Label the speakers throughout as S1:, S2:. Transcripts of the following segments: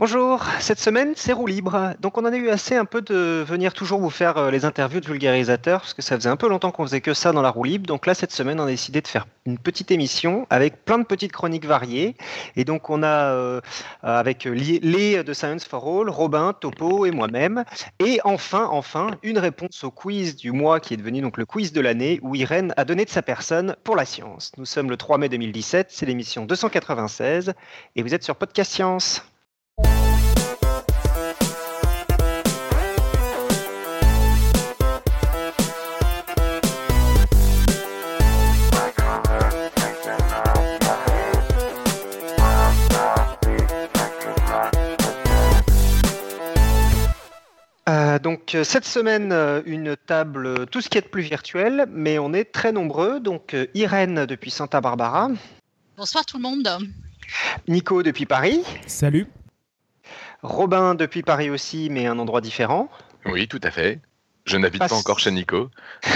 S1: Bonjour, cette semaine c'est roue libre. Donc on en a eu assez un peu de venir toujours vous faire euh, les interviews de vulgarisateurs parce que ça faisait un peu longtemps qu'on faisait que ça dans la roue libre. Donc là cette semaine on a décidé de faire une petite émission avec plein de petites chroniques variées. Et donc on a euh, avec les de Science for All, Robin, Topo et moi-même. Et enfin, enfin, une réponse au quiz du mois qui est devenu donc le quiz de l'année où Irène a donné de sa personne pour la science. Nous sommes le 3 mai 2017, c'est l'émission 296 et vous êtes sur Podcast Science. Donc euh, cette semaine, euh, une table, tout ce qui est de plus virtuel, mais on est très nombreux. Donc Irène depuis Santa Barbara.
S2: Bonsoir tout le monde.
S1: Nico depuis Paris.
S3: Salut.
S1: Robin depuis Paris aussi, mais un endroit différent.
S4: Oui, tout à fait. Je n'habite pas encore chez Nico.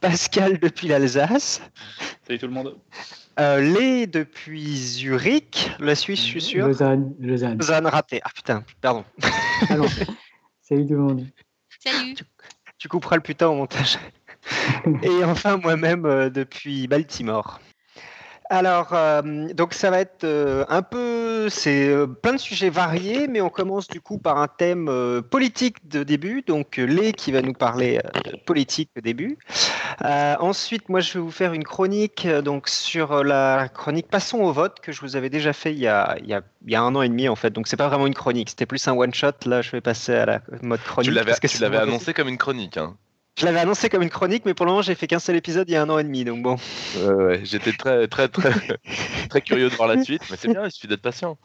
S1: Pascal depuis l'Alsace.
S5: Salut tout le monde.
S1: Euh, Lé depuis Zurich, la Suisse, je suis sûr.
S6: Lausanne. Lausanne.
S1: Lausanne raté. Ah putain, pardon.
S6: Salut tout le monde.
S2: Salut.
S1: Tu, couperas le putain au montage. Et enfin moi-même euh, depuis Baltimore. Alors, euh, donc ça va être euh, un peu, c'est euh, plein de sujets variés, mais on commence du coup par un thème politique de début. Donc, Lé qui va nous parler politique de début. ensuite, moi, je vais vous faire une chronique donc sur la chronique Passons au vote que je vous avais déjà fait il y a, il y a, un an et demi en fait. Donc, c'est pas vraiment une chronique, c'était plus un one shot. Là, je vais passer à la mode chronique.
S4: Tu l'avais annoncé comme une chronique. Hein.
S1: Je l'avais annoncé comme une chronique, mais pour le moment, j'ai fait qu'un seul épisode il y a un an et demi, donc bon.
S4: ouais, j'étais très, très, très, très curieux de voir la suite, mais c'est bien, il suffit d'être patient.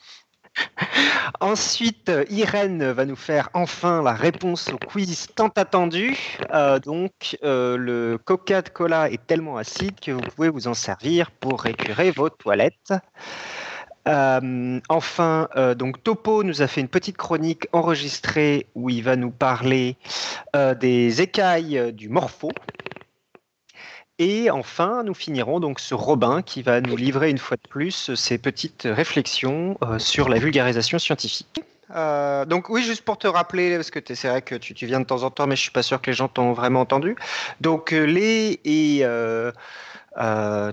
S1: Ensuite, Irène va nous faire enfin la réponse au quiz tant attendu. Euh, donc, euh, le Coca-Cola est tellement acide que vous pouvez vous en servir pour récurer vos toilettes. Euh, enfin, euh, donc Topo nous a fait une petite chronique enregistrée où il va nous parler euh, des écailles du morpho. Et enfin, nous finirons donc sur Robin qui va nous livrer une fois de plus ses petites réflexions sur la vulgarisation scientifique. donc oui, juste pour te rappeler, parce que c'est vrai que tu, viens de temps en temps, mais je suis pas sûr que les gens t'ont vraiment entendu. Donc les et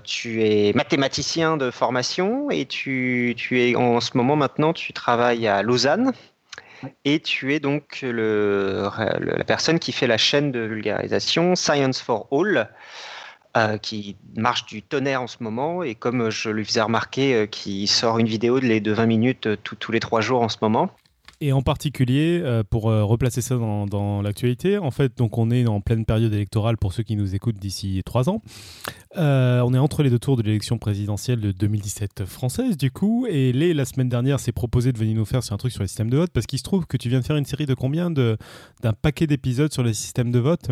S1: tu es mathématicien de formation et tu, es en ce moment maintenant, tu travailles à Lausanne. Et tu es donc le, la personne qui fait la chaîne de vulgarisation Science for All, euh, qui marche du tonnerre en ce moment. Et comme je lui faisais remarquer, euh, qui sort une vidéo de, les de 20 minutes tous les trois jours en ce moment.
S3: Et en particulier, euh, pour euh, replacer ça dans, l'actualité, en fait, donc on est en pleine période électorale pour ceux qui nous écoutent d'ici trois ans. Euh, on est entre les deux tours de l'élection présidentielle de 2017 française, du coup. Et les, la semaine dernière, s'est proposé de venir nous faire sur un truc sur les systèmes de vote, parce qu'il se trouve que tu viens de faire une série de combien d'un paquet d'épisodes sur les systèmes de vote?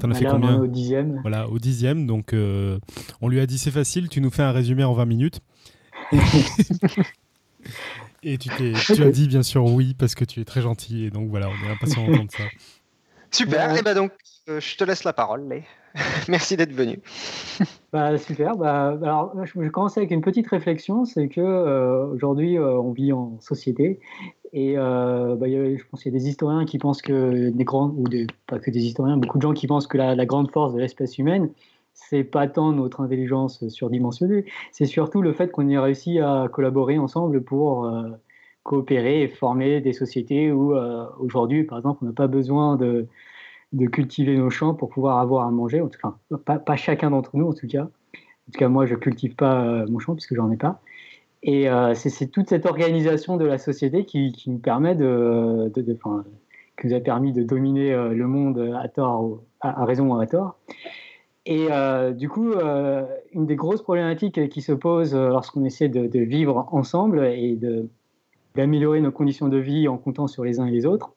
S6: T'en as fait combien Au dixième.
S3: Voilà, au dixième. Donc, on lui a dit c'est facile, tu nous fais un résumé en 20 minutes. Et tu, tu as dit bien sûr oui parce que tu es très gentil et donc voilà, on est impatient d'entendre ça.
S1: Super, et bah donc euh, je te laisse la parole. Merci d'être venu.
S6: bah, super. Bah, alors, je vais commencer avec une petite réflexion c'est que euh, aujourd'hui, euh, on vit en société et bah, je pense qu'il y a des historiens qui pensent que des grands, ou des, pas que des historiens, beaucoup de gens qui pensent que la, la grande force de l'espèce humaine, c'est pas tant notre intelligence surdimensionnée, c'est surtout le fait qu'on ait réussi à collaborer ensemble pour euh, coopérer et former des sociétés où euh, aujourd'hui, par exemple, on n'a pas besoin de, cultiver nos champs pour pouvoir avoir à manger. Enfin, pas, pas chacun d'entre nous, en tout cas. En tout cas, moi, je cultive pas euh, mon champ puisque j'en ai pas. Et c'est toute cette organisation de la société qui, nous permet de, de, qui nous a permis de dominer le monde à tort, à raison ou à tort. Et euh, du coup, euh, une des grosses problématiques qui se posent euh, lorsqu'on essaie de, vivre ensemble et d'améliorer nos conditions de vie en comptant sur les uns et les autres,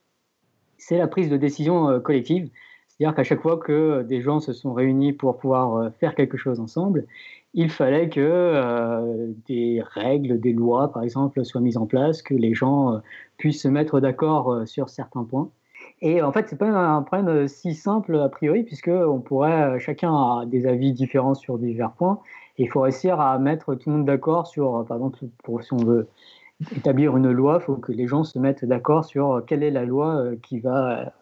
S6: c'est la prise de décision collective. C'est-à-dire qu'à chaque fois que des gens se sont réunis pour pouvoir faire quelque chose ensemble, il fallait que des règles, des lois, par exemple, soient mises en place, que les gens puissent se mettre d'accord sur certains points. Et en fait, c'est pas un problème euh, si simple a priori, puisque on pourrait, euh, chacun a des avis différents sur divers points, et il faut réussir à mettre tout le monde d'accord sur, euh, par exemple, pour, si on veut établir une loi, il faut que les gens se mettent d'accord sur quelle est la loi qui va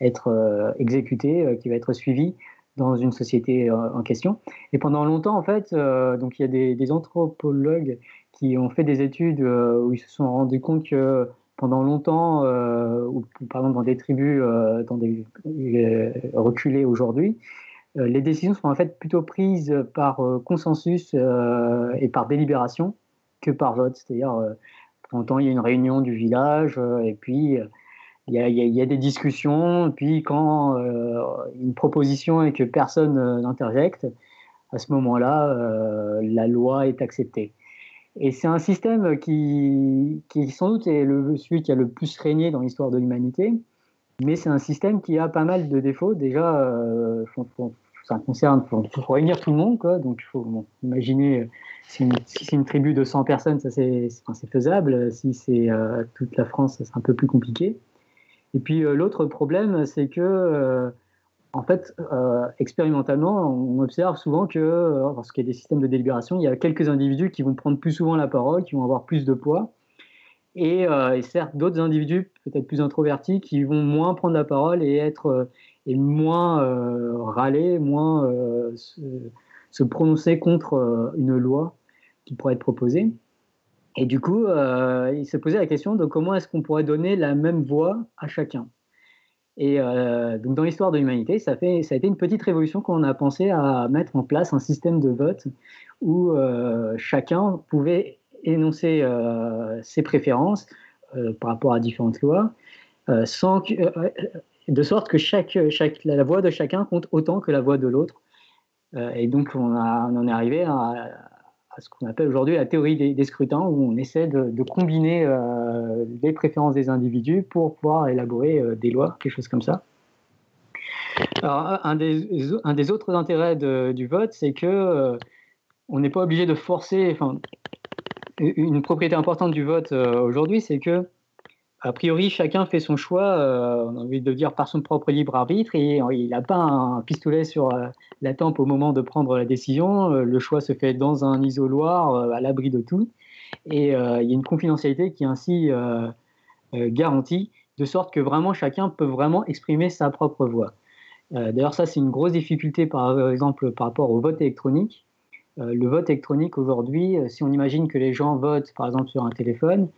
S6: être exécutée, qui va être suivie dans une société en question. Et pendant longtemps, en fait, donc il y a des, des, anthropologues qui ont fait des études où ils se sont rendus compte que pendant longtemps, euh, ou par exemple dans des tribus euh, dans des, euh, reculées aujourd'hui, les décisions sont en fait plutôt prises par consensus et par délibération que par vote. C'est-à-dire, longtemps, il y a une réunion du village et puis il y, a, il y, a, des discussions. Puis quand une proposition et que personne n'interjecte, à ce moment-là, la loi est acceptée. Et c'est un système qui, qui, sans doute est celui qui a le plus régné dans l'histoire de l'humanité, mais c'est un système qui a pas mal de défauts. Déjà, euh, ça concerne, il faut réunir tout le monde, donc il faut imaginer si, c'est une tribu de 100 personnes, c'est faisable. Si c'est euh, toute la France, c'est un peu plus compliqué. Et puis euh, l'autre problème, c'est que en fait, euh, expérimentalement, on observe souvent que, euh, lorsqu'il y a des systèmes de délibération, il y a quelques individus qui vont prendre plus souvent la parole, qui vont avoir plus de poids, et, euh, certes d'autres individus peut-être plus introvertis qui vont moins prendre la parole et être et moins râler, moins se, se, prononcer contre une loi qui pourrait être proposée. Et du coup, il se posait la question de comment est-ce qu'on pourrait donner la même voix à chacun. Et euh, donc dans l'histoire de l'humanité, ça, a été une petite révolution qu'on a pensé à mettre en place un système de vote où euh, chacun pouvait énoncer euh, ses préférences par rapport à différentes lois, de sorte que la voix de chacun compte autant que la voix de l'autre. et donc on, on en est arrivé à ce qu'on appelle aujourd'hui la théorie des, scrutins, où on essaie de, combiner euh, les préférences des individus pour pouvoir élaborer euh, des lois, quelque chose comme ça. Alors, un des, un des autres intérêts du vote, c'est que euh, on n'est pas obligé de forcer. Enfin, une propriété importante du vote aujourd'hui, c'est que a priori, chacun fait son choix, euh, on a envie de dire par son propre libre arbitre, et il n'a pas un pistolet sur euh, la tempe au moment de prendre la décision. Euh, le choix se fait dans un isoloir, à l'abri de tout, et il y a une confidentialité qui est ainsi garantie, de sorte que vraiment chacun peut vraiment exprimer sa propre voix. D'ailleurs, ça, c'est une grosse difficulté, par exemple, par rapport au vote électronique. le vote électronique aujourd'hui, si on imagine que les gens votent, par exemple, sur un téléphone,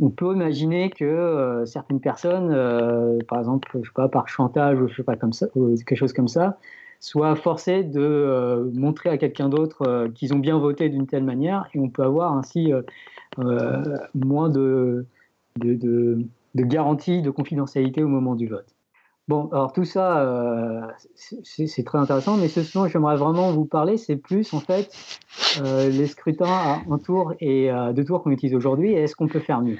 S6: on peut imaginer que euh, certaines personnes, euh, par exemple, je sais pas, par chantage ou je sais pas comme ça, quelque chose comme ça, soient forcées de euh, montrer à quelqu'un d'autre qu'ils ont bien voté d'une telle manière, et on peut avoir ainsi moins de, de, de, de garanties de confidentialité au moment du vote. Bon, alors tout ça, euh, c'est très intéressant, mais ce dont j'aimerais vraiment vous parler, c'est plus en fait euh, les scrutins à un tour et à deux tours qu'on utilise aujourd'hui, et est-ce qu'on peut faire mieux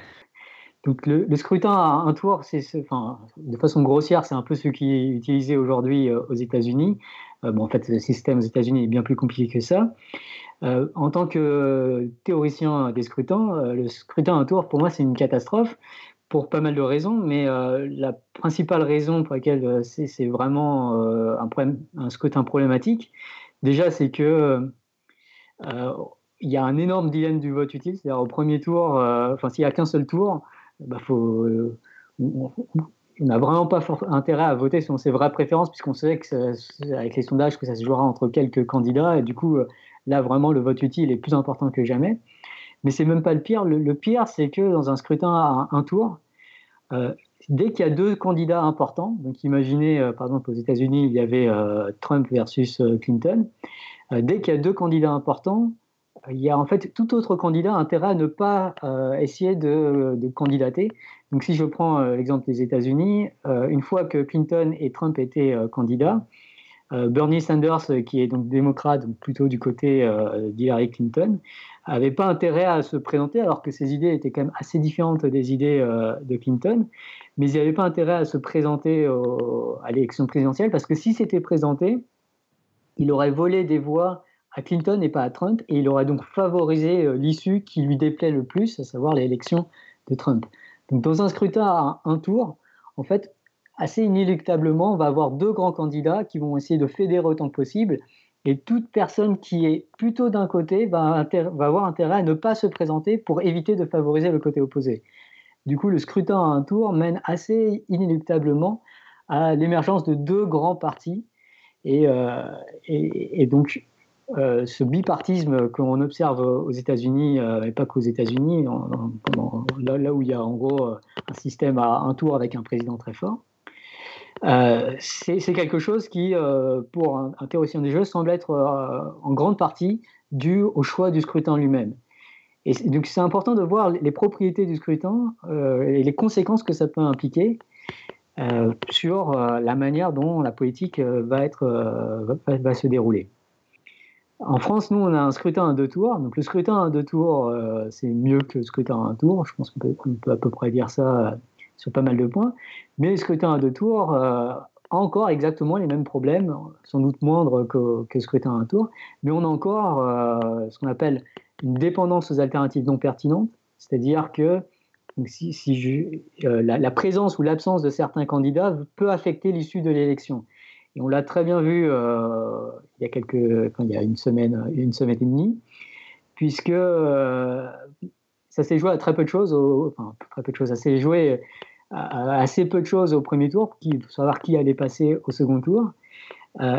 S6: Donc le, scrutin à un tour, c'est, enfin, de façon grossière, c'est un peu ce qui est utilisé aujourd'hui euh, aux États-Unis. bon, en fait, le système aux États-Unis est bien plus compliqué que ça. en tant que théoricien des scrutins, le scrutin à un tour, pour moi, c'est une catastrophe pour pas mal de raisons, mais euh, la principale raison pour laquelle euh, c'est vraiment euh, un, problème, un scrutin problématique, déjà, c'est que il y a un énorme dilemme du vote utile, c'est-à-dire au premier tour, enfin s'il n'y a qu'un seul tour, bah, faut, on n'a vraiment pas intérêt à voter selon ses vraies préférences, puisqu'on sait que avec les sondages que ça se jouera entre quelques candidats, et du coup, là vraiment le vote utile est plus important que jamais. Mais c'est même pas le pire. Le, pire, c'est que dans un scrutin à un, tour, euh, dès qu'il y a deux candidats importants, donc imaginez euh, par exemple aux États-Unis, il y avait euh, Trump versus Clinton, dès qu'il y a deux candidats importants, il y a en fait tout autre candidat intérêt à ne pas essayer de, de, candidater. Donc si je prends l'exemple des États-Unis, une fois que Clinton et Trump étaient candidats, Bernie Sanders, qui est donc démocrate, plutôt du côté d'Hillary Clinton, n'avait pas intérêt à se présenter, alors que ses idées étaient quand même assez différentes des idées euh, de Clinton, mais il n'avait pas intérêt à se présenter à l'élection présidentielle, parce que si c'était présenté, il aurait volé des voix à Clinton et pas à Trump, et il aurait donc favorisé euh, l'issue qui lui déplaît le plus, à savoir l'élection de Trump. Donc dans un scrutin à un tour, en fait, assez inéluctablement, on va avoir deux grands candidats qui vont essayer de fédérer autant que possible, Et toute personne qui est plutôt d'un côté va, avoir intérêt à ne pas se présenter pour éviter de favoriser le côté opposé. Du coup, le scrutin à un tour mène assez inéluctablement à l'émergence de deux grands partis. Et, euh, donc, euh, ce bipartisme qu'on observe aux États-Unis, euh, et pas qu'aux États-Unis, là, où il y a en gros un système à un tour avec un président très fort, c'est quelque chose qui, pour un, un, théoricien des jeux, semble être en grande partie dû au choix du scrutin lui-même. Et donc c'est important de voir les propriétés du scrutin et les conséquences que ça peut impliquer. Euh, sur euh, la manière dont la politique euh, va, être, va, se dérouler. En France, nous, on a un scrutin à deux tours. Donc, le scrutin à deux tours, c'est mieux que le scrutin à un tour. Je pense qu'on peut, à peu près dire ça sur pas mal de points. Mais le scrutin à deux tours a encore exactement les mêmes problèmes, sans doute moindres que, que le scrutin à un tour. Mais on a encore ce qu'on appelle une dépendance aux alternatives non pertinentes. C'est-à-dire que si, euh, la, présence ou l'absence de certains candidats peut affecter l'issue de l'élection. Et on l'a très bien vu euh, il y a quelques, quand il y a une semaine, une semaine et demie, puisque euh, ça s'est joué à très peu de choses, enfin très peu de choses, ça s'est joué assez peu de choses au premier tour, pour savoir qui allait passer au second tour.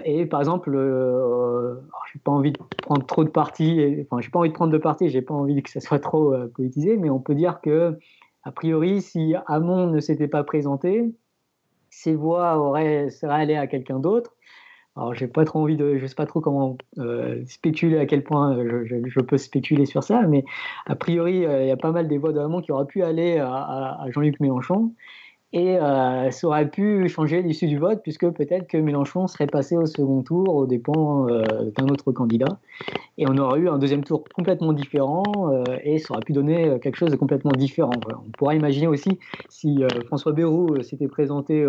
S6: et par exemple, je n'ai pas envie de prendre trop de partis, enfin, j'ai pas envie de prendre de partis, j'ai pas envie que ça soit trop politisé, mais on peut dire que a priori, si Hamon ne s'était pas présenté, ses voix auraient, seraient allées à quelqu'un d'autre. Alors, j'ai pas trop envie de, je sais pas trop comment euh, spéculer à quel point je, peux spéculer sur ça, mais a priori, euh, il y a pas mal des voix de Hamon qui auraient pu aller à Jean-Luc Mélenchon. Et euh, ça aurait pu changer l'issue du vote, puisque peut-être que Mélenchon serait passé au second tour aux dépens euh, d'un autre candidat. Et on aurait eu un deuxième tour complètement différent, euh, et ça aurait pu donner quelque chose de complètement différent. On pourrait imaginer aussi si François Bayrou s'était présenté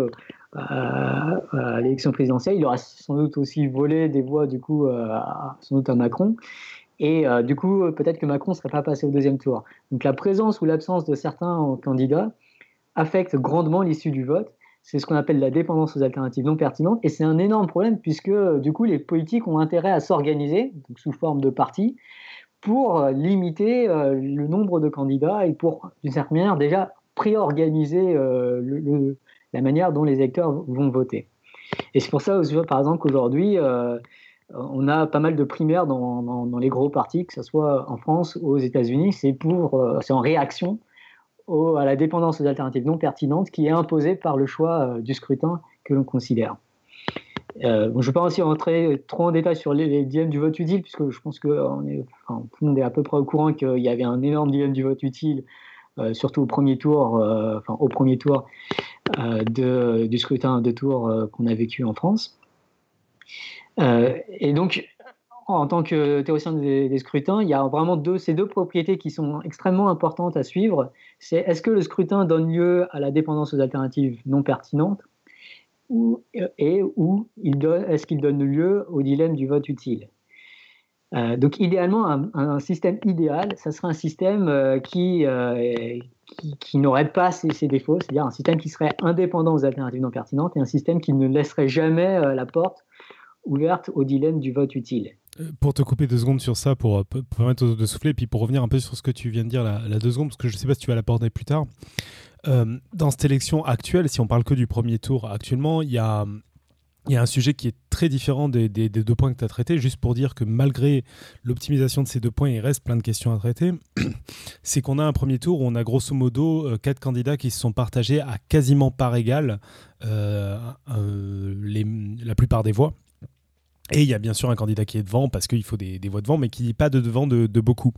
S6: à, l'élection présidentielle, il aurait sans doute aussi volé des voix, du coup, sans doute à Macron. Et du coup, peut-être que Macron ne serait pas passé au deuxième tour. Donc la présence ou l'absence de certains candidats affecte grandement l'issue du vote. C'est ce qu'on appelle la dépendance aux alternatives non pertinentes. Et c'est un énorme problème puisque, du coup, les politiques ont intérêt à s'organiser, sous forme de partis, pour euh, limiter euh, le nombre de candidats et pour, d'une certaine manière, déjà préorganiser euh, la manière dont les électeurs vont voter. Et c'est pour ça, par exemple, qu'aujourd'hui, on a pas mal de primaires dans, les gros partis, que ce soit en France ou aux États-Unis. C'est c'est en réaction à la dépendance aux alternatives non pertinentes qui est imposée par le choix euh, du scrutin que l'on considère. Euh, je ne vais pas aussi rentrer trop en détail sur les, dilemmes du vote utile, puisque je pense que est, tout le monde est à peu près au courant qu'il y avait un énorme dilemme du vote utile, euh, surtout au premier tour, au premier tour du scrutin de tour qu'on a vécu en France. et donc, en tant que théoricien des, scrutins, il y a vraiment ces deux propriétés qui sont extrêmement importantes à suivre. C'est est-ce que le scrutin donne lieu à la dépendance aux alternatives non pertinentes ou, et ou est-ce qu'il donne lieu au dilemme du vote utile? Euh, donc idéalement, un, système idéal, ça serait un système euh, qui, euh, n'aurait pas ces, ces défauts, c'est-à-dire un système qui serait indépendant aux alternatives non pertinentes et un système qui ne laisserait jamais la porte ouverte au dilemme du vote utile.
S3: Pour te couper deux secondes sur ça, pour, permettre de souffler, et puis pour revenir un peu sur ce que tu viens de dire la, deux secondes, parce que je ne sais pas si tu vas l'aborder plus tard. Euh, dans cette élection actuelle, si on parle que du premier tour, actuellement, il y a, un sujet qui est très différent des, deux points que tu as traités, juste pour dire que malgré l'optimisation de ces deux points, il reste plein de questions à traiter. C'est qu'on a un premier tour où on a grosso modo euh, quatre candidats qui se sont partagés à quasiment part égale euh, la plupart des voix. Et il y a bien sûr un candidat qui est devant parce qu'il faut des, voix devant, mais qui n'est pas de devant de, beaucoup.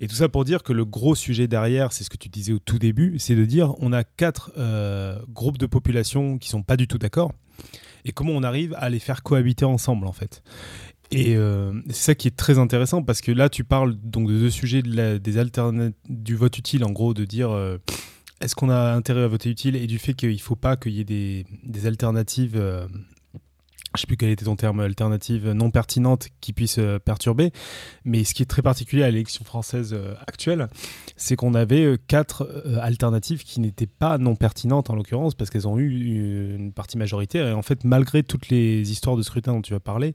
S3: Et tout ça pour dire que le gros sujet derrière, c'est ce que tu disais au tout début, c'est de dire on a quatre euh, groupes de population qui sont pas du tout d'accord. Et comment on arrive à les faire cohabiter ensemble en fait? Et euh, c'est ça qui est très intéressant parce que là tu parles donc de deux sujets de des alternatives du vote utile en gros de dire euh, est-ce qu'on a intérêt à voter utile? Et du fait qu'il ne faut pas qu'il y ait des alternatives je ne sais plus quel était ton terme, alternative non pertinente qui puisse euh, perturber. Mais ce qui est très particulier à l'élection française euh, actuelle, c'est qu'on avait euh, quatre alternatives qui n'étaient pas non pertinentes en l'occurrence parce qu'elles ont eu une partie majoritaire. Et en fait, malgré toutes les histoires de scrutin dont tu as parlé,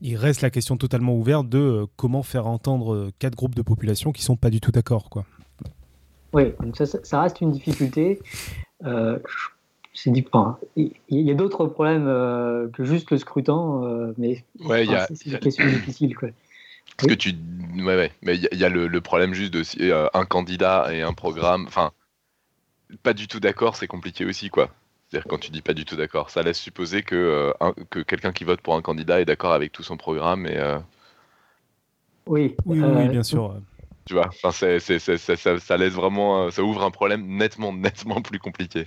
S3: il reste la question totalement ouverte de comment faire entendre quatre groupes de population qui sont pas du tout d'accord.
S6: Oui, donc ça, reste une difficulté. Euh, c'est dit- enfin, il y a d'autres problèmes euh, que juste le scrutin, euh, mais
S4: Ouais,
S6: enfin, c'est une question difficile. Quoi.
S4: Parce
S6: Oui.
S4: que tu. Ouais, ouais. Mais il y, a- il y a le, le problème juste de euh, un candidat et un programme. Enfin, pas du tout d'accord, c'est compliqué aussi, quoi. C'est-à-dire quand tu dis pas du tout d'accord, ça laisse supposer que, euh, un- que quelqu'un qui vote pour un candidat est d'accord avec tout son programme et. euh,
S6: Oui,
S3: Oui, oui,
S6: euh,
S3: oui, bien sûr.
S4: tu vois, enfin, c'est, c'est- c'est- c'est- ça, ça laisse vraiment. Ça ouvre un problème nettement, nettement plus compliqué.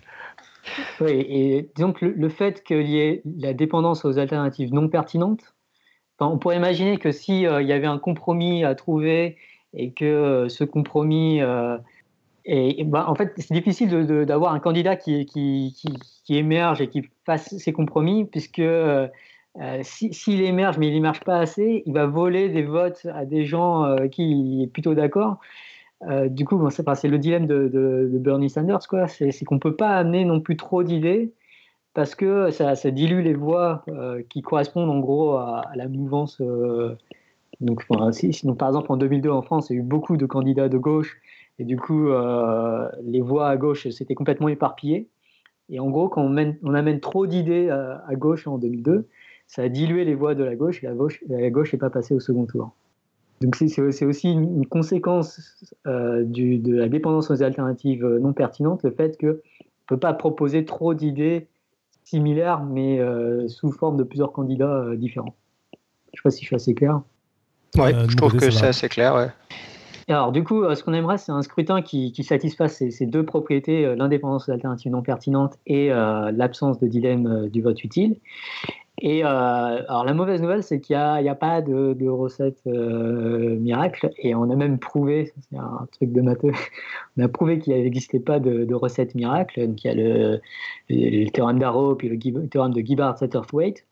S6: Oui, et disons que le, fait qu'il y ait la dépendance aux alternatives non pertinentes, on pourrait imaginer que si euh, y avait un compromis à trouver et que euh, ce compromis, euh, ben, en fait, c'est difficile d'avoir un candidat qui, émerge et qui fasse ses compromis, puisque euh, si- s'il émerge mais il n'émerge pas assez, il va voler des votes à des gens qui est plutôt d'accord. Euh, du coup, c'est le dilemme de, Bernie Sanders, quoi. C'est qu'on ne peut pas amener non plus trop d'idées parce que ça, dilue les voix euh, qui correspondent en gros à, la mouvance. euh, donc, par exemple, en 2002 en France, il y a eu beaucoup de candidats de gauche et du coup, les voix à gauche s'étaient complètement éparpillées. Et en gros, quand on, mène- on amène trop d'idées à, gauche en 2002, ça a dilué les voix de la gauche et la gauche n'est pas passée au second tour. Donc c'est- aussi une, conséquence euh, du- de la dépendance aux alternatives euh, non pertinentes, le fait qu'on ne peut pas proposer trop d'idées similaires, mais euh, sous forme de plusieurs candidats euh, différents. Je ne sais pas si je suis assez clair.
S3: Euh, de
S1: je trouve que
S3: ça
S1: c'est assez clair. Ouais.
S6: Et alors, du coup, ce qu'on aimerait, c'est un scrutin qui, qui satisfasse ces, ces deux propriétés, l'indépendance aux alternatives non pertinentes et euh, l'absence de dilemme du vote utile. Et euh, alors, la mauvaise nouvelle, c'est qu'il n'y a, pas de, de recette euh, miracle. Et on a même prouvé, c'est un truc de matheux, on a prouvé qu'il n'existait pas de, de recette miracle. Donc, il y a le, le, théorème d'Arrow puis le, théorème de Gibbard-Satterthwaite.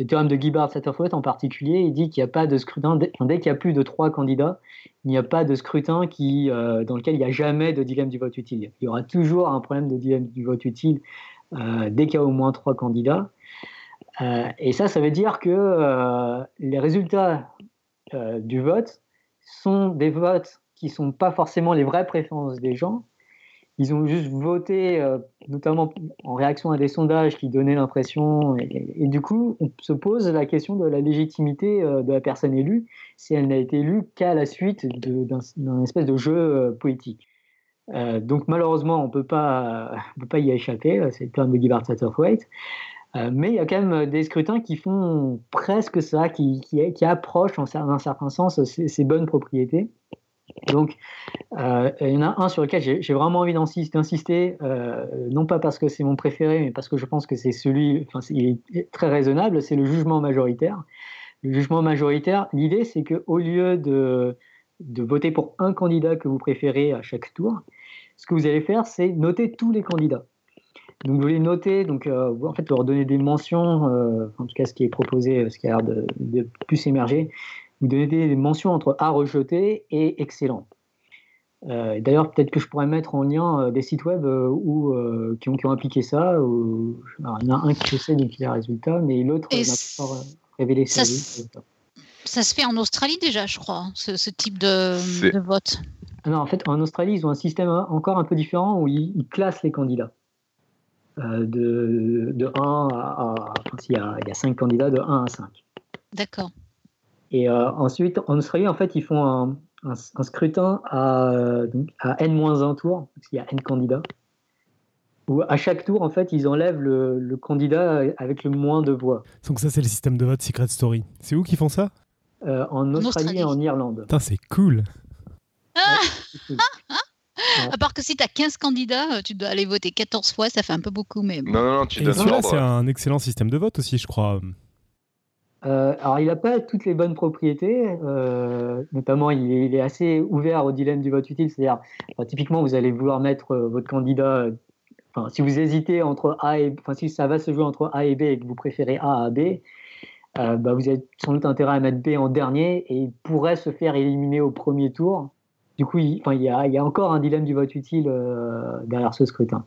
S6: Le théorème de Gibbard-Satterthwaite en particulier, il dit qu'il n'y a pas de scrutin, dès qu'il y a plus de trois candidats, il n'y a pas de scrutin qui, euh, dans lequel il n'y a jamais de dilemme du vote utile. Il y aura toujours un problème de dilemme du vote utile euh, dès qu'il y a au moins trois candidats. Euh, et ça, ça veut dire que euh, les résultats euh, du vote sont des votes qui ne sont pas forcément les vraies préférences des gens. Ils ont juste voté, notamment en réaction à des sondages qui donnaient l'impression. Et, du coup, on se pose la question de la légitimité de la personne élue si elle n'a été élue qu'à la suite d'un espèce de jeu politique. Donc malheureusement, on ne peut pas y échapper, c'est le terme de Gibbard Satterthwaite. Euh, mais il y a quand même des scrutins qui font presque ça, qui, qui, qui approchent en un certain sens ces, ces bonnes propriétés. Donc, euh, il y en a un sur lequel j'ai vraiment envie d'insis- d'insister, euh, non pas parce que c'est mon préféré, mais parce que je pense que c'est celui, enfin, il est très raisonnable, c'est le jugement majoritaire. Le jugement majoritaire, l'idée, c'est qu'au lieu de, de voter pour un candidat que vous préférez à chaque tour, ce que vous allez faire, c'est noter tous les candidats. Donc, vous les noter, donc, euh, en fait, leur donner des mentions, euh, en tout cas, ce qui est proposé, euh, ce qui a l'air de, de plus émerger, vous donnez des mentions entre à rejeter et excellent. Euh, D'ailleurs, peut-être que je pourrais mettre en lien euh, des sites web euh, où, euh, qui, ont, qui ont appliqué ça. Où, alors, il y en a un qui sait donc il a les résultats, mais l'autre n'a pas révélé
S2: ça. Ça se fait en Australie déjà, je crois, ce, ce type de, vote.
S6: Ah non, en fait, en Australie, ils ont un système encore un peu différent où ils, ils classent les candidats. Euh, de, de 1 à. s'il y, a, il y a 5 candidats, de 1 à 5.
S2: D'accord.
S6: Et euh, ensuite, en Australie, en fait, ils font un, un- un scrutin à, donc, à N-1 tour, parce qu'il y a N candidats. Où à chaque tour, en fait, ils enlèvent le, le candidat avec le moins de voix.
S3: Donc ça, c'est le système de vote Secret Story. C'est où qu'ils font ça?
S6: Euh, en Australie et en. Irlande.
S3: Putain, c'est cool.
S2: À part que si tu as 15 candidats, euh, tu dois aller voter 14 fois, ça fait un peu beaucoup, mais bon.
S4: Non, non, non, tu
S3: Et
S4: donnes
S3: celui-là, c'est
S4: l'ordre.
S3: un excellent système de vote aussi, je crois.
S6: Euh, alors, il n'a pas toutes les bonnes propriétés, euh, notamment il est, il est assez ouvert au dilemme du vote utile, c'est-à-dire, enfin, typiquement, vous allez vouloir mettre euh, votre candidat, euh, enfin, si vous hésitez entre A et enfin, si ça va se jouer entre A et B et que vous préférez A à B, euh, bah, vous avez sans doute intérêt à mettre B en dernier et il pourrait se faire éliminer au premier tour. Du coup, il, y, a, encore un dilemme du vote utile euh, derrière ce scrutin.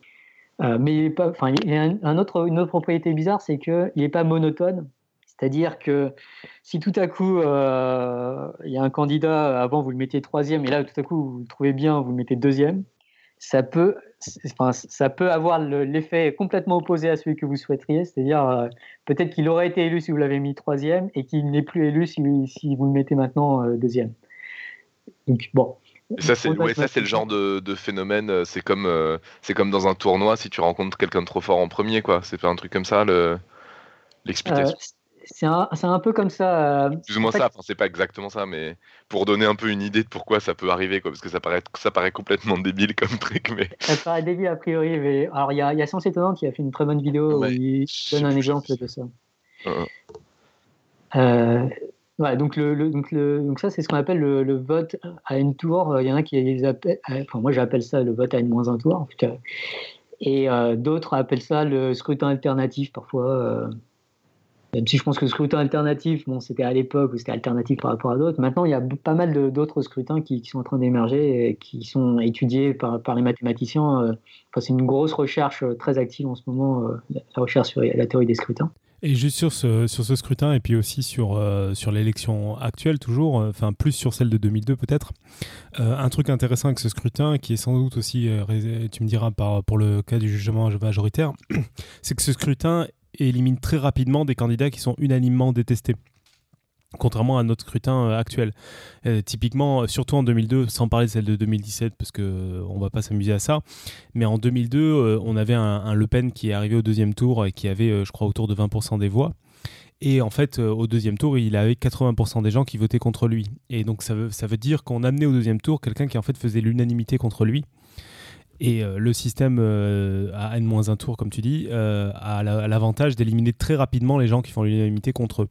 S6: Euh, mais pas, enfin, il y a un, une autre propriété bizarre, c'est qu'il n'est pas monotone. C'est-à-dire que si tout à coup, il y a un candidat, avant vous le mettiez troisième, et là tout à coup vous le trouvez bien, vous le mettez deuxième, ça peut, enfin, ça peut avoir l'effet complètement opposé à celui que vous souhaiteriez, c'est-à-dire euh, peut-être qu'il aurait été élu si vous l'avez mis troisième et qu'il n'est plus élu si, vous le mettez maintenant euh, deuxième.
S4: Donc bon. Ça c'est ouais, ça c'est le genre de, de phénomène. Euh, c'est comme c'est comme dans un tournoi si tu rencontres quelqu'un de trop fort en premier quoi. C'est pas un truc comme ça l'explication
S6: c'est un, un, peu comme ça.
S4: Euh, Plus ou moins ça, enfin, c'est pas exactement ça, mais pour donner un peu une idée de pourquoi ça peut arriver, quoi, parce que ça paraît, ça paraît complètement débile comme truc. Mais...
S6: Ça paraît débile a priori, mais alors il y a, y a Sens Étonnant qui a fait une très bonne vidéo où il donne un exemple de ça. Euh, ouais, donc, ça, c'est ce qu'on appelle le, vote à une tour. Il y en a qui appellent, enfin, moi j'appelle ça le vote à une moins un tour. Et euh, d'autres appellent ça le scrutin alternatif parfois. Même si je pense que le scrutin alternatif, bon, c'était à l'époque où c'était alternatif par rapport à d'autres. Maintenant, il y a pas mal d'autres scrutins qui, sont en train d'émerger et qui sont étudiés par, par les mathématiciens. Euh, enfin, c'est une grosse recherche euh, très active en ce moment, euh, la recherche sur la théorie des scrutins.
S3: Et juste sur ce, scrutin, et puis aussi sur, sur l'élection actuelle, toujours, enfin plus sur celle de 2002 peut-être, un truc intéressant avec ce scrutin, qui est sans doute aussi, tu me diras pour le cas du jugement majoritaire, c'est que ce scrutin élimine très rapidement des candidats qui sont unanimement détestés contrairement à notre scrutin euh, actuel. Euh, typiquement, surtout en 2002, sans parler de celle de 2017, parce qu'on euh, on va pas s'amuser à ça, mais en 2002, on avait un, Le Pen qui est arrivé au deuxième tour et qui avait, je crois, autour de 20% des voix. Et en fait, au deuxième tour, il avait 80% des gens qui votaient contre lui. Et donc, ça veut, dire qu'on amenait au deuxième tour quelqu'un qui en fait faisait l'unanimité contre lui. Et euh, le système euh, à N-1 tour, comme tu dis, euh, a l'avantage d'éliminer très rapidement les gens qui font l'unanimité contre eux.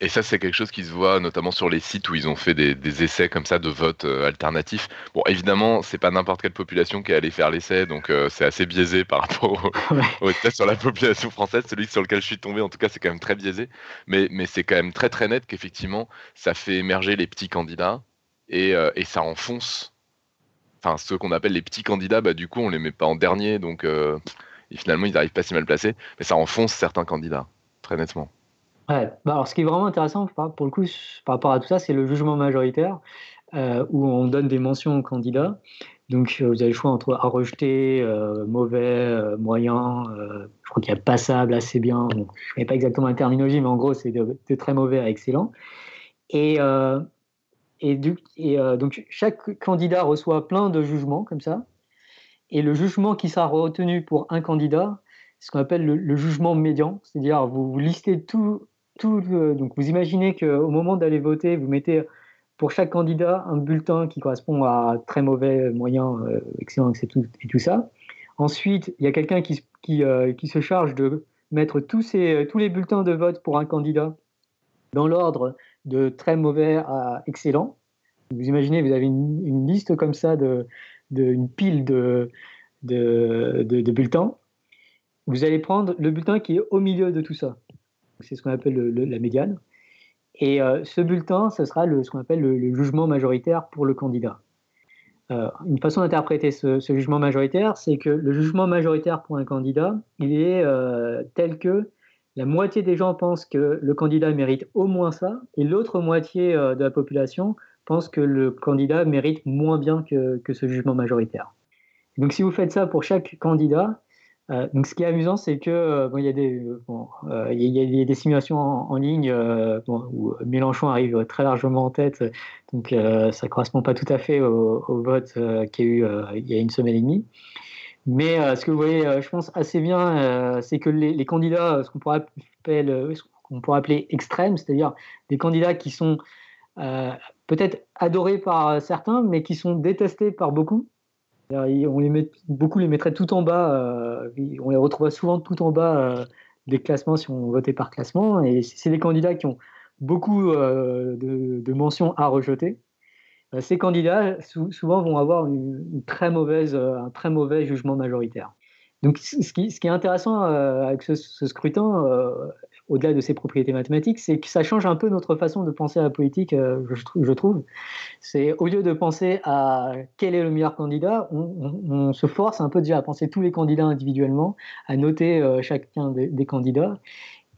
S4: Et ça, c'est quelque chose qui se voit notamment sur les sites où ils ont fait des, essais comme ça de vote alternatif. Bon, évidemment, c'est pas n'importe quelle population qui est allée faire l'essai, donc c'est assez biaisé par rapport au, test sur la population française. Celui sur lequel je suis tombé, en tout cas, c'est quand même très biaisé. Mais, mais c'est quand même très très net qu'effectivement, ça fait émerger les petits candidats et, et ça enfonce enfin ceux qu'on appelle les petits candidats, bah, du coup on les met pas en dernier, donc euh, finalement ils n'arrivent pas si mal placés, mais ça enfonce certains candidats, très nettement.
S6: Bah, alors ce qui est vraiment intéressant pour le coup par rapport à tout ça, c'est le jugement majoritaire euh, où on donne des mentions aux candidats. Donc euh, vous avez le choix entre à rejeter, mauvais, moyen, je crois qu'il y a passable, assez bien. je ne connais pas exactement la terminologie, mais en gros c'est de, très mauvais à excellent. Et euh, donc, chaque candidat reçoit plein de jugements comme ça. Et le jugement qui sera retenu pour un candidat, c'est ce qu'on appelle le, jugement médian. C'est-à-dire, vous, vous, listez tout. Donc, vous imaginez qu'au moment d'aller voter, vous mettez pour chaque candidat un bulletin qui correspond à très mauvais, moyen, euh, excellent, et tout, ça. Ensuite, il y a quelqu'un qui, euh, se charge de mettre tous, les bulletins de vote pour un candidat dans l'ordre de très mauvais à excellent. Vous imaginez, vous avez une, liste comme ça, de, une pile de, bulletins. Vous allez prendre le bulletin qui est au milieu de tout ça. C'est ce qu'on appelle la médiane. Et euh, ce bulletin, ce sera ce qu'on appelle le, jugement majoritaire pour le candidat. Euh, une façon d'interpréter ce, jugement majoritaire, c'est que le jugement majoritaire pour un candidat, il est euh, tel que la moitié des gens pensent que le candidat mérite au moins ça, et l'autre moitié de la population pense que le candidat mérite moins bien que, ce jugement majoritaire. Donc si vous faites ça pour chaque candidat, euh, donc ce qui est amusant, c'est que euh, il y, a des, simulations en, ligne où Mélenchon arrive très largement en tête, donc ça ne correspond pas tout à fait au, vote qu'il y a eu il y a une semaine et demie. Mais euh, ce que vous voyez, euh, je pense assez bien, euh, c'est que les, candidats, ce qu'on pourrait appeler, qu'on pourrait appeler extrêmes, c'est-à-dire des candidats qui sont peut-être adorés par certains, mais qui sont détestés par beaucoup. On les met, beaucoup les mettrait tout en bas, on les retrouve souvent tout en bas des classements si on votait par classement. Et c'est des candidats qui ont beaucoup de mentions à rejeter. Euh, ces candidats souvent vont avoir une, très mauvaise, euh, un très mauvais jugement majoritaire. Donc, ce qui, est intéressant euh, avec ce, scrutin, au-delà de ses propriétés mathématiques, c'est que ça change un peu notre façon de penser à la politique, je, trouve. C'est au lieu de penser à quel est le meilleur candidat, on, se force un peu déjà à penser tous les candidats individuellement, à noter chacun des, candidats.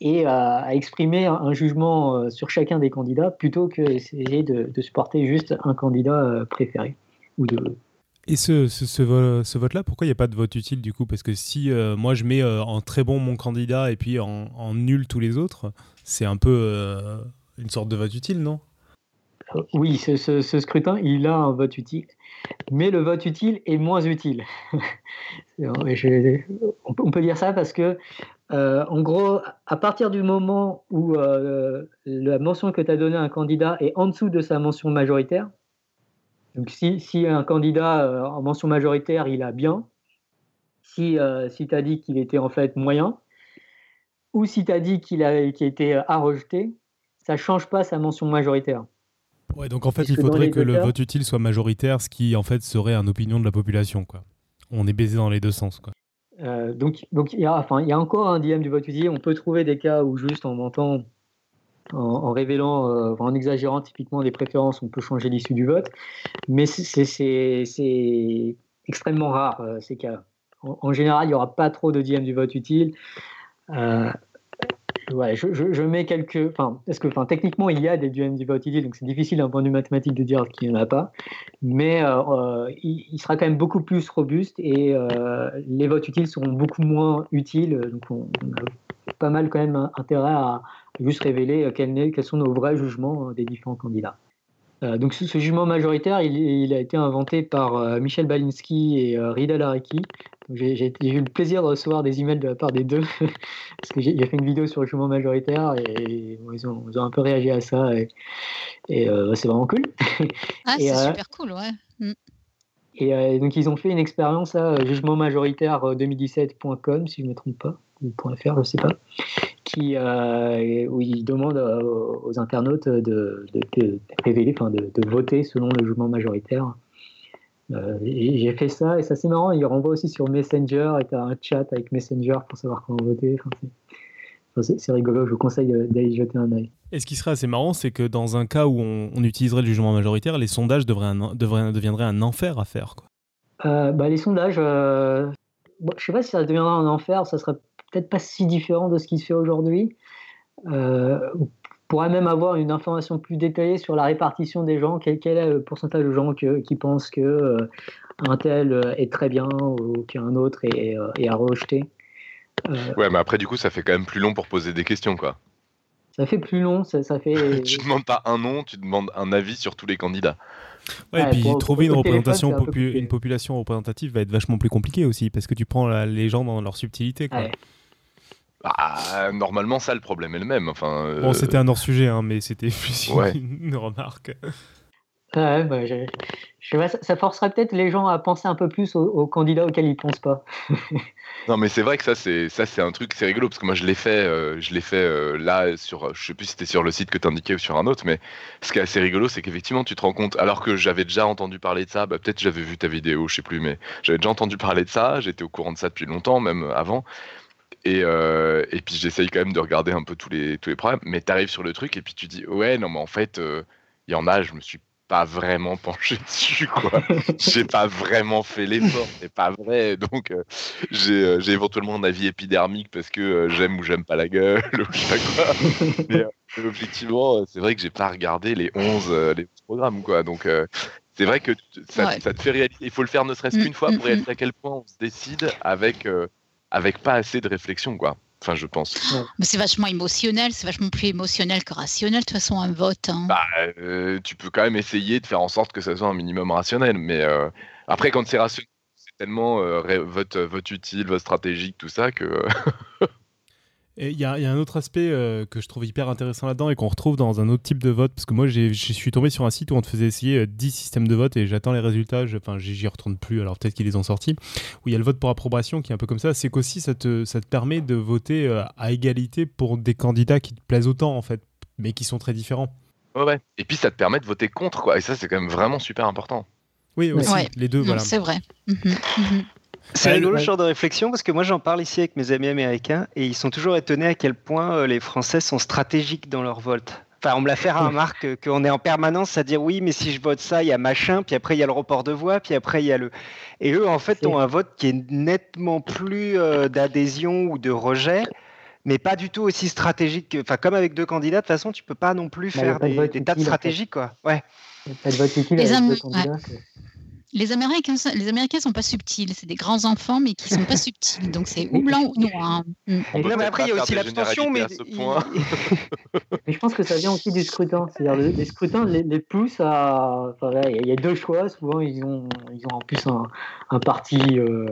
S6: et à, exprimer un, jugement sur chacun des candidats plutôt que essayer de, de supporter juste un candidat préféré ou de
S3: et ce, ce, vote-là, pourquoi il n'y a pas de vote utile du coup? Parce que si euh, moi je mets euh, en très bon mon candidat et puis en, nul tous les autres, c'est un peu euh, une sorte de vote utile, non?
S6: Oui, ce, scrutin, il a un vote utile, mais le vote utile est moins utile. on, peut dire ça parce que, en gros, à partir du moment où la mention que tu as donnée à un candidat est en dessous de sa mention majoritaire, donc si, un candidat euh, en mention majoritaire, il a bien, si, euh, si tu as dit qu'il était en fait moyen, ou si tu as dit qu'il a, été à rejeter, ça ne change pas sa mention majoritaire.
S3: Ouais, donc en fait, il faudrait que le vote utile soit majoritaire, ce qui en fait serait une opinion de la population. Quoi. On est baisé dans les deux sens. Quoi.
S6: Euh, donc, donc il, y a, enfin, il y a encore un dilemme du vote utile. On peut trouver des cas où juste en mentant en, révélant, euh, en exagérant typiquement des préférences, on peut changer l'issue du vote. Mais c'est extrêmement rare euh, ces cas. En, général, il n'y aura pas trop de DM du vote utile. Euh, je, mets quelques. Enfin, parce que techniquement, il y a des DM du vote utile, donc c'est difficile d'un point de vue mathématique de dire qu'il n'y en a pas. Mais il, sera quand même beaucoup plus robuste et les votes utiles seront beaucoup moins utiles. Donc, on a pas mal quand même intérêt à, juste révéler euh, quels, sont nos vrais jugements euh, des différents candidats. Euh, donc ce, jugement majoritaire, il, a été inventé par Michel Balinski et Rida Lareki. J'ai eu le plaisir de recevoir des emails de la part des deux, parce que j'ai fait une vidéo sur le jugement majoritaire et ils, ont, un peu réagi à ça et, c'est vraiment cool.
S2: Ah, c'est super cool, ouais. Mm.
S6: Et donc ils ont fait une expérience à jugement majoritaire 2017.com, si je ne me trompe pas, ou .fr, je ne sais pas qui, euh, où il demande euh, aux internautes de, révéler, enfin de, voter selon le jugement majoritaire. Euh, j'ai fait ça et ça c'est marrant, il renvoie aussi sur Messenger et tu as un chat avec Messenger pour savoir comment voter. c'est rigolo, je vous conseille d'aller jeter un œil.
S3: Et ce qui serait assez marrant, c'est que dans un cas où on, utiliserait le jugement majoritaire, les sondages devraient deviendraient un enfer à faire.
S6: Quoi. bah, les sondages, je ne sais pas si ça deviendra un enfer, ça serait peut-être pas si différent de ce qui se fait aujourd'hui. Euh, on pourrait même avoir une information plus détaillée sur la répartition des gens, quel, est le pourcentage de gens qui pensent que euh, un tel est très bien ou qu'un autre est, est, à rejeter.
S4: Euh, ouais, mais après, du coup, ça fait quand même plus long pour poser des questions, quoi.
S6: Ça fait plus long, ça, ça fait.
S4: tu demandes pas un nom, tu demandes un avis sur tous les candidats.
S3: Ouais, et puis trouver une représentation, une population représentative va être vachement plus compliqué aussi, parce que tu prends les gens dans leur subtilité. Quoi.
S4: Bah, normalement, ça, le problème est le même. Enfin,
S3: euh, Bon, c'était un hors-sujet, hein, mais c'était plus une remarque.
S6: Ouais, bah, je, ça, forcerait peut-être les gens à penser un peu plus aux, candidats auxquels ils pensent pas.
S4: non, mais c'est vrai que ça, c'est ça, c'est un truc, c'est rigolo parce que moi, je l'ai fait, euh, je l'ai fait euh, là sur, je sais plus si c'était sur le site que tu indiquais ou sur un autre, mais ce qui est assez rigolo, c'est qu'effectivement, tu te rends compte, alors que j'avais déjà entendu parler de ça, bah, peut-être j'avais vu ta vidéo, je sais plus, mais j'avais déjà entendu parler de ça, j'étais au courant de ça depuis longtemps, même avant. Et, euh, et puis j'essaye quand même de regarder un peu tous les, tous les problèmes. Mais tu arrives sur le truc et puis tu dis ouais, non, mais en fait, euh, il y en a, je me suis pas vraiment penché dessus, quoi. j'ai pas vraiment fait l'effort, c'est pas vrai. Donc euh, j'ai éventuellement un avis épidermique parce que j'aime ou j'aime pas la gueule ou je sais quoi. Mais objectivement, c'est vrai que j'ai pas regardé les 11, les programmes, quoi. Donc c'est vrai que ça, ça, te fait réaliser. Il faut le faire ne serait-ce mm, qu'une fois pour mm, réaliser mm. à quel point on se décide avec avec pas assez de réflexion, quoi. Enfin, je pense.
S2: Mais c'est vachement émotionnel, c'est vachement plus émotionnel que rationnel, de toute façon, un vote. Hein.
S4: Bah, euh, tu peux quand même essayer de faire en sorte que ça soit un minimum rationnel. Mais euh, après, quand c'est rationnel, c'est tellement euh, vote, vote utile, vote stratégique, tout ça, que.
S3: Il y, a un autre aspect euh, que je trouve hyper intéressant là-dedans et qu'on retrouve dans un autre type de vote, parce que moi je suis tombé sur un site où on te faisait essayer 10 euh, systèmes de vote et j'attends les résultats, enfin j'y retourne plus, alors peut-être qu'ils les ont sortis, où il y a le vote pour approbation qui est un peu comme ça, c'est qu'aussi ça te, ça te permet de voter euh, à égalité pour des candidats qui te plaisent autant en fait, mais qui sont très différents.
S4: Ouais, ouais. Et puis ça te permet de voter contre, quoi, et ça c'est quand même vraiment super important.
S3: Oui, aussi, les deux, voilà.
S2: C'est vrai. Mhm, mhm.
S1: C'est rigolo ce genre de réflexion parce que moi j'en parle ici avec mes amis américains et ils sont toujours étonnés à quel point euh, les Français sont stratégiques dans leur vote. Enfin, on me l'a fait remarque qu'on est en permanence à dire oui, mais si je vote ça, il y a machin, puis après il y a le report de voix, puis après il y a le. Et eux, en fait, ont un vote qui est nettement plus euh, d'adhésion ou de rejet mais pas du tout aussi stratégique. Enfin, comme avec deux candidats, de toute façon, tu peux pas non plus
S6: Bah,
S1: faire
S6: pas de
S1: des, des tas de stratégies, quoi. Ouais.
S6: Pas de vote utile
S2: Les
S6: avec
S2: Am-
S6: deux candidats. c'est-
S2: Les Américains, les Américains sont pas subtils. C'est des grands enfants, mais qui sont pas subtils. Donc c'est ou blanc ou noir. Mm.
S4: On
S6: Et
S4: peut
S1: non, mais après, il y a aussi l'abstention, mais
S6: je pense que ça vient aussi du scrutin. C'est-à-dire le- les scrutins les, les poussent à. Enfin, là, il y a- il y a deux choix. Souvent, ils ont, ils ont en plus un, un parti euh,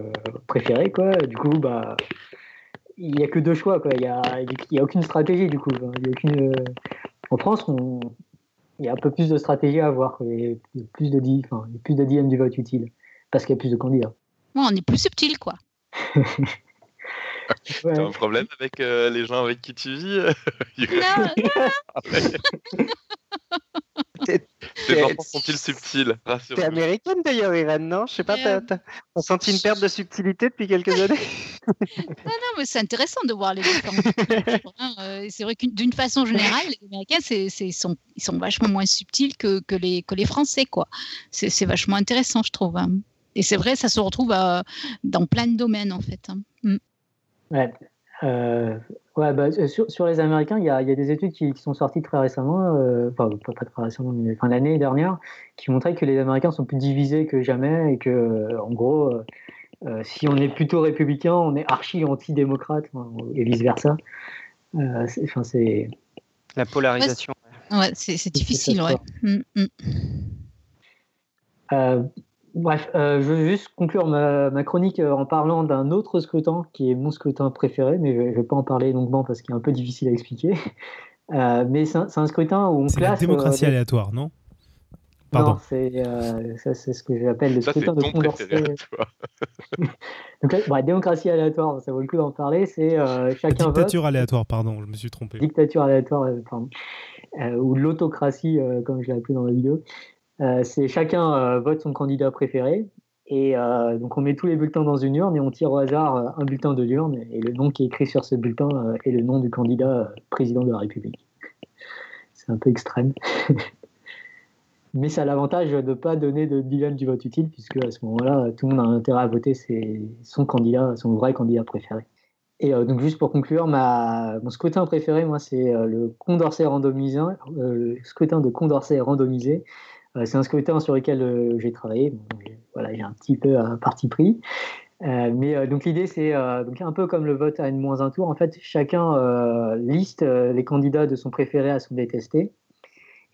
S6: préféré, quoi. Du coup, bah, il n'y a que deux choix, quoi. Il n'y a, il y a aucune stratégie, du coup. Il y a aucune, euh, En France, on- il y a un peu plus de stratégie à avoir. a plus de, enfin, plus de dixièmes du vote utile. Parce qu'il y a plus de candidats.
S2: Ouais, on est plus subtil, quoi.
S6: Ouais.
S4: T'as un problème avec euh, les gens avec qui tu vis euh,
S2: Non,
S4: Tes enfants sont-ils subtils?
S1: T'es américaine d'ailleurs, Irène, non? Je sais pas, t'as t'as- senti une perte de subtilité depuis quelques années?
S2: Non, mais c'est intéressant de voir les hein. Euh, C'est vrai que d'une façon générale, les Américains, c'est, c'est- sont, ils sont vachement moins subtils que, que, les, que les Français, quoi. C'est, c'est vachement intéressant, je trouve. hein. Et c'est vrai, ça se retrouve euh, dans plein de domaines, en fait. hein. Mm.
S6: Ouais. Euh, ouais, bah, euh, sur, sur les Américains, il y a, il y a des études qui, qui sont sorties très récemment, euh, enfin pas, pas très récemment, mais enfin, l'année dernière, qui montraient que les Américains sont plus divisés que jamais et que, en gros, euh, si on est plutôt républicain, on est archi anti-démocrate hein, et vice versa. Euh, c'est- Enfin, c'est
S1: La polarisation.
S2: Ouais, c'est, c'est
S6: c'est
S2: difficile,
S6: ça,
S2: ouais. Mm, mm.
S6: Bref, euh, je veux juste conclure ma, ma chronique euh, en parlant d'un autre scrutin qui est mon scrutin préféré, mais je ne vais pas en parler longuement parce qu'il est un peu difficile à expliquer. Euh, mais c'est un, scrutin où on
S3: C'est la
S6: classe.
S3: démocratie
S6: euh,
S3: aléatoire, non?
S6: Non,
S3: Pardon.
S6: c'est euh, ça, c'est ce que j'appelle le
S4: Ça,
S6: scrutin de Condorcet. Donc, là, bon, démocratie aléatoire, ça vaut le coup d'en parler. C'est euh, chacun vote.
S3: Dictature aléatoire, pardon, je me suis trompé.
S6: dictature aléatoire, pardon, Euh, ou l'autocratie, euh, comme je l'ai appelé dans la vidéo. Euh, c'est chacun euh, vote son candidat préféré. Et euh, donc on met tous les bulletins dans une urne et on tire au hasard un bulletin de l'urne. Et le nom qui est écrit sur ce bulletin est le nom du candidat président de la République. C'est un peu extrême. Mais ça a l'avantage de ne pas donner de dilemme du vote utile, puisque à ce moment-là, tout le monde a intérêt à voter son candidat, son vrai candidat préféré. Et donc juste pour conclure, mon scrutin préféré, moi, c'est le Condorcet randomisé, le scrutin de Condorcet randomisé. Euh, c'est un scrutin sur lequel euh, j'ai travaillé. Bon, j'ai- voilà, j'ai un petit peu un parti pris. Euh, mais euh, donc l'idée, c'est euh, un peu comme le vote à N-1 tour. En fait, chacun euh, liste euh, les candidats de son préféré à son détesté.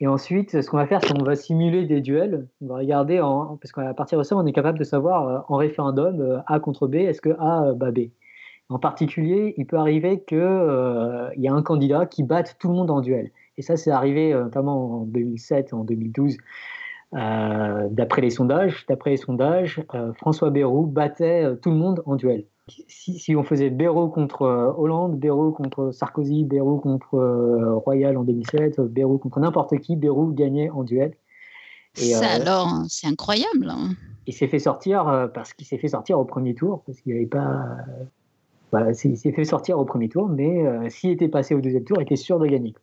S6: Et ensuite, ce qu'on va faire, c'est qu'on va simuler des duels. On va regarder, en, parce qu'à partir de ça, on est capable de savoir euh, en référendum euh, A contre B, est-ce que A euh, bat B? En particulier, il peut arriver qu'il y a un candidat qui batte tout le monde en duel. Et ça, c'est arrivé euh, notamment en 2007, en 2012. Euh, d'après les sondages, d'après les sondages, euh, François Bayrou battait euh, tout le monde en duel. Si, si on faisait Bayrou contre Hollande, Bayrou contre Sarkozy, Bayrou contre Royal en 2007, euh, Bayrou contre n'importe qui, Bayrou gagnait en duel. Et,
S2: Ça, alors, hein, c'est incroyable. hein.
S6: il s'est fait sortir parce qu'il s'est fait sortir au premier tour, parce qu'il n'avait pas. voilà, il s'est fait sortir au premier tour, mais s'il était passé au deuxième tour, il était sûr de gagner.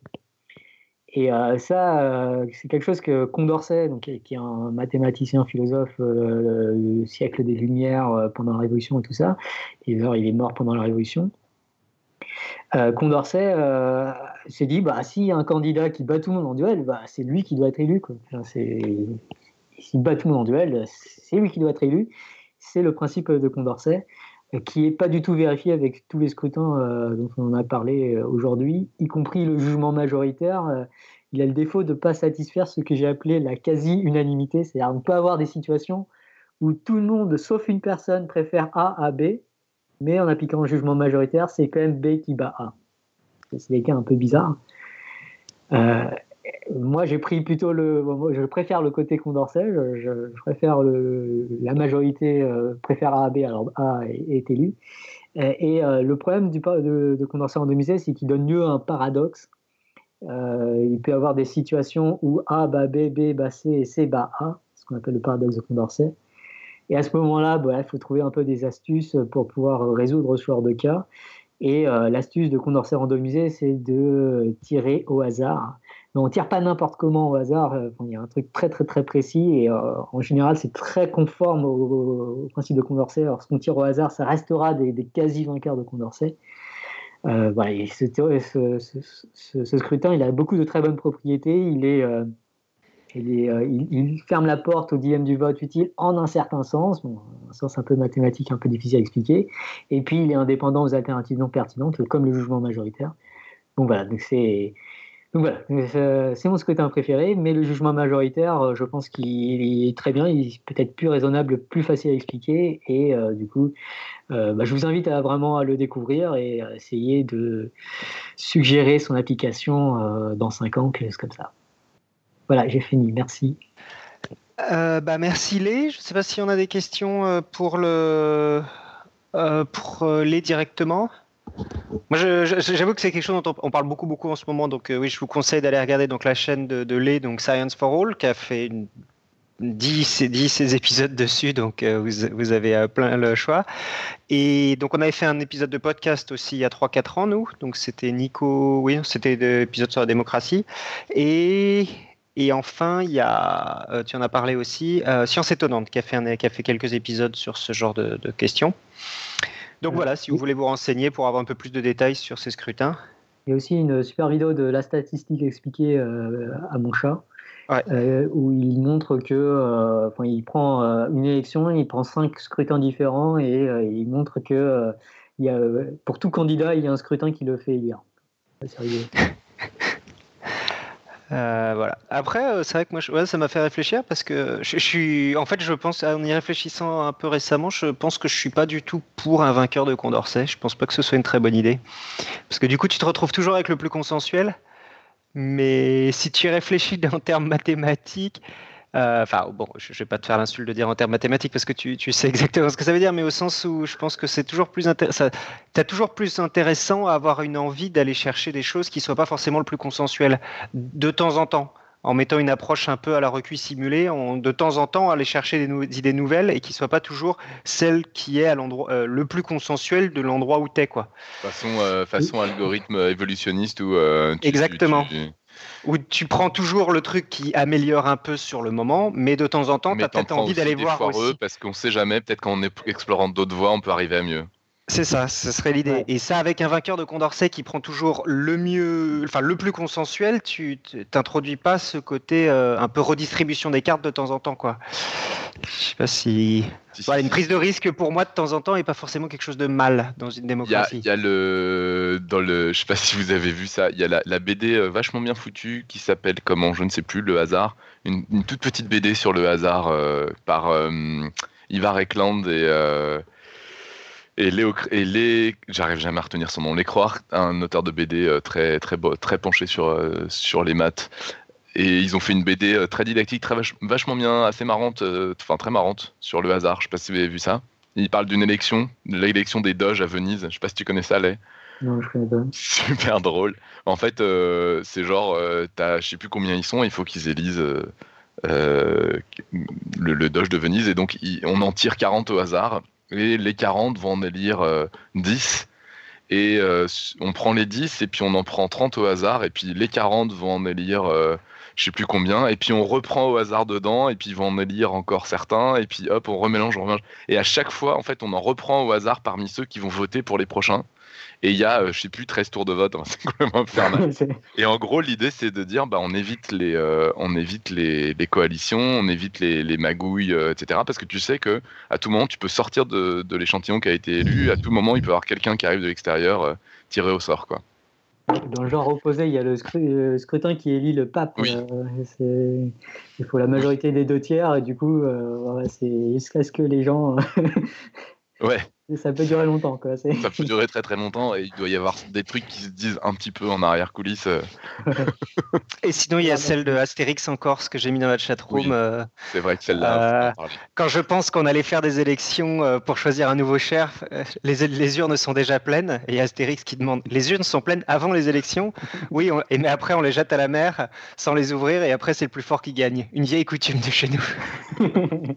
S6: Et euh, ça, euh, c'est quelque chose que Condorcet, donc, qui est- un mathématicien, philosophe euh, du siècle des Lumières euh, pendant la Révolution et tout ça, et d'ailleurs il est mort pendant la Révolution. Euh, Condorcet euh, s'est dit, bah, a un candidat qui bat tout le monde en duel, bah, c'est lui qui doit être élu. S'il bat tout le monde en duel, c'est lui qui doit être élu. C'est le principe de Condorcet, euh, qui n'est pas du tout vérifié avec tous les scrutins euh, dont on a parlé euh, aujourd'hui, y compris le jugement majoritaire. euh, il a le défaut de ne pas satisfaire ce que j'ai appelé la quasi-unanimité, c'est-à-dire on peut avoir des situations où tout le monde, sauf une personne, préfère A à B, mais en appliquant le jugement majoritaire, c'est quand même B qui bat A. C'est des cas un peu bizarres. Moi, j'ai pris plutôt le. je préfère le côté Condorcet. Je, je- préfère le, la majorité euh, préfère A à B, alors A est, élu. Et, euh, le problème de, Condorcet randomisé, c'est qu'il donne lieu à un paradoxe. Euh, il peut y avoir des situations où A bat B, B bat C et C bat A, ce qu'on appelle le paradoxe de Condorcet. Et à ce moment-là, bah, il faut trouver un peu des astuces pour pouvoir résoudre ce genre de cas. Et euh, l'astuce de Condorcet randomisé, c'est de tirer au hasard. Mais on tire pas n'importe comment au hasard. euh, Il y a un truc très très très précis et euh, en général c'est très conforme au, principe de Condorcet. Lorsqu'on tire au hasard, ça restera des, quasi vainqueurs de Condorcet. voilà, ce, ce, scrutin, il a beaucoup de très bonnes propriétés. Il euh, ferme la porte au dilemme du vote utile en un certain sens, un sens un peu mathématique, un peu difficile à expliquer. Et puis, il est indépendant aux alternatives non pertinentes, comme le jugement majoritaire. Donc voilà, c'est c'est mon scrutin préféré, mais le jugement majoritaire, euh, je pense qu'il est très bien, il est peut-être plus raisonnable, plus facile à expliquer, et euh, du coup, bah, je vous invite à vraiment à le découvrir et à essayer de suggérer son application dans 5 ans, quelque chose comme ça. Voilà, j'ai fini. Merci.
S1: Euh, bah, merci Lé. Je ne sais pas si on a des questions euh, pour le euh, pour les directement. Moi, j'avoue que c'est quelque chose dont on, parle beaucoup, beaucoup en ce moment. Donc, oui, je vous conseille d'aller regarder donc la chaîne de, de Lé, donc Science for All, qui a fait une 10, 10 épisodes dessus, donc vous, vous, avez plein le choix. Et donc on avait fait un épisode de podcast aussi il y a 3-4 ans, nous. Donc c'était Nico, oui, c'était l'épisode sur la démocratie. Et et enfin, il y a, euh, tu en as parlé aussi, euh, Science étonnante qui a fait quelques épisodes sur ce genre de, questions. Donc voilà, si vous voulez vous renseigner pour avoir un peu plus de détails sur ces scrutins.
S6: Il y a aussi une super vidéo de la statistique expliquée euh, à mon chat, où il montre que, il prend une élection, il prend cinq scrutins différents et il montre que il y a, pour tout candidat, il y a un scrutin qui le fait élire.
S1: Euh, voilà. Après, euh, c'est vrai que moi, ça m'a fait réfléchir parce que je, suis, en fait, je pense, en y réfléchissant un peu récemment, je pense que je suis pas du tout pour un vainqueur de Condorcet. Je pense pas que ce soit une très bonne idée, parce que du coup, tu te retrouves toujours avec le plus consensuel. Mais si tu réfléchis en termes mathématiques, enfin, bon, je ne vais pas te faire l'insulte de dire en termes mathématiques parce que tu, sais exactement ce que ça veut dire, mais au sens où je pense que c'est toujours plus intéressant. Tu as toujours plus intéressant à avoir une envie d'aller chercher des choses qui ne soient pas forcément le plus consensuel de temps en temps en mettant une approche un peu à la recuit simulée, de temps en temps aller chercher des, idées nouvelles et qui ne soient pas toujours celle qui est à l'endroit euh, le plus consensuel de l'endroit où tu es. Quoi.
S4: Façon, euh, façon algorithme évolutionniste ou
S1: Exactement où tu prends toujours le truc qui améliore un peu sur le moment, mais de temps en temps, tu as peut-être envie d'aller voir aussi.
S4: Parce qu'on sait jamais, peut-être qu'en explorant d'autres voies, on peut arriver à mieux.
S1: C'est ça, ce serait l'idée. Et ça, avec un vainqueur de Condorcet qui prend toujours le mieux, enfin le plus consensuel, tu t'introduis pas ce côté euh, un peu redistribution des cartes de temps en temps, quoi. Je sais pas si. Voilà, une prise de risque pour moi de temps en temps est pas forcément quelque chose de mal dans une démocratie.
S4: Il y, a le dans le, je sais pas si vous avez vu ça, il y a la, BD euh, vachement bien foutue qui s'appelle comment, je ne sais plus, le hasard, une, toute petite BD sur le hasard euh, par Ivar Ekland et et Léo, et les, j'arrive jamais à retenir son nom, Les Croire, un auteur de BD euh, très très beau, très penché sur euh, sur les maths. Et ils ont fait une BD euh, très didactique, très vachement bien, assez marrante, enfin très marrante sur le hasard. Je sais pas si vous avez vu ça. Il parle d'une élection, de l'élection des Doges à Venise. Je sais pas si tu connais ça, Lé.
S6: Non, je connais pas.
S4: Super drôle. En fait, c'est genre, t'as, je sais plus combien ils sont, il faut qu'ils élisent le, le, Doge de Venise, et donc on en tire 40 au hasard et les 40 vont en élire 10. Euh, et euh, on prend les 10 et puis on en prend 30 au hasard. Et puis les 40 vont en élire euh, je sais plus combien. Et puis on reprend au hasard dedans. Et puis ils vont en élire encore certains. Et puis hop, on remélange, on remélange. Et à chaque fois, en fait, on en reprend au hasard parmi ceux qui vont voter pour les prochains. Et il y a, euh, je sais plus, 13 tours de vote. Hein, c'est complètement infernal. et en gros, l'idée, c'est de dire, bah, on évite les, euh, on évite les, les, coalitions, on évite les, les magouilles, euh, etc. Parce que tu sais que à tout moment, tu peux sortir de, de l'échantillon qui a été élu. À tout moment, il peut y avoir quelqu'un qui arrive de l'extérieur tiré au sort, quoi.
S6: Dans le genre opposé, il y a le, scrutin qui élit le pape. il faut la majorité des deux tiers, et du coup, c'est jusqu'à ce que les gens.
S4: ouais
S6: ça peut durer longtemps. Quoi.
S4: Ça peut durer très très longtemps et il doit y avoir des trucs qui se disent un petit peu en arrière-coulisses. Euh.
S1: et sinon, il y a celle de Astérix en Corse que j'ai mis dans la chatroom. room euh,
S4: c'est vrai que celle-là.
S1: Euh, quand je pense qu'on allait faire des élections pour choisir un nouveau chef, les, les, urnes sont déjà pleines et Astérix qui demande Les urnes sont pleines avant les élections? Oui, et, mais après on les jette à la mer sans les ouvrir et après c'est le plus fort qui gagne. Une vieille coutume de chez nous.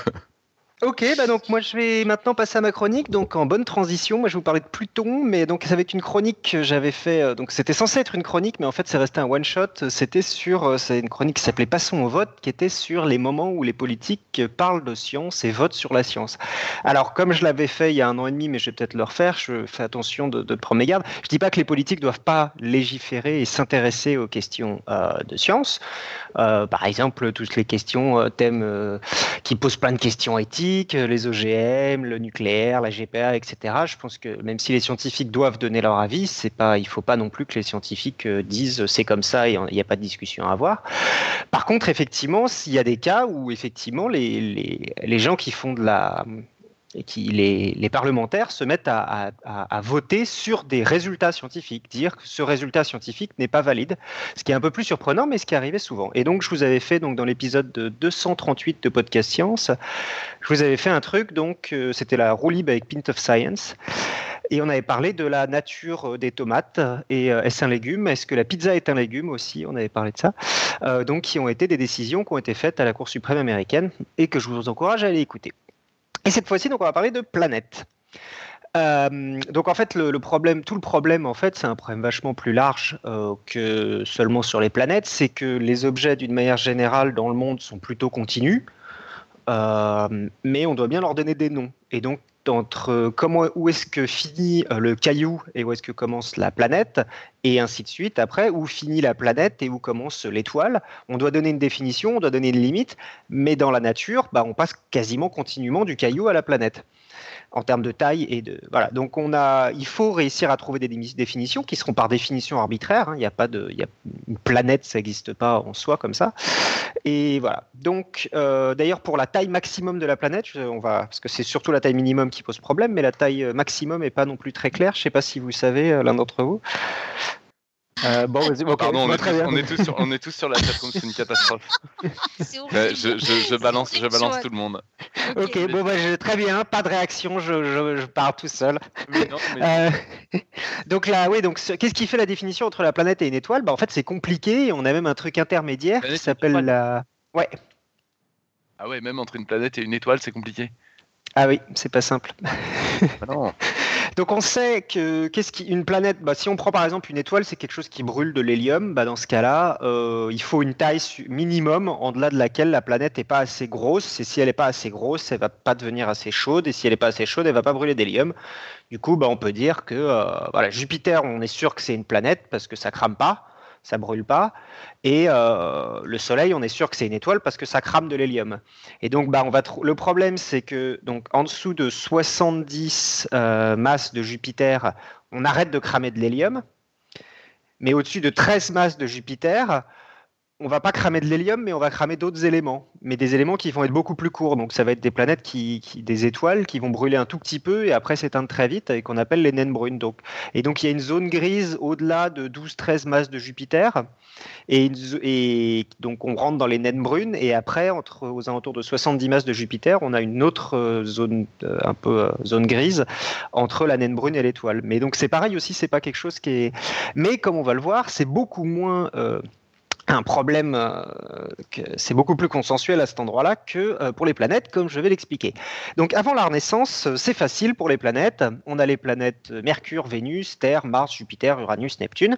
S1: Ok, bah donc moi je vais maintenant passer à ma chronique. Donc en bonne transition, moi je vais vous parler de Pluton, mais donc c'est avec une chronique que j'avais fait. Euh, donc c'était censé être une chronique, mais en fait c'est resté un one shot. C'était sur, euh, c'est une chronique qui s'appelait Passons au vote, qui était sur les moments où les politiques parlent de science et votent sur la science. Alors comme je l'avais fait il y a un an et demi, mais je vais peut-être le refaire. Je fais attention de, de prendre mes gardes. Je dis pas que les politiques doivent pas légiférer et s'intéresser aux questions euh, de science. par exemple, toutes les questions thèmes qui posent plein de questions éthiques, les OGM le nucléaire, la GPA, etc. Je pense que même si les scientifiques doivent donner leur avis, c'est pas, il faut pas non plus que les scientifiques euh, disent c'est comme ça et il n'y a pas de discussion à avoir. Par contre, effectivement, s'il y a des cas où effectivement les, les, les gens qui font de la et qui les, parlementaires se mettent à, voter sur des résultats scientifiques, dire que ce résultat scientifique n'est pas valide, ce qui est un peu plus surprenant, mais ce qui arrivait souvent. Et donc, je vous avais fait donc dans l'épisode 238 de Podcast Science, je vous avais fait un truc, donc euh, c'était la roue avec Pint of Science. Et on avait parlé de la nature euh, des tomates et euh, est-ce un légume? Est-ce que la pizza est un légume aussi? On avait parlé de ça. Donc, qui ont été des décisions qui ont été faites à la Cour suprême américaine et que je vous encourage à aller écouter. Et cette fois-ci, donc, on va parler de planètes. Euh, donc en fait, le, problème, tout le problème, en fait, c'est un problème vachement plus large euh, que seulement sur les planètes. C'est que les objets, d'une manière générale, dans le monde, sont plutôt continus, euh, mais on doit bien leur donner des noms. Et donc entre comment, où est-ce que finit le caillou et où est-ce que commence la planète, et ainsi de suite. Après, où finit la planète et où commence l'étoile. On doit donner une définition, on doit donner une limite, mais dans la nature, bah, on passe quasiment continuellement du caillou à la planète en termes de taille et de voilà. Donc on a, il faut réussir à trouver des définitions qui seront par définition arbitraires. Hein. Il n'y a pas de, il y a une planète, ça n'existe pas en soi comme ça. Et voilà. Donc euh, d'ailleurs pour la taille maximum de la planète, on va parce que c'est surtout la taille minimum qui pose problème, mais la taille euh, maximum est pas non plus très claire. Je sais pas si vous savez euh, l'un d'entre vous.
S4: Euh, bon, vas-y, okay, Pardon, on est, tous, on, est tous sur, on est tous sur la chatroom, c'est une catastrophe. je, je, je, balance, je balance tout le monde.
S1: Ok, okay bon, bah, je, très bien, pas de réaction, je, je, pars tout seul. Mais non, mais... Euh, donc là, oui, donc qu'est-ce qui fait la définition entre la planète et une étoile? Bah, En fait, c'est compliqué, on a même un truc intermédiaire qui s'appelle la. Ouais.
S4: Ah ouais, même entre une planète et une étoile, c'est compliqué.
S1: Ah oui, c'est pas simple. Ah non. Donc on sait que qu'est-ce qui une planète, bah, si on prend par exemple une étoile, c'est quelque chose qui brûle de l'hélium. Bah, dans ce cas-là, euh, il faut une taille minimum en delà de laquelle la planète n'est pas assez grosse. Et si elle n'est pas assez grosse, elle va pas devenir assez chaude. Et si elle n'est pas assez chaude, elle va pas brûler d'hélium. Du coup, bah, on peut dire que euh, voilà, Jupiter, on est sûr que c'est une planète parce que ça crame pas ça brûle pas. Et euh, le Soleil, on est sûr que c'est une étoile parce que ça crame de l'hélium. Et donc, bah, on va le problème, c'est que donc en dessous de 70 euh, masses de Jupiter, on arrête de cramer de l'hélium. Mais au-dessus de 13 masses de Jupiter, on va pas cramer de l'hélium, mais on va cramer d'autres éléments, mais des éléments qui vont être beaucoup plus courts. Donc ça va être des planètes qui, des étoiles qui vont brûler un tout petit peu et après s'éteindre très vite et qu'on appelle les naines brunes. Donc, et donc il y a une zone grise au-delà de 12-13 masses de Jupiter et, donc on rentre dans les naines brunes et après entre aux alentours de 70 masses de Jupiter, on a une autre euh, zone euh, un peu euh, zone grise entre la naine brune et l'étoile. Mais donc c'est pareil aussi, c'est pas quelque chose qui est. Mais comme on va le voir, c'est beaucoup moins un problème euh, c'est beaucoup plus consensuel à cet endroit-là que euh, pour les planètes, comme je vais l'expliquer. Donc avant la Renaissance, euh, c'est facile pour les planètes. On a les planètes Mercure, Vénus, Terre, Mars, Jupiter, Uranus, Neptune,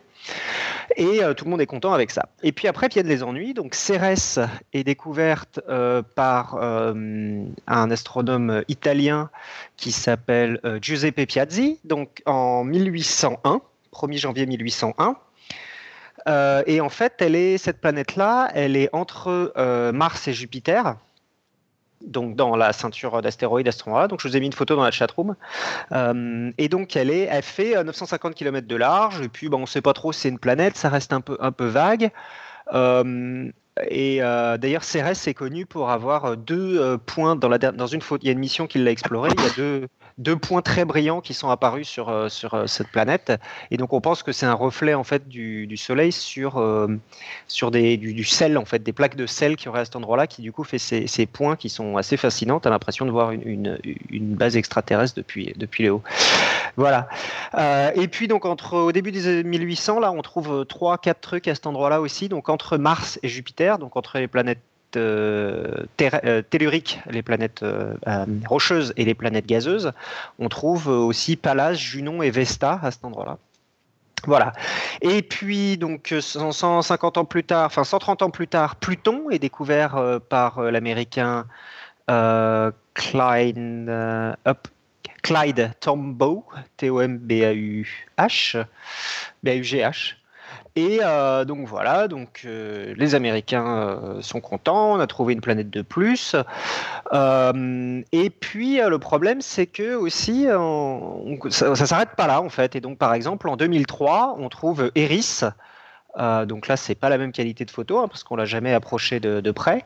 S1: et tout le monde est content avec ça. Et puis après, a des ennuis. Donc Cérès est découverte par un astronome italien qui s'appelle Giuseppe Piazzi, donc en 1801, 1er janvier 1801. Euh, et en fait, elle est, cette planète-là, elle est entre euh, Mars et Jupiter, donc dans la ceinture d'astéroïdes Astronauta. Donc je vous ai mis une photo dans la chatroom. Euh, et donc elle, est, elle fait 950 km de large, et puis bon, on ne sait pas trop si c'est une planète, ça reste un peu, un peu vague. Euh, et euh, d'ailleurs, Cérès est connu pour avoir deux points dans, la, dans une photo. Il y a une mission qui l'a exploré. Il y a deux, deux points très brillants qui sont apparus sur, euh, sur euh, cette planète. Et donc on pense que c'est un reflet en fait du, du Soleil sur, euh, sur des, du, sel, en fait, des plaques de sel qui auraient à cet endroit-là, qui du coup fait ces, points qui sont assez fascinants. Tu as l'impression de voir une, une, base extraterrestre depuis, depuis les. Voilà. Et puis donc entre au début des années 1800, là, on trouve trois, quatre trucs à cet endroit-là aussi. Donc entre Mars et Jupiter, donc entre les planètes telluriques, les planètes rocheuses et les planètes gazeuses, on trouve aussi Pallas, Junon et Vesta à cet endroit-là. Voilà. Et puis, donc, 150 ans plus tard, enfin 130 ans plus tard, Pluton est découvert par l'américain Clyde, Tombaugh, T-O-M-B-A-U-H, B-A-U-G-H. Et euh, donc voilà, donc euh, les Américains euh, sont contents, on a trouvé une planète de plus. et puis le problème, c'est que aussi, ça, ne s'arrête pas là en fait. Et donc par exemple, en 2003, on trouve Eris. donc là, c'est pas la même qualité de photo hein, parce qu'on l'a jamais approché de près.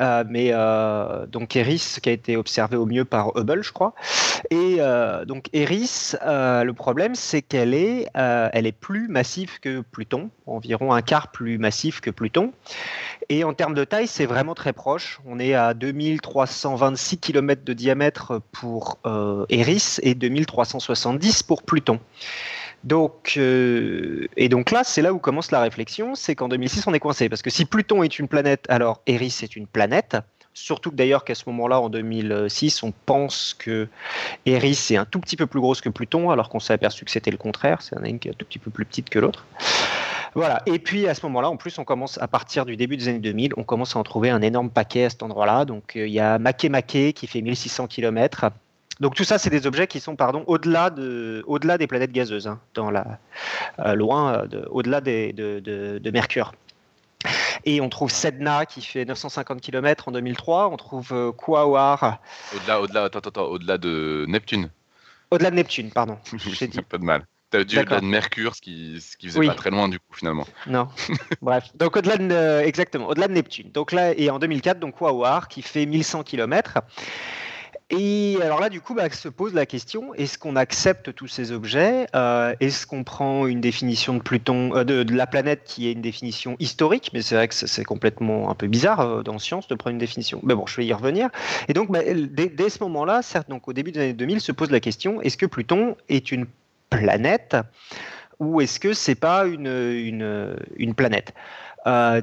S1: Euh, mais euh, donc Eris qui a été observé au mieux par Hubble, je crois. Et euh, donc Eris, le problème c'est qu'elle est, elle est plus massive que Pluton, environ un quart plus massif que Pluton. Et en termes de taille, c'est vraiment très proche. On est à 2326 km de diamètre pour Eris et 2370 pour Pluton. Donc, euh, et donc là, c'est là où commence la réflexion, c'est qu'en 2006, on est coincé. Parce que si Pluton est une planète, alors Eris est une planète. Surtout d'ailleurs qu'à ce moment-là, en 2006, on pense que Eris est un tout petit peu plus grosse que Pluton, alors qu'on s'est aperçu que c'était le contraire. C'est une qui est un tout petit peu plus petite que l'autre. Voilà. Et puis à ce moment-là, en plus, on commence à partir du début des années 2000, on commence à en trouver un énorme paquet à cet endroit-là. Donc euh, il y a Makemake qui fait 1600 km. Donc tout ça, c'est des objets qui sont pardon au-delà de, au-delà des planètes gazeuses, hein, dans la, euh, loin, euh, au-delà de, de, Mercure. Et on trouve Sedna qui fait 950 km en 2003. On trouve euh, Quaoar.
S4: Au-delà, au-delà, attends, attends, au-delà de Neptune.
S1: Au-delà de Neptune, pardon.
S4: J'ai pas de mal. T'as dit au-delà de Mercure, ce qui, ce qui faisait pas très loin du coup finalement.
S1: Non. Bref. Donc au-delà de, exactement, au-delà de Neptune. Donc là, et en 2004, donc Quaoar qui fait 1100 km. Et alors là, du coup, bah, se pose la question est-ce qu'on accepte tous ces objets euh, Est-ce qu'on prend une définition de Pluton, euh, de, la planète qui est une définition historique Mais c'est vrai que c'est complètement un peu bizarre euh, dans science de prendre une définition. Mais bon, je vais y revenir. Et donc, bah, dès, ce moment-là, certes, donc au début des années 2000, se pose la question est-ce que Pluton est une planète ou est-ce que c'est pas une, une, une planète? Euh,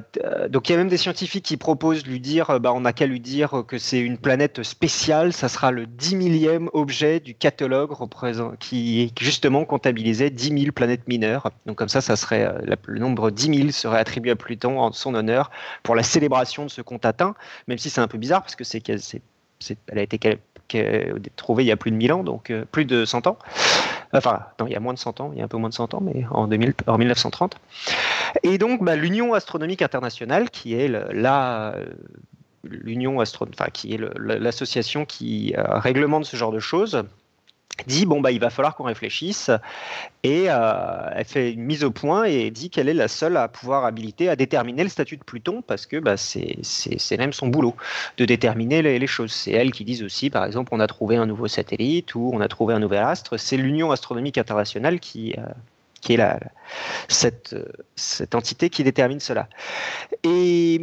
S1: donc il y a même des scientifiques qui proposent de lui dire, euh, bah, on n'a qu'à lui dire que c'est une planète spéciale, ça sera le 10 millième objet du catalogue qui justement comptabilisait 10 000 planètes mineures. Donc comme ça, euh, le nombre 10 000 serait attribué à Pluton en son honneur pour la célébration de ce compte atteint, même si c'est un peu bizarre parce que c'est elle a été trouvée il y a plus de 1000 ans, donc plus de 100 ans. Enfin, non, il y a moins de 100 ans, il y a un peu moins de 100 ans, mais en, 2000, en 1930. Et donc, bah, l'Union astronomique internationale, qui est est l'association qui euh, réglemente ce genre de choses, dit bon bah il va falloir qu'on réfléchisse et euh, elle fait une mise au point et dit qu'elle est la seule à pouvoir habiliter à déterminer le statut de Pluton parce que bah, c'est même son boulot de déterminer les, choses. C'est elle qui dit aussi par exemple on a trouvé un nouveau satellite ou on a trouvé un nouvel astre. C'est l'Union astronomique internationale qui euh, qui est la, cette, entité qui détermine cela. Et,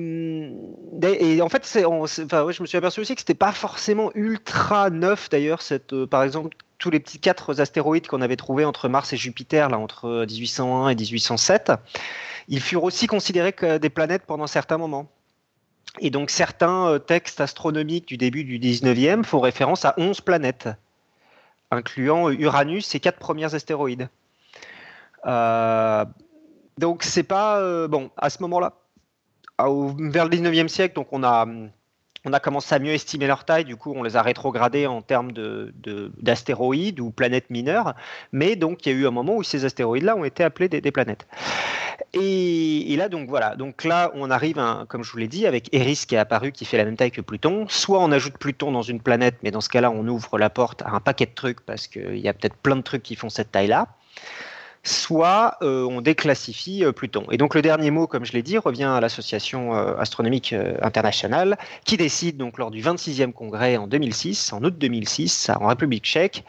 S1: et en fait, enfin, je me suis aperçu aussi que c'était pas forcément ultra neuf d'ailleurs, euh, par exemple, tous les petits quatre astéroïdes qu'on avait trouvés entre Mars et Jupiter, là, entre 1801 et 1807, ils furent aussi considérés comme des planètes pendant certains moments. Et donc certains euh, textes astronomiques du début du 19e font référence à 11 planètes, incluant Uranus et quatre premiers astéroïdes. Euh, donc c'est pas euh, bon à ce moment-là. Vers le 19e siècle, donc on a on a commencé à mieux estimer leur taille, du coup on les a rétrogradés en termes d'astéroïdes de, ou planètes mineures, mais donc il y a eu un moment où ces astéroïdes-là ont été appelés des, planètes. Et, là donc voilà, donc là on arrive, comme je vous l'ai dit, avec Eris qui est apparu, qui fait la même taille que Pluton. Soit on ajoute Pluton dans une planète, mais dans ce cas-là on ouvre la porte à un paquet de trucs parce qu'il y a peut-être plein de trucs qui font cette taille-là soit euh, on déclassifie euh, Pluton. Et donc le dernier mot, comme je l'ai dit, revient à l'Association euh, astronomique internationale, qui décide donc lors du 26e congrès en 2006, en août 2006, en République tchèque,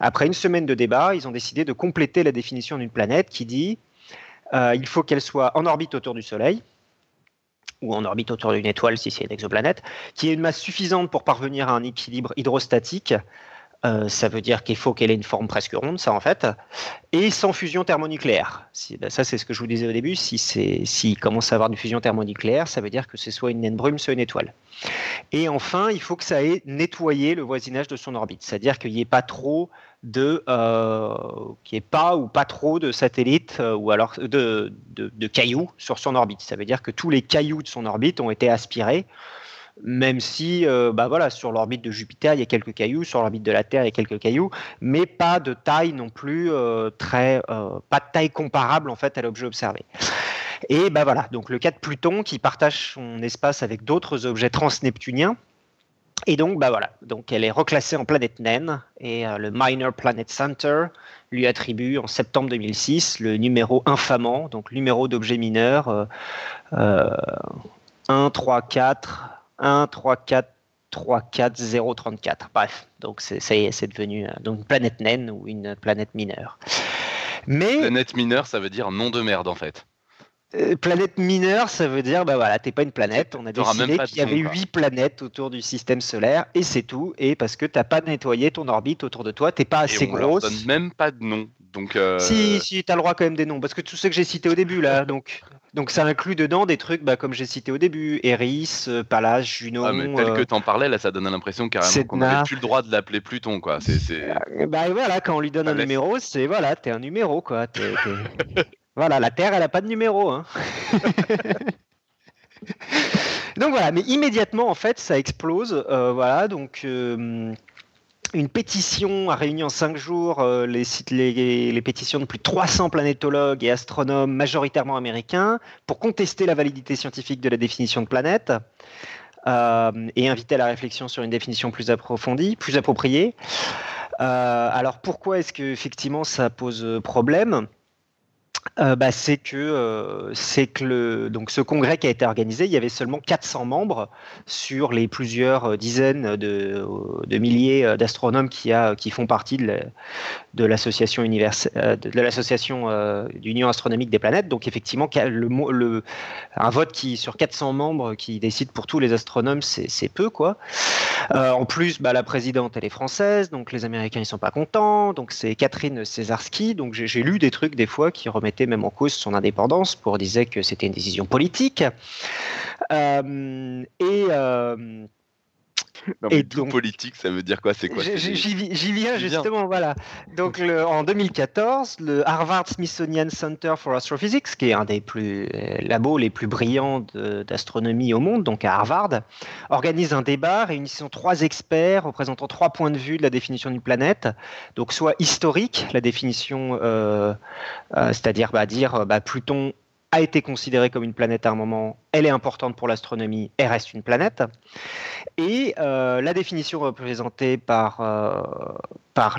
S1: après une semaine de débat, ils ont décidé de compléter la définition d'une planète qui dit il faut qu'elle soit en orbite autour du Soleil, ou en orbite autour d'une étoile si c'est une exoplanète, qui ait une masse suffisante pour parvenir à un équilibre hydrostatique Euh, ça veut dire qu'il faut qu'elle ait une forme presque ronde, ça en fait, et sans fusion thermonucléaire. Ben, ça, c'est ce que je vous disais au début. Si s'il commence à avoir une fusion thermonucléaire, ça veut dire que c'est soit une naine brume, soit une étoile. Et enfin, il faut que ça ait nettoyé le voisinage de son orbite, c'est-à-dire qu'il n'y ait pas trop de, euh, pas ou pas trop de satellites euh, ou alors de, de cailloux sur son orbite. Ça veut dire que tous les cailloux de son orbite ont été aspirés même si euh, bah voilà, sur l'orbite de Jupiter, il y a quelques cailloux, sur l'orbite de la Terre, il y a quelques cailloux, mais pas de taille non plus euh, très, euh, pas de taille comparable en fait à l'objet observé. Et bah voilà, donc le cas de Pluton qui partage son espace avec d'autres objets transneptuniens. Et donc, bah voilà, donc elle est reclassée en planète naine et le Minor Planet Center lui attribue en septembre 2006 le numéro infamant, donc numéro d'objet mineur 1, 3, 4, 1, 3, 4, 3, 4, 0, 34. Bref, donc c'est, ça y est, c'est devenu euh, donc une planète naine ou une planète mineure.
S4: Mais, planète mineure, ça veut dire nom de merde en fait.
S1: Euh, planète mineure, ça veut dire, bah voilà, t'es pas une planète. On a décidé qu'il y avait huit planètes autour du système solaire et c'est tout. Et parce que t'as pas nettoyé ton orbite autour de toi, t'es pas assez
S4: et on
S1: grosse.
S4: Leur donne même pas de nom. Donc euh...
S1: Si, si, t'as le droit quand même des noms. Parce que tout ce que j'ai cité au début là, donc donc ça inclut dedans des trucs bah, comme j'ai cité au début, Eris, euh, Pallas, Juno.
S4: Ah, mais tel que euh, t'en parlais, là, ça donne l'impression carrément qu'on n'avait plus le droit de l'appeler Pluton, quoi. C'est,
S1: Bah voilà, quand on lui donne un numéro, c'est voilà, t'es un numéro, quoi. voilà, la Terre, elle a pas de numéro, hein. donc voilà, mais immédiatement en fait, ça explose. voilà, donc une pétition a réuni en cinq jours euh, les, pétitions de plus de 300 planétologues et astronomes majoritairement américains pour contester la validité scientifique de la définition de planète euh, et inviter à la réflexion sur une définition plus approfondie, plus appropriée. Euh, alors pourquoi est-ce que effectivement ça pose problème? Euh, bah, c'est que euh, c'est que le, donc ce congrès qui a été organisé, il y avait seulement 400 membres sur les plusieurs euh, dizaines de, milliers d'astronomes qui, a, qui font partie de l'association de, l'association d'Union astronomique des planètes. Donc effectivement, un vote qui sur 400 membres qui décide pour tous les astronomes, c'est peu quoi. en plus, bah, la présidente elle est française, donc les Américains ils sont pas contents. Donc c'est Catherine Cesarski. Donc j'ai lu des trucs des fois qui même en cause son indépendance pour dire que c'était une décision politique. Euh, et euh,
S4: et donc, politique, ça veut dire quoi C'est quoi
S1: J'y viens justement, voilà. Donc en 2014, le Harvard Smithsonian Center for Astrophysics, qui est un des plus euh, labos les plus brillants d'astronomie au monde, donc à Harvard, organise un débat réunissant trois experts représentant trois points de vue de la définition d'une planète. Donc soit historique, la définition, euh, euh, c'est-à-dire bah, dire bah, Pluton a été considérée comme une planète à un moment, elle est importante pour l'astronomie, elle reste une planète. Et euh, la définition représentée par, euh, par,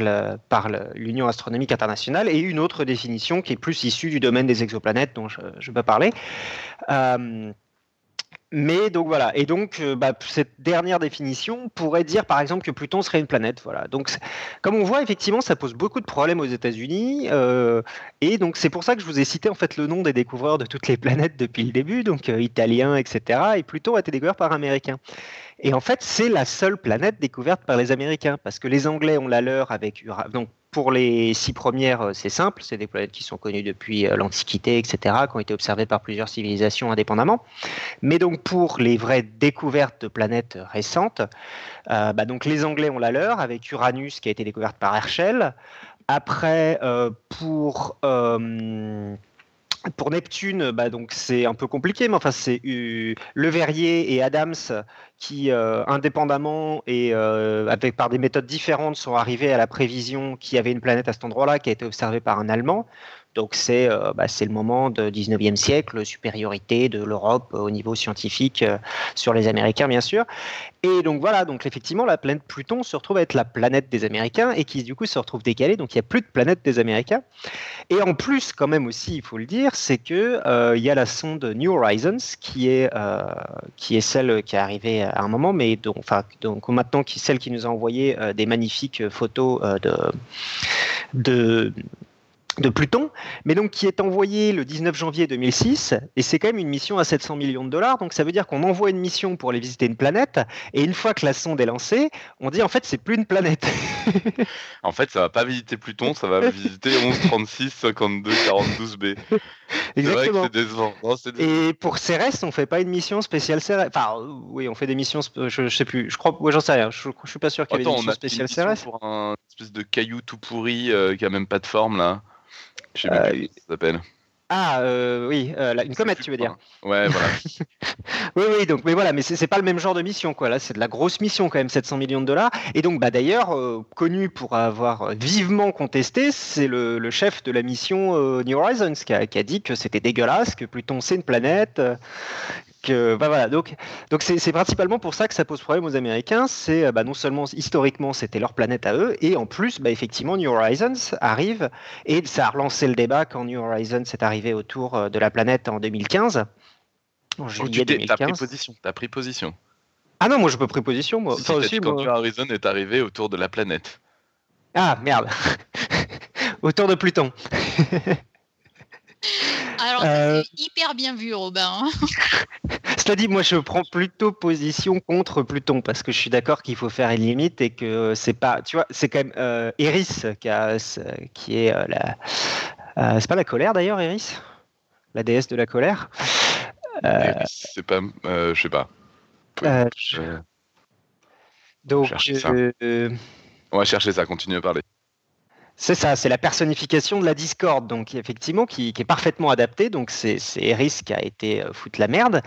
S1: l'Union astronomique internationale et une autre définition qui est plus issue du domaine des exoplanètes dont je, je peux parler. Euh, mais donc voilà, et donc euh, bah, cette dernière définition pourrait dire par exemple que Pluton serait une planète. Voilà. Donc comme on voit effectivement, ça pose beaucoup de problèmes aux États-Unis, euh, et donc c'est pour ça que je vous ai cité en fait le nom des découvreurs de toutes les planètes depuis le début, donc euh, italiens, etc. Et Pluton a été découvert par un Américain. Et en fait, c'est la seule planète découverte par les Américains, parce que les Anglais ont la leur avec Uranus. Pour les six premières, euh, c'est simple, c'est des planètes qui sont connues depuis euh, l'Antiquité, etc., qui ont été observées par plusieurs civilisations indépendamment. Mais donc, pour les vraies découvertes de planètes récentes, euh, bah donc les Anglais ont la leur avec Uranus qui a été découverte par Herschel. Après, pour pour Neptune, bah donc c'est un peu compliqué, mais enfin c'est euh, Le Verrier et Adams qui, euh, indépendamment et euh, avec par des méthodes différentes, sont arrivés à la prévision qu'il y avait une planète à cet endroit-là qui a été observée par un Allemand. Donc c'est euh, bah, le moment de 19e siècle, supériorité de l'Europe au niveau scientifique euh, sur les Américains bien sûr. Et donc voilà, donc effectivement la planète Pluton se retrouve à être la planète des Américains et qui du coup se retrouve décalée, donc il n'y a plus de planète des Américains. Et en plus quand même aussi, il faut le dire, c'est que euh, il y a la sonde New Horizons qui est qui est celle qui est arrivée à un moment, mais donc, donc maintenant qui celle qui nous a envoyé des magnifiques photos de de de Pluton, mais donc qui est envoyé le 19 janvier 2006, et c'est quand même une mission à 700 millions de dollars, donc ça veut dire qu'on envoie une mission pour aller visiter une planète, et une fois que la sonde est lancée, on dit en fait c'est plus une planète.
S4: en fait, ça va pas visiter Pluton, ça va visiter 11, 36, 52, 42 b
S1: Exactement.
S4: C'est décevant. Non, décevant.
S1: Et pour Cérès, on fait pas une mission spéciale Cérès. Enfin, oui, on fait des missions. Je, je sais plus. Je crois. Ouais, j'en sais rien. Je, je, suis pas sûr qu'il y ait une mission spéciale Cérès.
S4: Pour un espèce de caillou tout pourri euh, qui a même pas de forme là. Je sais ça s'appelle.
S1: Ah euh, oui, euh, une comète, tu veux dire
S4: Ouais, voilà.
S1: oui, oui, donc, mais voilà, mais c'est pas le même genre de mission, quoi. Là, c'est de la grosse mission quand même, 700 millions de dollars. Et donc, bah d'ailleurs, euh, connu pour avoir vivement contesté, c'est le, le, chef de la mission euh, New Horizons qui a, qui a dit que c'était dégueulasse, que Pluton c'est une planète, bah voilà, donc donc c'est principalement pour ça que ça pose problème aux Américains. C'est bah, non seulement historiquement c'était leur planète à eux, et en plus, bah, effectivement, New Horizons arrive et ça a relancé le débat quand New Horizons est arrivé autour de la planète en 2015.
S4: En juillet tu as pris position. As pris position.
S1: Ah non, moi je peux pris position. Moi.
S4: Si, enfin, aussi, quand moi... New Horizons est arrivé autour de la planète.
S1: Ah merde. autour de Pluton.
S2: Alors, euh... hyper bien vu, Robin.
S1: Cela dit, moi, je prends plutôt position contre Pluton parce que je suis d'accord qu'il faut faire une limite et que c'est pas, tu vois, c'est quand même euh, Eris qui, a, qui est euh, la, euh, c'est pas la colère d'ailleurs, Eris, la déesse de la colère?
S4: c'est pas, je sais pas. Je...
S1: Donc,
S4: on va chercher ça. Continue à parler.
S1: C'est ça, c'est la personnification de la discorde, donc effectivement qui, est parfaitement adaptée. Donc c'est Eris qui a été euh, foutre la merde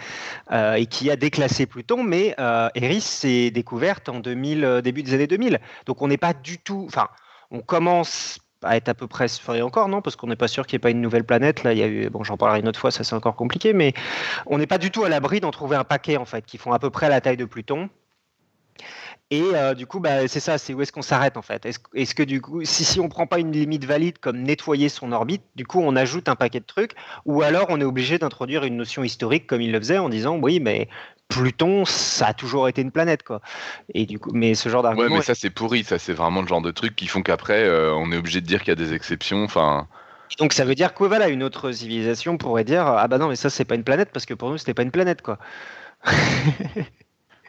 S1: euh, et qui a déclassé Pluton, mais euh, Eris s'est découverte en 2000, début des années 2000. Donc on n'est pas du tout, enfin, on commence à être à peu près, encore non, parce qu'on n'est pas sûr qu'il n'y ait pas une nouvelle planète. Là, il y a eu, bon, j'en parlerai une autre fois, ça c'est encore compliqué, mais on n'est pas du tout à l'abri d'en trouver un paquet en fait qui font à peu près la taille de Pluton. Et euh, du coup, bah, c'est ça, c'est où est-ce qu'on s'arrête en fait? Est-ce est que du coup, si, si on prend pas une limite valide comme nettoyer son orbite, du coup on ajoute un paquet de trucs, ou alors on est obligé d'introduire une notion historique comme il le faisait en disant oui, mais Pluton, ça a toujours été une planète, quoi. Et du coup, mais ce genre d'argument.
S4: Ouais, mais ça c'est pourri, ça c'est vraiment le genre de truc qui font qu'après euh, on est obligé de dire qu'il y a des exceptions. Enfin.
S1: Donc ça veut dire que voilà, une autre civilisation pourrait dire ah bah non mais ça c'est pas une planète parce que pour nous c'était pas une planète quoi.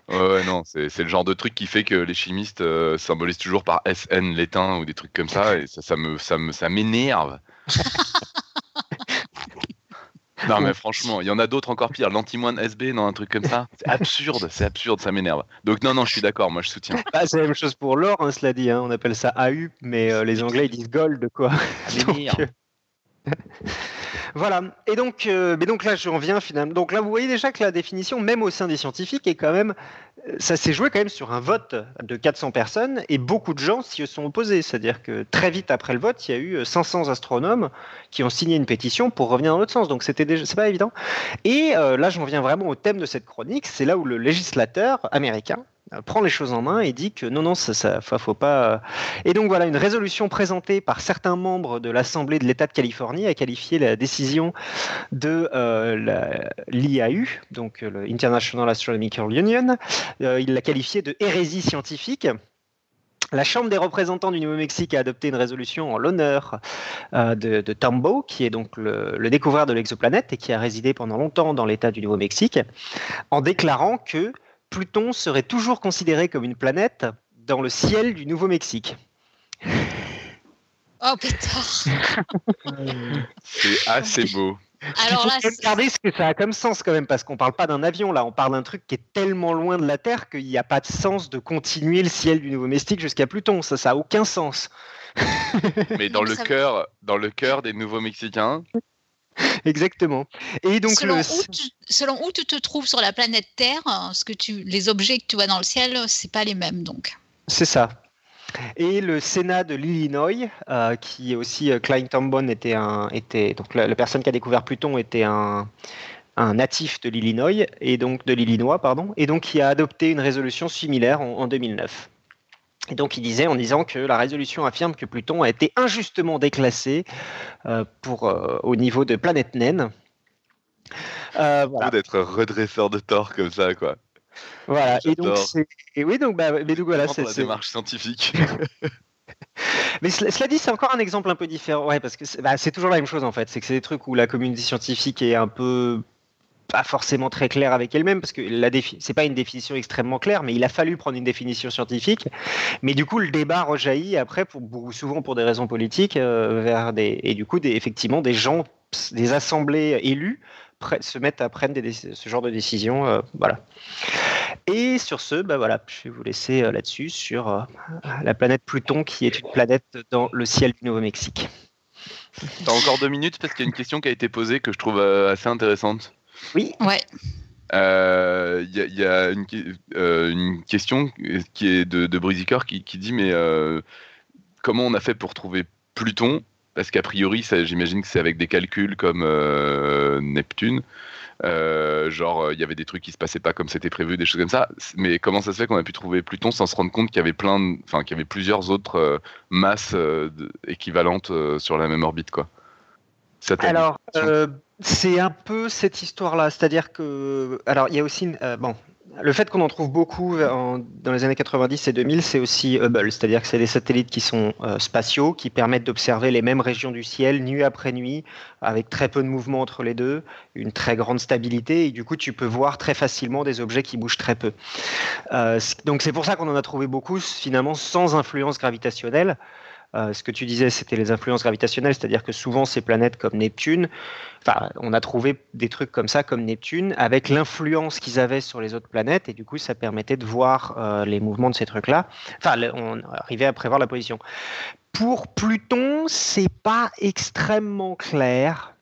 S4: Ouais, ouais, non, c'est le genre de truc qui fait que les chimistes euh, symbolisent toujours par SN l'étain ou des trucs comme ça, et ça, ça me, ça me, ça m'énerve. non, mais franchement, il y en a d'autres encore pires. L'anti-moine SB, non, un truc comme ça. C'est absurde, c'est absurde, ça m'énerve. Donc, non, non, je suis d'accord, moi je soutiens.
S1: Bah, c'est la même chose pour l'or, hein, cela dit. Hein. On appelle ça AU, mais euh, les Anglais ils disent gold, quoi. Donc, euh, voilà. Et donc, euh, mais donc là, j'en viens finalement. Donc là, vous voyez déjà que la définition, même au sein des scientifiques, est quand même, ça s'est joué quand même sur un vote de 400 personnes et beaucoup de gens s'y sont opposés. C'est-à-dire que très vite après le vote, il y a eu 500 astronomes qui ont signé une pétition pour revenir dans l'autre sens. Donc c'était déjà, c'est pas évident. Et euh, là, j'en viens vraiment au thème de cette chronique. C'est là où le législateur américain prend les choses en main et dit que non, non, ça, ça faut pas. Et donc voilà, une résolution présentée par certains membres de l'Assemblée de l'État de Californie a qualifié la décision de euh, l'IAU, donc le International Astronomical Union, euh, il l'a qualifiée de hérésie scientifique. La Chambre des représentants du Nouveau-Mexique a adopté une résolution en l'honneur euh, de, Tombaugh, qui est donc le, le découvreur de l'exoplanète et qui a résidé pendant longtemps dans l'État du Nouveau-Mexique, en déclarant que Pluton serait toujours considéré comme une planète dans le ciel du Nouveau-Mexique.
S2: Oh putain
S4: C'est assez beau.
S1: Alors là, regardez ce que ça a comme sens quand même, parce qu'on parle pas d'un avion là, on parle d'un truc qui est tellement loin de la Terre qu'il n'y a pas de sens de continuer le ciel du Nouveau-Mexique jusqu'à Pluton. Ça, ça a aucun sens.
S4: Mais dans le cœur, dans le cœur des Nouveaux-Mexicains,
S1: Exactement. Et donc
S2: selon,
S1: le...
S2: où tu, selon où tu te trouves sur la planète Terre, ce que tu, les objets que tu vois dans le ciel, c'est pas les mêmes donc.
S1: C'est ça. Et le Sénat de l'Illinois, euh, qui est aussi euh, Klein Tombone était un, était donc la, la, personne qui a découvert Pluton était un, un natif de l'Illinois et donc de l'Illinois pardon, et donc qui a adopté une résolution similaire en, en 2009. Et donc il disait en disant que la résolution affirme que Pluton a été injustement déclassé euh, pour, euh, au niveau de planète naine.
S4: Euh, voilà. d'être redresseur de tort comme ça, quoi.
S1: Voilà. Et donc, et oui, donc, bah, mais donc voilà,
S4: c'est la démarche scientifique.
S1: Mais cela, dit, c'est encore un exemple un peu différent. Ouais, parce que c'est bah, toujours la même chose en fait. C'est que c'est des trucs où la communauté scientifique est un peu pas forcément très claire avec elle-même parce que la c'est pas une définition extrêmement claire, mais il a fallu prendre une définition scientifique. Mais du coup, le débat rejaillit après, souvent pour des raisons politiques, euh, vers et du coup, effectivement, des gens, des assemblées élues se mettent à prendre ce genre de décision. Euh, voilà. Et sur ce, bah voilà, je vais vous laisser euh, là-dessus sur la planète Pluton, qui est une planète dans le ciel du Nouveau-Mexique.
S4: Encore deux minutes parce qu'il y a une question qui a été posée que je trouve assez intéressante.
S1: Oui.
S2: Ouais.
S4: Il y, a, une, question qui est de, de qui, qui, dit mais comment on a fait pour trouver Pluton? Parce qu'a priori, j'imagine que c'est avec des calculs comme euh, Neptune. Euh, genre, il y avait des trucs qui se passaient pas comme c'était prévu, des choses comme ça. Mais comment ça se fait qu'on a pu trouver Pluton sans se rendre compte qu'il y avait plein, enfin, qu'il y avait plusieurs autres euh, masses équivalentes sur la même orbite, quoi?
S1: Alors, c'est un peu cette histoire-là, c'est-à-dire que, alors, il y a aussi, bon, le fait qu'on en trouve beaucoup dans les années 90 et 2000, c'est aussi Hubble, c'est-à-dire que c'est des satellites qui sont euh, spatiaux, qui permettent d'observer les mêmes régions du ciel nuit après nuit, avec très peu de mouvement entre les deux, une très grande stabilité, et du coup tu peux voir très facilement des objets qui bougent très peu. Euh, donc c'est pour ça qu'on en a trouvé beaucoup, finalement sans influence gravitationnelle. Euh, ce que tu disais, c'était les influences gravitationnelles, c'est-à-dire que souvent ces planètes comme Neptune, enfin, on a trouvé des trucs comme ça, comme Neptune, avec l'influence qu'ils avaient sur les autres planètes, et du coup, ça permettait de voir euh, les mouvements de ces trucs-là. Enfin, on arrivait à prévoir la position. Pour Pluton, c'est pas extrêmement clair.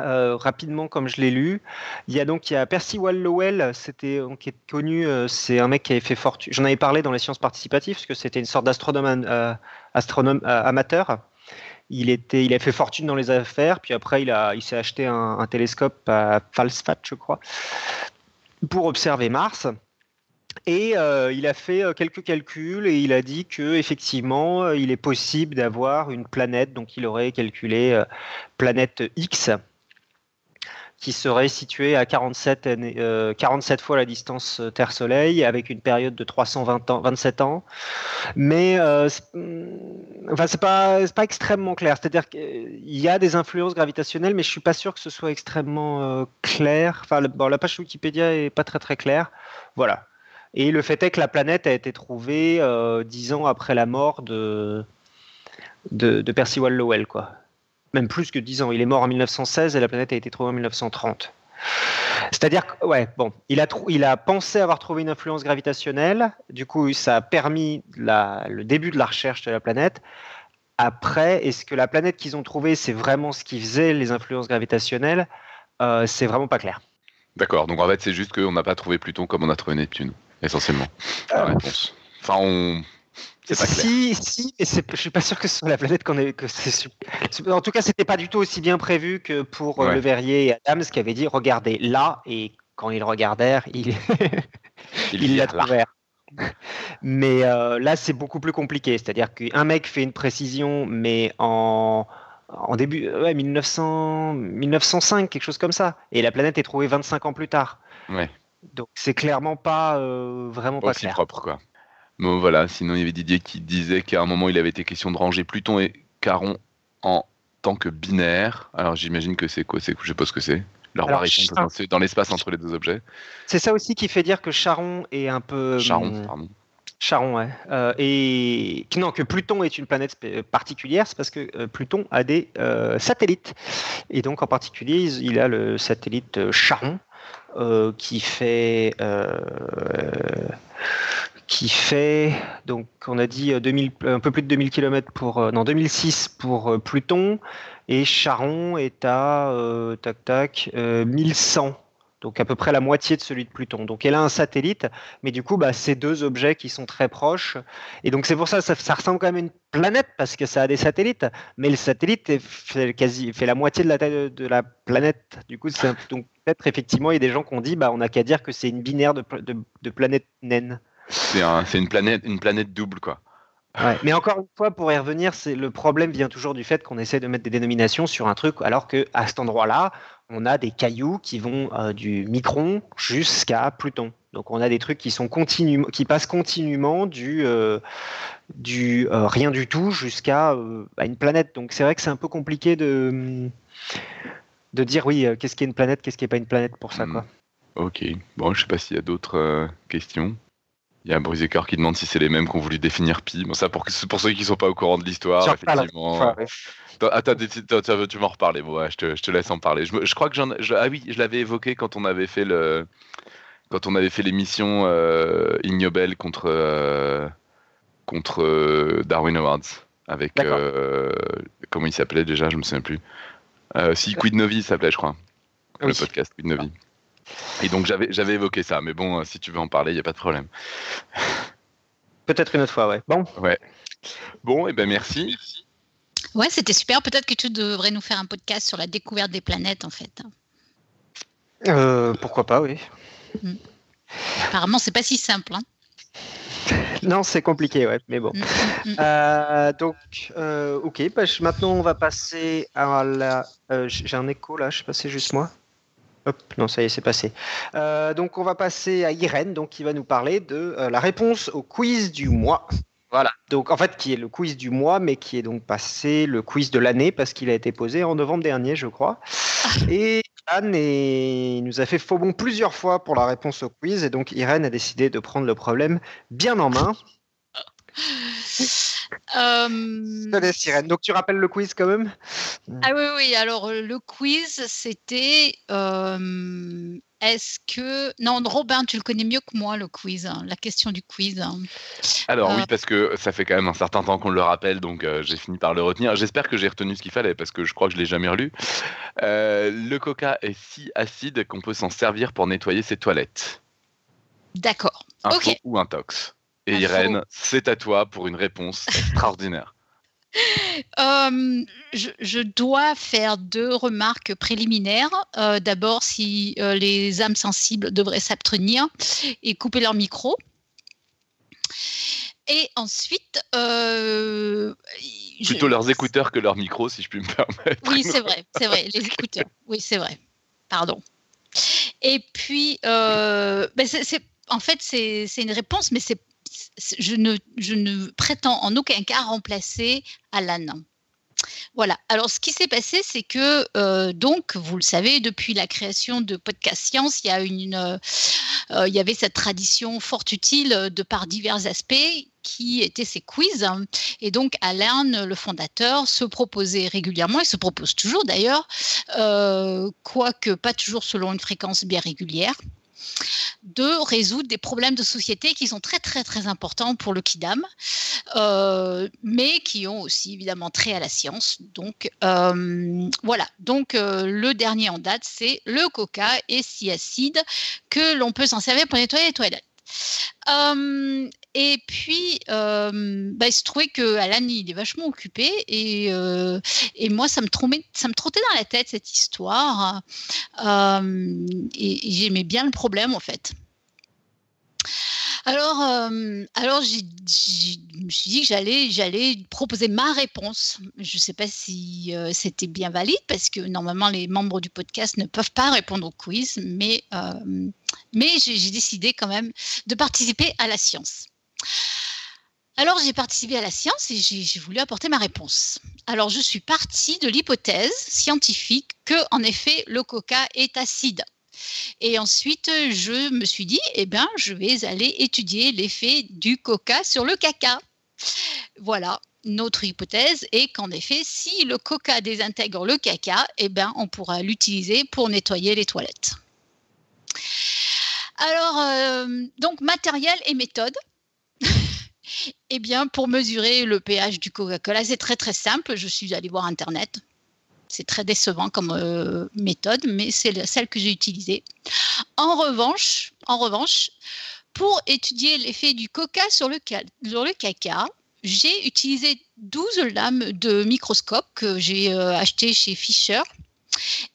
S1: Euh, rapidement, comme je l'ai lu, il y a donc il y a Percy Wallowell, c'était qui est connu, euh, c'est un mec qui avait fait fortune. J'en avais parlé dans les sciences participatives parce que c'était une sorte d'astronome euh, amateur. Il était, il a fait fortune dans les affaires, puis après il a, il s'est acheté un, télescope à Falsfat, je crois, pour observer Mars. Et il a fait quelques calculs et il a dit que effectivement, il est possible d'avoir une planète. Donc, il aurait calculé planète X, qui serait situé à 47, 47 euh, fois la distance euh, Terre-Soleil, avec une période de 320 ans, 27 ans. Mais euh, mm, enfin, c'est pas, pas extrêmement clair. C'est-à-dire qu'il y a des influences gravitationnelles, mais je suis pas sûr que ce soit extrêmement clair. Enfin, la page Wikipédia est pas très très claire. Voilà. Et le fait est que la planète a été trouvée dix ans après la mort de, de, de Lowell, quoi même plus que 10 ans. Il est mort en 1916 et la planète a été trouvée en 1930. C'est-à-dire que, ouais, bon, il a, il a pensé avoir trouvé une influence gravitationnelle, du coup, ça a permis le début de la recherche de la planète. Après, est-ce que la planète qu'ils ont trouvée, c'est vraiment ce qui faisait les influences gravitationnelles? Euh, C'est vraiment pas clair.
S4: D'accord, donc en fait, c'est juste qu'on n'a pas trouvé Pluton comme on a trouvé Neptune, essentiellement. La euh, réponse. Enfin, on,
S1: si, si, mais je suis pas sûr que ce soit la planète qu'on est. Que en tout cas, c'était pas du tout aussi bien prévu que pour euh, Le Verrier et Adams qui avaient dit regardez là, et quand ils regardèrent, ils il l'a trouvé. Mais euh, là, c'est beaucoup plus compliqué. C'est-à-dire qu'un mec fait une précision, mais en, en début, ouais, 1900, 1905, quelque chose comme ça. Et la planète est trouvée 25 ans plus tard.
S4: Ouais.
S1: Donc c'est clairement pas euh, vraiment pas clair.
S4: propre, quoi. Bon, voilà, sinon il y avait Didier qui disait qu'à un moment il avait été question de ranger Pluton et Caron en tant que binaire. Alors j'imagine que c'est quoi c'est, Je sais pas ce que c'est. Leur variation dans l'espace entre les deux objets.
S1: C'est ça aussi qui fait dire que Charon est un peu.
S4: Charon, hum, pardon.
S1: Charon, ouais. Euh, et non, que Pluton est une planète particulière, c'est parce que euh, Pluton a des euh, satellites. Et donc, en particulier, il a le satellite Charon, qui fait qui fait, donc on a dit 2000, euh, un peu plus de 2000 km pour, euh, non 2006 pour euh, Pluton, et Charon est à, tac tac, 1100, donc à peu près la moitié de celui de Pluton. Donc elle a un satellite, mais du coup, bah, c'est deux objets qui sont très proches, et donc c'est pour ça, ça, ça ressemble quand même à une planète, parce que ça a des satellites, mais le satellite fait, quasi, fait la moitié de la taille de la planète. Du coup, donc peut-être effectivement, il y a des gens qui ont dit, bah, on n'a qu'à dire que c'est une binaire de, de, de planète naine.
S4: C'est une, planète, une planète double, quoi.
S1: Mais encore une fois, pour y revenir, c'est le problème vient toujours du fait qu'on essaie de mettre des dénominations sur un truc, alors que à cet endroit-là, on a des cailloux qui vont euh, du micron jusqu'à Pluton. Donc on a des trucs qui sont continu, qui passent continuellement du euh, du euh, rien du tout jusqu'à une planète. Donc c'est vrai que c'est un peu compliqué de de dire oui, qu'est-ce qui est une planète, qu'est-ce qui est pas une planète pour ça, hmm. quoi.
S4: Ok. Bon, je sais pas s'il y a d'autres questions. Il y a un Cœur qui demande si c'est les mêmes qu'on voulu définir Pi. Bon, ça, pour, pour ceux qui ne sont pas au courant de l'histoire, effectivement. Attends, tu m'en reparler. Bon, ouais, je, te, je, te, laisse en parler. Je, je crois que j'en. Ah oui, je l'avais évoqué quand on avait fait le. Quand on avait fait l'émission euh, Ignobel contre, euh, contre euh, Darwin Awards. Avec. Comment il s'appelait déjà Je me souviens plus. si Quid Novi s'appelait, je crois. Le podcast Quid Novi. Et donc j'avais, j'avais évoqué ça, mais bon, euh, si tu veux en parler, il n'y a pas de problème.
S1: Peut-être une autre fois, ouais. Bon.
S4: Ouais. Bon, et eh ben merci.
S2: Ouais, c'était super. Peut-être que tu devrais nous faire un podcast sur la découverte des planètes, en fait.
S1: Euh, pourquoi pas, oui.
S2: Hmm. Apparemment, c'est pas si simple. Hein.
S1: Non, c'est compliqué, ouais, mais bon. Hmm, hmm, euh, donc, ok, bah, maintenant on va passer à la. J'ai un écho là, je sais pas si c'est juste moi. Hop, non, ça y est, c'est passé. Euh, donc, on va passer à Irène, donc, qui va nous parler de euh, la réponse au quiz du mois. Voilà. Donc, en fait, qui est le quiz du mois, mais qui est donc passé le quiz de l'année parce qu'il a été posé en novembre dernier, je crois. Et Anne nous a fait faux bon plusieurs fois pour la réponse au quiz, et donc Irène a décidé de prendre le problème bien en main. Euh... Donc tu rappelles le quiz quand même?
S2: Ah oui, oui. Alors le quiz, c'était euh, est-ce que non, Robin, tu le connais mieux que moi le quiz, hein, la question du quiz. Hein.
S4: Alors oui, euh, parce que ça fait quand même un certain temps qu'on le rappelle, donc euh, j'ai fini par le retenir. J'espère que j'ai retenu ce qu'il fallait parce que je crois que je l'ai jamais relu. le Coca est si acide qu'on peut s'en servir pour nettoyer ses toilettes.
S2: D'accord.
S4: Un ok. ou un tox. Et Irène, c'est à toi pour une réponse extraordinaire.
S2: Euh, je, dois faire deux remarques préliminaires. Euh, d'abord, si euh, les âmes sensibles devraient s'abstenir et couper leur micro. Et ensuite,
S4: plutôt leurs écouteurs que leurs micros, si je puis me permettre.
S2: Oui, c'est vrai, c'est vrai, les écouteurs. Oui, c'est vrai. Pardon. Et puis, ben, en fait, c'est une réponse, mais c'est je ne, prétends en aucun cas remplacer Alan. Voilà. Alors, ce qui s'est passé, c'est que, euh, donc, vous le savez, depuis la création de Podcast Science, il y, a une, euh, il y avait cette tradition fort utile de par divers aspects qui étaient ces quiz. Et donc, Alain, le fondateur, se proposait régulièrement, et se propose toujours d'ailleurs, euh, quoique pas toujours selon une fréquence bien régulière, de résoudre des problèmes de société qui sont très très très importants pour le Kidam, euh, mais qui ont aussi évidemment trait à la science. Donc euh, voilà, donc euh, le dernier en date, c'est le coca et si acide que l'on peut s'en servir pour nettoyer les toilettes. Et puis, euh, bah, il se trouvait que Alan, il est vachement occupé et, euh, et moi, ça me, ça me trottait dans la tête cette histoire et j'aimais bien le problème en fait. Alors, euh, alors je me suis dit que j'allais, j'allais proposer ma réponse. Je ne sais pas si euh, c'était bien valide parce que normalement les membres du podcast ne peuvent pas répondre au quiz, mais, euh, mais j'ai décidé quand même de participer à la science. Alors j'ai participé à la science et j'ai voulu apporter ma réponse. Alors je suis partie de l'hypothèse scientifique que en effet le coca est acide. Et ensuite, je me suis dit, eh bien, je vais aller étudier l'effet du coca sur le caca. Voilà, notre hypothèse est qu'en effet, si le coca désintègre le caca, eh bien, on pourra l'utiliser pour nettoyer les toilettes. Alors, euh, donc matériel et méthode. Eh bien, pour mesurer le pH du Coca-Cola, c'est très très simple. Je suis allée voir Internet. C'est très décevant comme euh, méthode, mais c'est celle que j'ai utilisée. En revanche, en revanche, pour étudier l'effet du coca sur le, sur le caca, j'ai utilisé 12 lames de microscope que j'ai euh, achetées chez Fisher.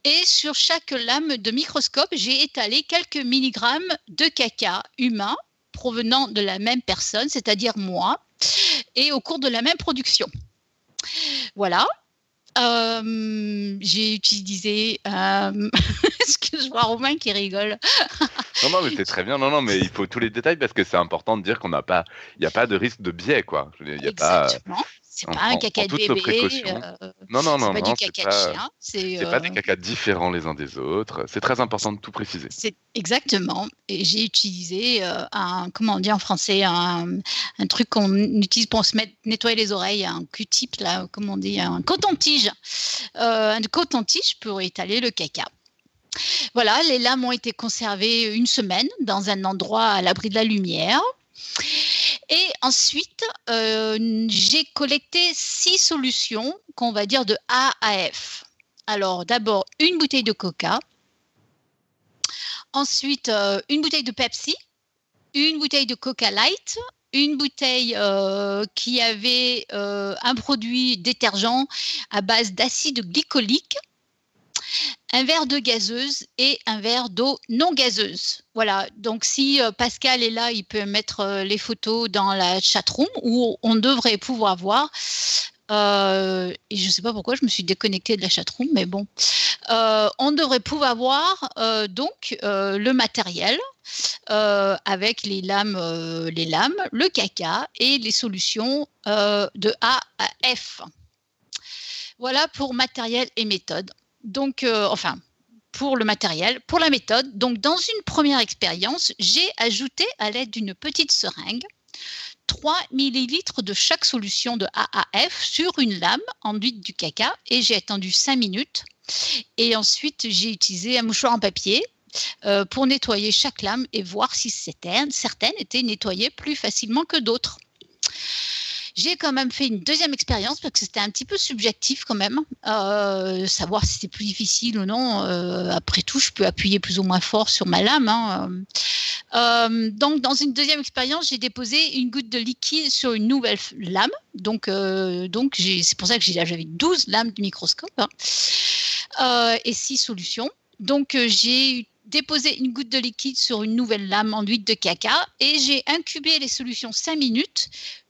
S2: Et sur chaque lame de microscope, j'ai étalé quelques milligrammes de caca humain provenant de la même personne, c'est-à-dire moi. et au cours de la même production. Voilà. Euh, j'ai utilisé. Euh, Est-ce que je vois Romain qui rigole
S4: Non, non, mais c'est très bien. Non, non, mais il faut tous les détails parce que c'est important de dire qu'on n'a pas, il n'y a pas de risque de biais, quoi.
S2: Il y a Exactement. Pas c'est pas un caca de bébé.
S4: Euh, non, non, non,
S2: pas
S4: non,
S2: du caca de chien.
S4: C'est pas des cacas différents les uns des autres. C'est très important de tout préciser.
S2: C'est exactement. Et j'ai utilisé euh, un, comment on dit en français, un, un truc qu'on utilise pour se mettre, nettoyer les oreilles, un Q-tip là, comment on dit, un coton-tige, euh, un coton-tige pour étaler le caca. Voilà, les lames ont été conservées une semaine dans un endroit à l'abri de la lumière. Et ensuite, euh, j'ai collecté six solutions qu'on va dire de A à F. Alors, d'abord, une bouteille de coca. Ensuite, euh, une bouteille de Pepsi. Une bouteille de Coca Light. Une bouteille euh, qui avait un produit détergent à base d'acide glycolique un verre de gazeuse et un verre d'eau non gazeuse. Voilà, donc si euh, Pascal est là, il peut mettre euh, les photos dans la chatroom où on devrait pouvoir voir. Euh, je ne sais pas pourquoi je me suis déconnectée de la chatroom, mais bon, on devrait pouvoir voir donc le matériel avec les lames, les lames, le caca et les solutions de A à F. Voilà pour matériel et méthode donc, euh, enfin, pour le matériel, pour la méthode. Donc, dans une première expérience, j'ai ajouté à l'aide d'une petite seringue 3 ml de chaque solution de AAF sur une lame enduite du caca et j'ai attendu 5 minutes. Et ensuite, j'ai utilisé un mouchoir en papier euh, pour nettoyer chaque lame et voir si certaines étaient nettoyées plus facilement que d'autres. J'ai quand même fait une deuxième expérience parce que c'était un petit peu subjectif quand même, euh, savoir si c'était plus difficile ou non. Euh, après tout, je peux appuyer plus ou moins fort sur ma lame. Hein. Euh, donc, dans une deuxième expérience, j'ai déposé une goutte de liquide sur une nouvelle lame. Donc, donc c'est pour ça que j'avais 12 lames de microscope hein. et 6 solutions. Donc, j'ai déposé une goutte de liquide sur une nouvelle lame enduite de caca et j'ai incubé les solutions 5 minutes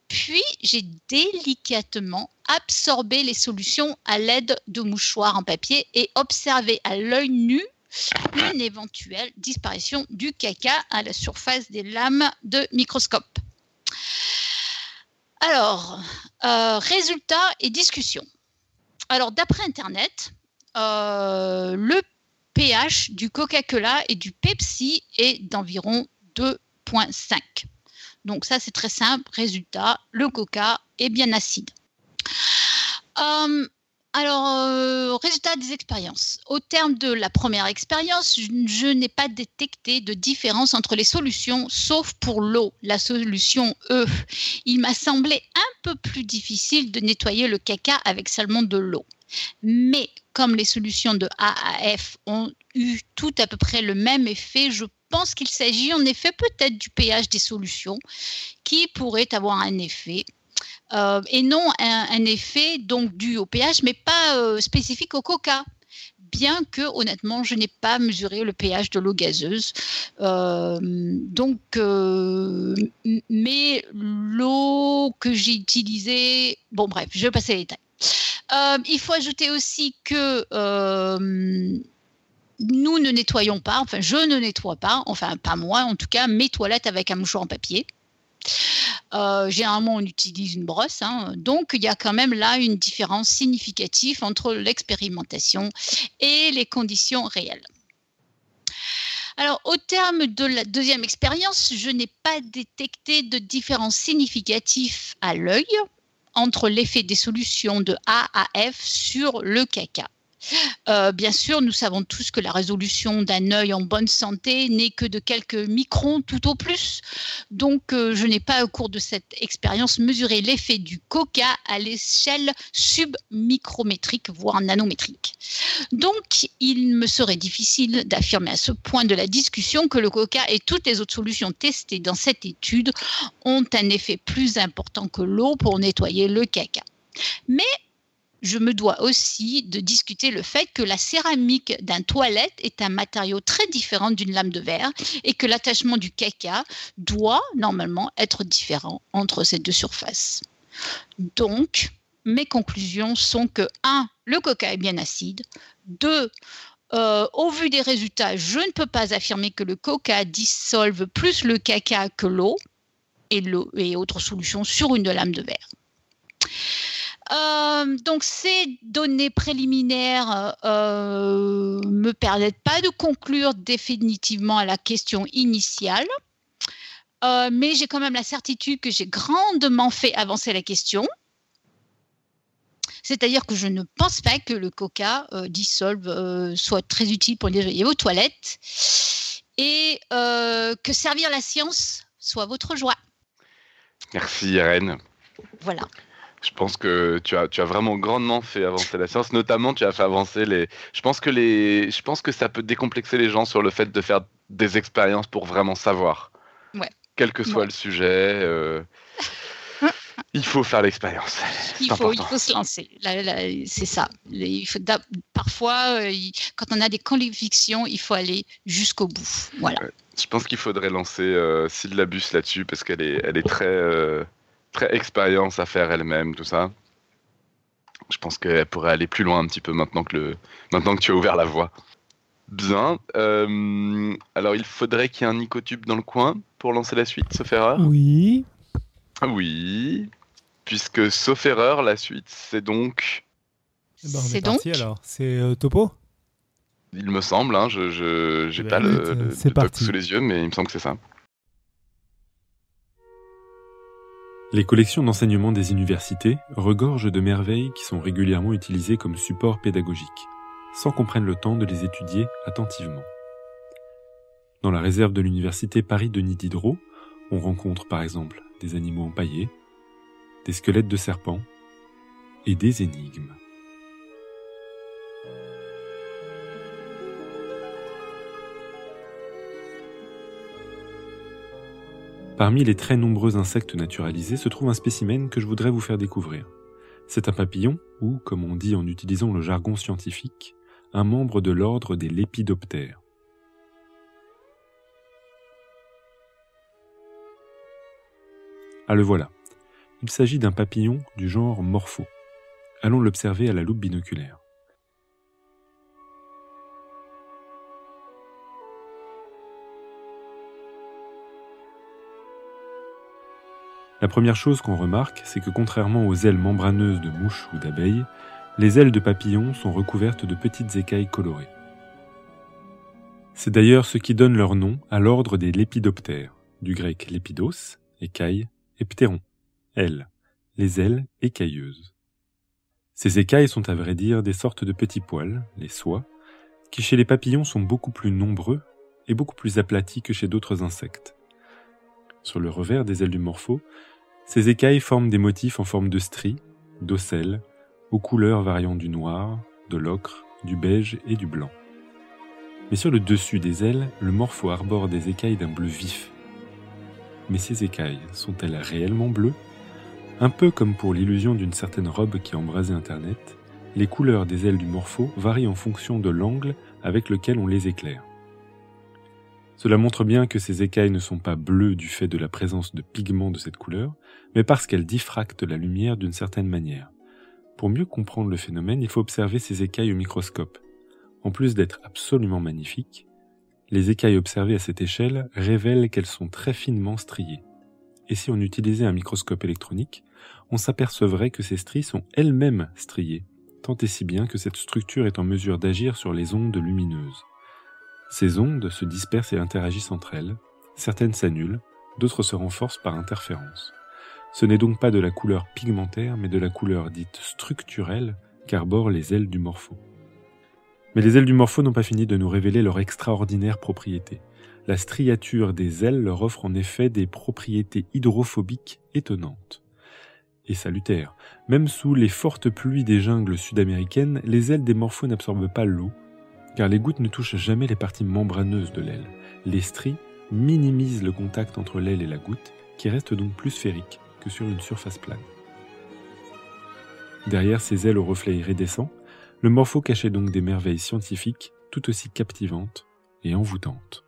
S2: puis, j'ai délicatement absorbé les solutions à l'aide de mouchoirs en papier et observé à l'œil nu une éventuelle disparition du caca à la surface des lames de microscope. Alors, euh, résultats et discussions. Alors, d'après Internet, euh, le pH du Coca-Cola et du Pepsi est d'environ 2,5. Donc ça, c'est très simple. Résultat, le coca est bien acide. Euh, alors, euh, résultat des expériences. Au terme de la première expérience, je, n'ai pas détecté de différence entre les solutions, sauf pour l'eau, la solution E. Il m'a semblé un peu plus difficile de nettoyer le caca avec seulement de l'eau. Mais comme les solutions de A à F ont eu tout à peu près le même effet, je pense qu'il s'agit en effet peut-être du pH des solutions qui pourrait avoir un effet. Euh, et non un, effet donc dû au pH, mais pas euh, spécifique au coca. Bien que honnêtement, je n'ai pas mesuré le pH de l'eau gazeuse. Euh, donc, mais l'eau que j'ai utilisée, bon bref, je vais passer les détails. Il faut ajouter aussi que nous ne nettoyons pas, enfin je ne nettoie pas, enfin pas moi en tout cas, mes toilettes avec un mouchoir en papier. Euh, généralement, on utilise une brosse. Hein. donc, il y a quand même là une différence significative entre l'expérimentation et les conditions réelles. Alors, au terme de la deuxième expérience, je n'ai pas détecté de différence significative à l'œil entre l'effet des solutions de A à F sur le caca. Euh, bien sûr, nous savons tous que la résolution d'un œil en bonne santé n'est que de quelques microns tout au plus. Donc, euh, je n'ai pas au cours de cette expérience mesuré l'effet du coca à l'échelle submicrométrique, voire nanométrique. Donc, il me serait difficile d'affirmer à ce point de la discussion que le coca et toutes les autres solutions testées dans cette étude ont un effet plus important que l'eau pour nettoyer le caca. Mais je me dois aussi de discuter le fait que la céramique d'un toilette est un matériau très différent d'une lame de verre et que l'attachement du caca doit normalement être différent entre ces deux surfaces. Donc, mes conclusions sont que 1. Le coca est bien acide. 2. Euh, au vu des résultats, je ne peux pas affirmer que le coca dissolve plus le caca que l'eau et, l'eau et autres solutions sur une lame de verre. Euh, donc ces données préliminaires euh, me permettent pas de conclure définitivement à la question initiale, euh, mais j'ai quand même la certitude que j'ai grandement fait avancer la question. C'est-à-dire que je ne pense pas que le coca euh, dissolve soit très utile pour nettoyer vos toilettes et que servir la science soit votre joie.
S4: Merci Irène.
S2: Voilà.
S4: Je pense que tu as, tu as vraiment grandement fait avancer la science, notamment tu as fait avancer les. Je pense que les, je pense que ça peut décomplexer les gens sur le fait de faire des expériences pour vraiment savoir.
S2: Ouais.
S4: Quel que soit
S2: Ouais.
S4: le sujet, euh, il faut faire l'expérience.
S2: Il faut, il faut se lancer. C'est ça. Il faut parfois, euh, quand on a des convictions, il faut aller jusqu'au bout. Voilà.
S4: Je pense qu'il faudrait lancer euh, Syllabus là-dessus parce qu'elle est, elle est très, euh, très expérience à faire elle-même, tout ça. Je pense qu'elle pourrait aller plus loin un petit peu maintenant que, le, maintenant que tu as ouvert la voie. Bien. euh, alors, il faudrait qu'il y ait un Nicotube dans le coin pour lancer la suite, sauf erreur?
S3: Oui.
S4: Oui. Puisque, sauf erreur, la suite, c'est donc,
S3: Eh ben,
S2: c'est
S3: est
S2: donc
S3: alors. C'est euh, Topo?
S4: Il me semble, hein, je je- j'ai
S3: Eh ben,
S4: pas le,
S3: écoute,
S4: le- le
S3: parti.
S4: sous les yeux, mais il me semble que c'est ça.
S5: Les collections d'enseignement des universités regorgent de merveilles qui sont régulièrement utilisées comme support pédagogique, sans qu'on prenne le temps de les étudier attentivement. Dans la réserve de l'université Paris-Denis Diderot, on rencontre par exemple des animaux empaillés, des squelettes de serpents et des énigmes. Parmi les très nombreux insectes naturalisés se trouve un spécimen que je voudrais vous faire découvrir. C'est un papillon, ou, comme on dit en utilisant le jargon scientifique, un membre de l'ordre des lépidoptères. Ah le voilà. Il s'agit d'un papillon du genre Morpho. Allons l'observer à la loupe binoculaire. La première chose qu'on remarque, c'est que contrairement aux ailes membraneuses de mouches ou d'abeilles, les ailes de papillon sont recouvertes de petites écailles colorées. C'est d'ailleurs ce qui donne leur nom à l'ordre des lépidoptères, du grec lépidos, écaille, et ptéron, ailes, les ailes écailleuses. Ces écailles sont à vrai dire des sortes de petits poils, les soies, qui chez les papillons sont beaucoup plus nombreux et beaucoup plus aplatis que chez d'autres insectes. Sur le revers des ailes du morpho, ces écailles forment des motifs en forme de stries, d'ocelles, aux couleurs variant du noir, de l'ocre, du beige et du blanc. Mais sur le dessus des ailes, le morpho arbore des écailles d'un bleu vif. Mais ces écailles sont-elles réellement bleues? Un peu comme pour l'illusion d'une certaine robe qui a embrasé Internet, les couleurs des ailes du morpho varient en fonction de l'angle avec lequel on les éclaire. Cela montre bien que ces écailles ne sont pas bleues du fait de la présence de pigments de cette couleur, mais parce qu'elles diffractent la lumière d'une certaine manière. Pour mieux comprendre le phénomène, il faut observer ces écailles au microscope. En plus d'être absolument magnifiques, les écailles observées à cette échelle révèlent qu'elles sont très finement striées. Et si on utilisait un microscope électronique, on s'apercevrait que ces stries sont elles-mêmes striées, tant et si bien que cette structure est en mesure d'agir sur les ondes lumineuses. Ces ondes se dispersent et interagissent entre elles, certaines s'annulent, d'autres se renforcent par interférence. Ce n'est donc pas de la couleur pigmentaire, mais de la couleur dite structurelle qu'arborent les ailes du morpho. Mais les ailes du morpho n'ont pas fini de nous révéler leur extraordinaire propriété. La striature des ailes leur offre en effet des propriétés hydrophobiques étonnantes. Et salutaires. Même sous les fortes pluies des jungles sud-américaines, les ailes des morphos n'absorbent pas l'eau, car les gouttes ne touchent jamais les parties membraneuses de l'aile. Les stries minimisent le contact entre l'aile et la goutte, qui reste donc plus sphérique que sur une surface plane. Derrière ces ailes aux reflets iridescents, le morpho cachait donc des merveilles scientifiques tout aussi captivantes et envoûtantes.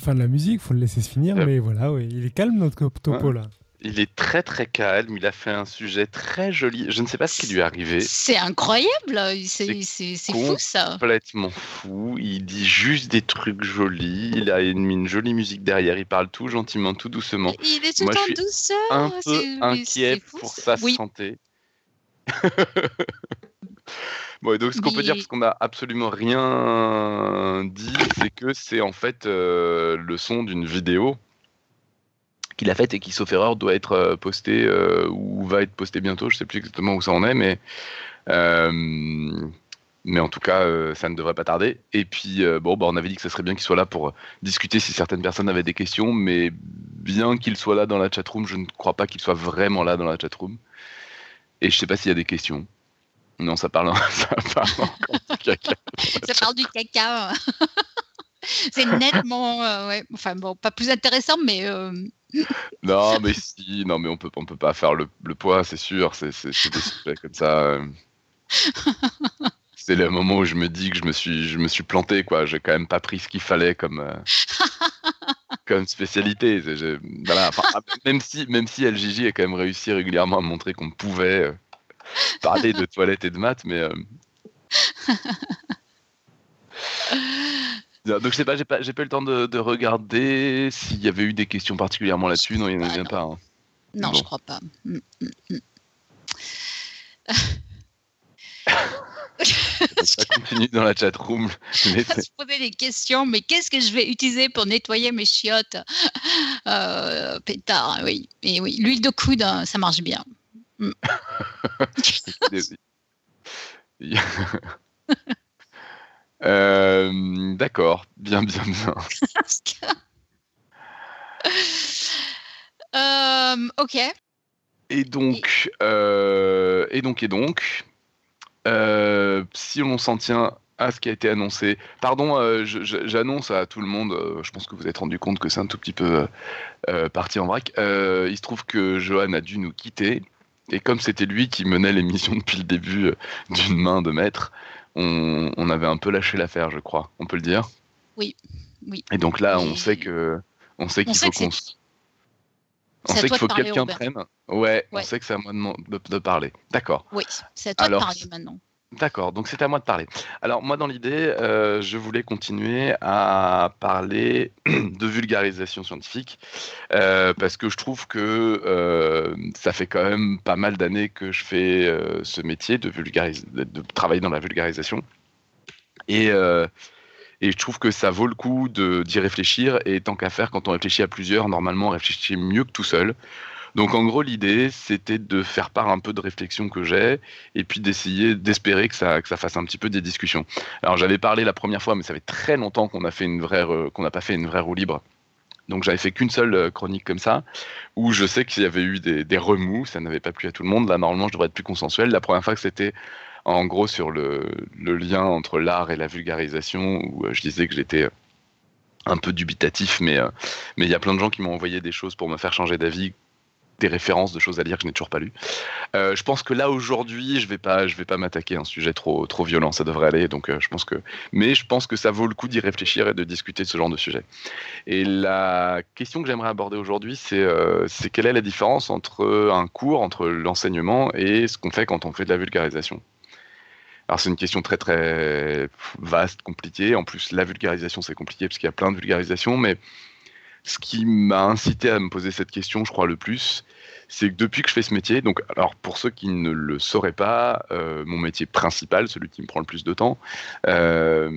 S3: Fin de la musique, faut le laisser se finir,
S4: Euh.
S3: mais voilà, oui, il est calme notre topo là.
S4: Il est très très calme, il a fait un sujet très joli. Je ne sais pas ce qui lui est arrivé.
S2: C'est incroyable, c'est fou ça.
S4: Complètement fou, il dit juste des trucs jolis, il a mis une jolie musique derrière, il parle tout gentiment, tout doucement.
S2: Il est tout
S4: Moi, je
S2: en
S4: suis
S2: douceur.
S4: Un peu inquiet
S2: fou,
S4: pour sa
S2: Oui,
S4: santé. Bon, et donc ce qu'on peut dire, parce qu'on n'a absolument rien dit, c'est que c'est en fait euh, le son d'une vidéo qu'il a faite et qui, sauf erreur, doit être euh, postée euh, ou va être postée bientôt. Je sais plus exactement où ça en est, mais euh, mais en tout cas, ça ne devrait pas tarder. Et puis, bon, bah, on avait dit que ce serait bien qu'il soit là pour discuter si certaines personnes avaient des questions, mais bien qu'il soit là dans la chatroom, je ne crois pas qu'il soit vraiment là dans la chatroom. Et je sais pas s'il y a des questions. Non, ça parle, ça parle encore du caca.
S2: ça parle du caca. c'est nettement, euh, ouais. enfin bon, pas plus intéressant, mais euh,
S4: Non, mais si, non, mais on peut, on peut pas faire le, le poids, c'est sûr. C'est des sujets comme ça. euh. C'est le moment où je me dis que je me suis, je me suis planté, quoi. J'ai quand même pas pris ce qu'il fallait comme, euh, comme spécialité. Voilà, enfin, ah, même si, même si LGJ a quand même réussi régulièrement à montrer qu'on pouvait parler de toilettes et de maths, mais. euh, Donc je sais pas, j'ai pas, pas eu le temps de, de regarder s'il y avait eu des questions particulièrement là-dessus. Non, il n'y en
S2: Ah,
S4: avait
S2: non.
S4: pas. hein.
S2: non,
S4: Bon.
S2: je crois pas. Mm, mm, mm.
S4: Ça continue dans la chatroom. Mais
S2: On se posait des questions, mais qu'est-ce que je vais utiliser pour nettoyer mes chiottes? Euh, Pétard, oui. Et oui, l'huile de coude, hein, ça marche bien.
S4: Euh, D'accord, bien, bien, bien.
S2: Euh, ok.
S4: Et donc, euh, et donc, et donc, euh, si on s'en tient à ce qui a été annoncé, pardon, euh, j'annonce à tout le monde, euh, je pense que vous vous êtes rendu compte que c'est un tout petit peu euh, euh, parti en vrac. Euh, il se trouve que Johan a dû nous quitter, et comme c'était lui qui menait l'émission depuis le début euh, d'une main de maître, on, on avait un peu lâché l'affaire, je crois, on peut le dire.
S2: Oui, oui.
S4: Et donc là, on
S2: Et-
S4: sait que, on sait qu'il faut qu'on on sait qu'il faut que quelqu'un prenne. Ouais, on sait que c'est à moi de, m'en- de- de parler. D'accord.
S2: Oui, c'est à toi
S4: Alors,
S2: de parler maintenant.
S4: D'accord, donc c'est à moi de parler. Alors moi dans l'idée, euh, je voulais continuer à parler de vulgarisation scientifique euh, parce que je trouve que euh, ça fait quand même pas mal d'années que je fais ce métier de, de, travailler dans la vulgarisation et, et je trouve que ça vaut le coup d'y réfléchir et tant qu'à faire, quand on réfléchit à plusieurs, normalement on réfléchit mieux que tout seul. Donc en gros l'idée c'était de faire part un peu de réflexion que j'ai et puis d'essayer d'espérer que ça, que ça fasse un petit peu des discussions. Alors j'avais parlé la première fois, mais ça fait très longtemps qu'on n'a pas fait une vraie roue libre. Donc j'avais fait qu'une seule euh, chronique comme ça, où je sais qu'il y avait eu des, remous, ça n'avait pas plu à tout le monde. Là normalement je devrais être plus consensuel. La première fois que c'était en gros sur le, lien entre l'art et la vulgarisation, où euh, je disais que j'étais euh, un peu dubitatif, mais mais il y a plein de gens qui m'ont envoyé des choses pour me faire changer d'avis des références de choses à lire que je n'ai toujours pas lues. Euh, je pense que là aujourd'hui, je vais pas, je vais pas m'attaquer à un sujet trop, trop violent, ça devrait aller. Donc, euh, je pense que, mais je pense que ça vaut le coup d'y réfléchir et de discuter de ce genre de sujet. Et la question que j'aimerais aborder aujourd'hui, c'est, euh, c'est quelle est la différence entre un cours, entre l'enseignement et ce qu'on fait quand on fait de la vulgarisation? Alors c'est une question très très vaste, compliquée. En plus, la vulgarisation c'est compliqué parce qu'il y a plein de vulgarisations, mais ce qui m'a incité à me poser cette question, je crois le plus, c'est que depuis que je fais ce métier, donc alors pour ceux qui ne le sauraient pas, euh, mon métier principal, celui qui me prend le plus de temps euh,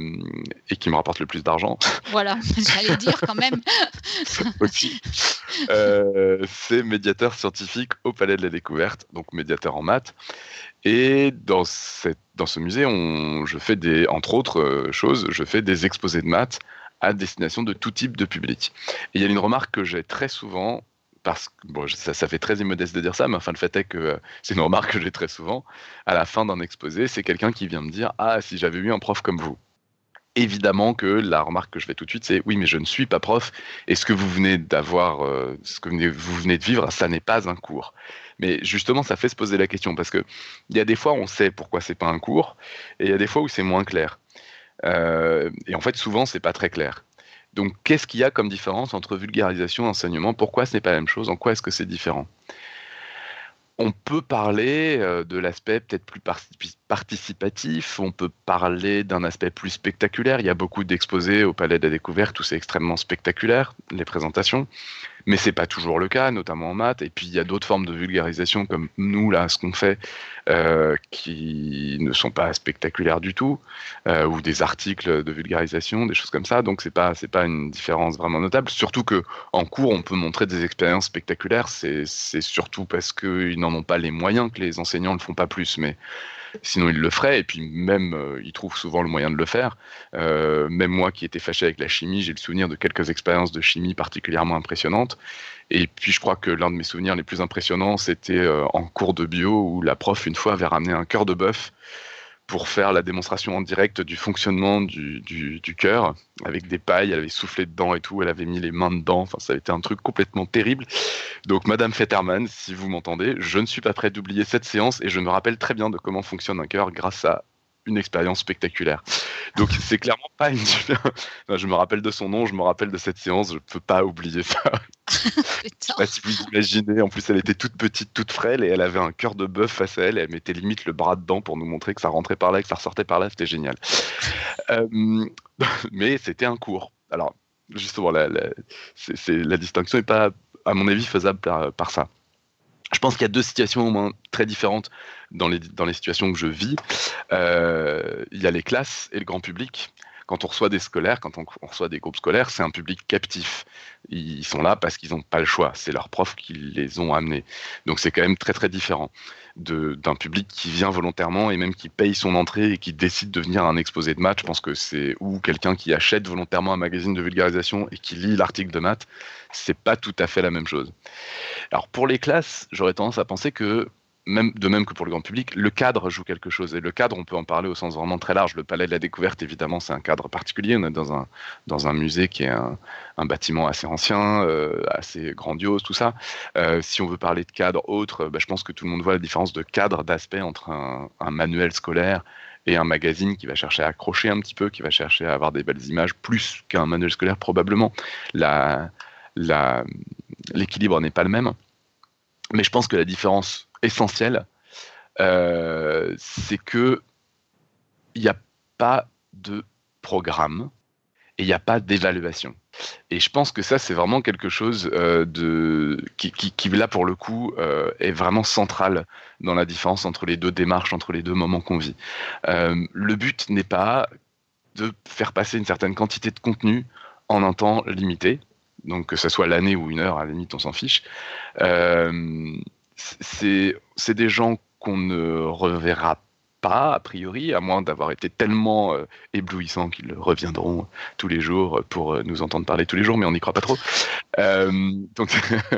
S4: et qui me rapporte le plus d'argent
S2: Voilà, j'allais dire quand même.
S4: aussi, euh, c'est médiateur scientifique au Palais de la Découverte, donc médiateur en maths. Et dans, cette, dans ce musée, on, je fais des, entre autres choses, je fais des exposés de maths à destination de tout type de public. Et il y a une remarque que j'ai très souvent, parce que bon, ça, fait très immodeste de dire ça, mais enfin le fait est que euh, c'est une remarque que j'ai très souvent, à la fin d'un exposé, c'est quelqu'un qui vient me dire Ah, si j'avais eu un prof comme vous. Évidemment que la remarque que je fais tout de suite, c'est oui, mais je ne suis pas prof, et ce que vous venez d'avoir, euh, ce que vous venez de vivre, ça n'est pas un cours. Mais justement, ça fait se poser la question, parce que il y a des fois, on sait pourquoi c'est pas un cours, et il y a des fois où c'est moins clair. Euh, et en fait, souvent, c'est pas très clair. Donc, qu'est-ce qu'il y a comme différence entre vulgarisation et enseignement? Pourquoi ce n'est pas la même chose? En quoi est-ce que c'est différent? On peut parler euh, de l'aspect peut-être plus participatif, on peut parler d'un aspect plus spectaculaire. Il y a beaucoup d'exposés au Palais de la Découverte où c'est extrêmement spectaculaire, les présentations mais c'est pas toujours le cas, notamment en maths. Et puis il y a d'autres formes de vulgarisation comme nous là, ce qu'on fait, euh, qui ne sont pas spectaculaires du tout, euh, ou des articles de vulgarisation, des choses comme ça. Donc c'est pas c'est pas une différence vraiment notable. Surtout que en cours, on peut montrer des expériences spectaculaires. C'est surtout parce qu'ils n'en ont pas les moyens que les enseignants ne le font pas plus, mais sinon il le ferait, et puis même euh, il trouve souvent le moyen de le faire. Euh, même moi qui étais fâché avec la chimie, j'ai le souvenir de quelques expériences de chimie particulièrement impressionnantes. Et puis je crois que l'un de mes souvenirs les plus impressionnants, c'était euh, en cours de bio où la prof une fois avait ramené un cœur de bœuf pour faire la démonstration en direct du fonctionnement du, cœur avec des pailles. Elle avait soufflé dedans et tout. Elle avait mis les mains dedans. Enfin, ça a été un truc complètement terrible. Donc, Madame Fetterman, si vous m'entendez, je ne suis pas prêt d'oublier cette séance et je me rappelle très bien de comment fonctionne un cœur grâce à une expérience spectaculaire. Donc c'est clairement pas une. je me rappelle de son nom, je me rappelle de cette séance, je peux pas oublier ça. pas si vous imaginez. En plus, elle était toute petite, toute frêle et elle avait un cœur de bœuf face à elle. Et elle mettait limite le bras dedans pour nous montrer que ça rentrait par là, que ça ressortait par là. C'était génial. Euh, mais c'était un cours. Alors justement, la, la, la distinction n'est pas, à mon avis, faisable par ça. Je pense qu'il y a deux situations au moins très différentes dans les, dans les situations que je vis. Euh, il y a les classes et le grand public. Quand on reçoit des scolaires, quand on, reçoit des groupes scolaires, c'est un public captif. Ils sont là parce qu'ils n'ont pas le choix. C'est leurs profs qui les ont amenés. Donc c'est quand même très très différent d'un public qui vient volontairement et même qui paye son entrée et qui décide de venir à un exposé de maths. Je pense que c'est ou quelqu'un qui achète volontairement un magazine de vulgarisation et qui lit l'article de maths. C'est pas tout à fait la même chose. Alors pour les classes, j'aurais tendance à penser que de même que pour le grand public, le cadre joue quelque chose. Et le cadre, on peut en parler au sens vraiment très large. Le Palais de la Découverte, évidemment, c'est un cadre particulier. On est dans un, dans un musée qui est un, bâtiment assez ancien, euh, assez grandiose, tout ça. Euh, si on veut parler de cadre autre, bah, je pense que tout le monde voit la différence de cadre, d'aspect entre un, manuel scolaire et un magazine qui va chercher à accrocher un petit peu, qui va chercher à avoir des belles images, plus qu'un manuel scolaire probablement. L'équilibre n'est pas le même. Mais je pense que la différence essentiel, euh, c'est que il n'y a pas de programme et il n'y a pas d'évaluation. Et je pense que ça, c'est vraiment quelque chose euh, de, qui, là, pour le coup, euh, est vraiment central dans la différence entre les deux démarches, entre les deux moments qu'on vit. le but n'est pas de faire passer une certaine quantité de contenu en un temps limité, donc que ce soit l'année ou une heure, à la limite, on s'en fiche c'est des gens qu'on ne reverra pas, a priori, à moins d'avoir été tellement euh, éblouissants qu'ils reviendront tous les jours pour euh, nous entendre parler tous les jours, mais on n'y croit pas trop. Euh, donc,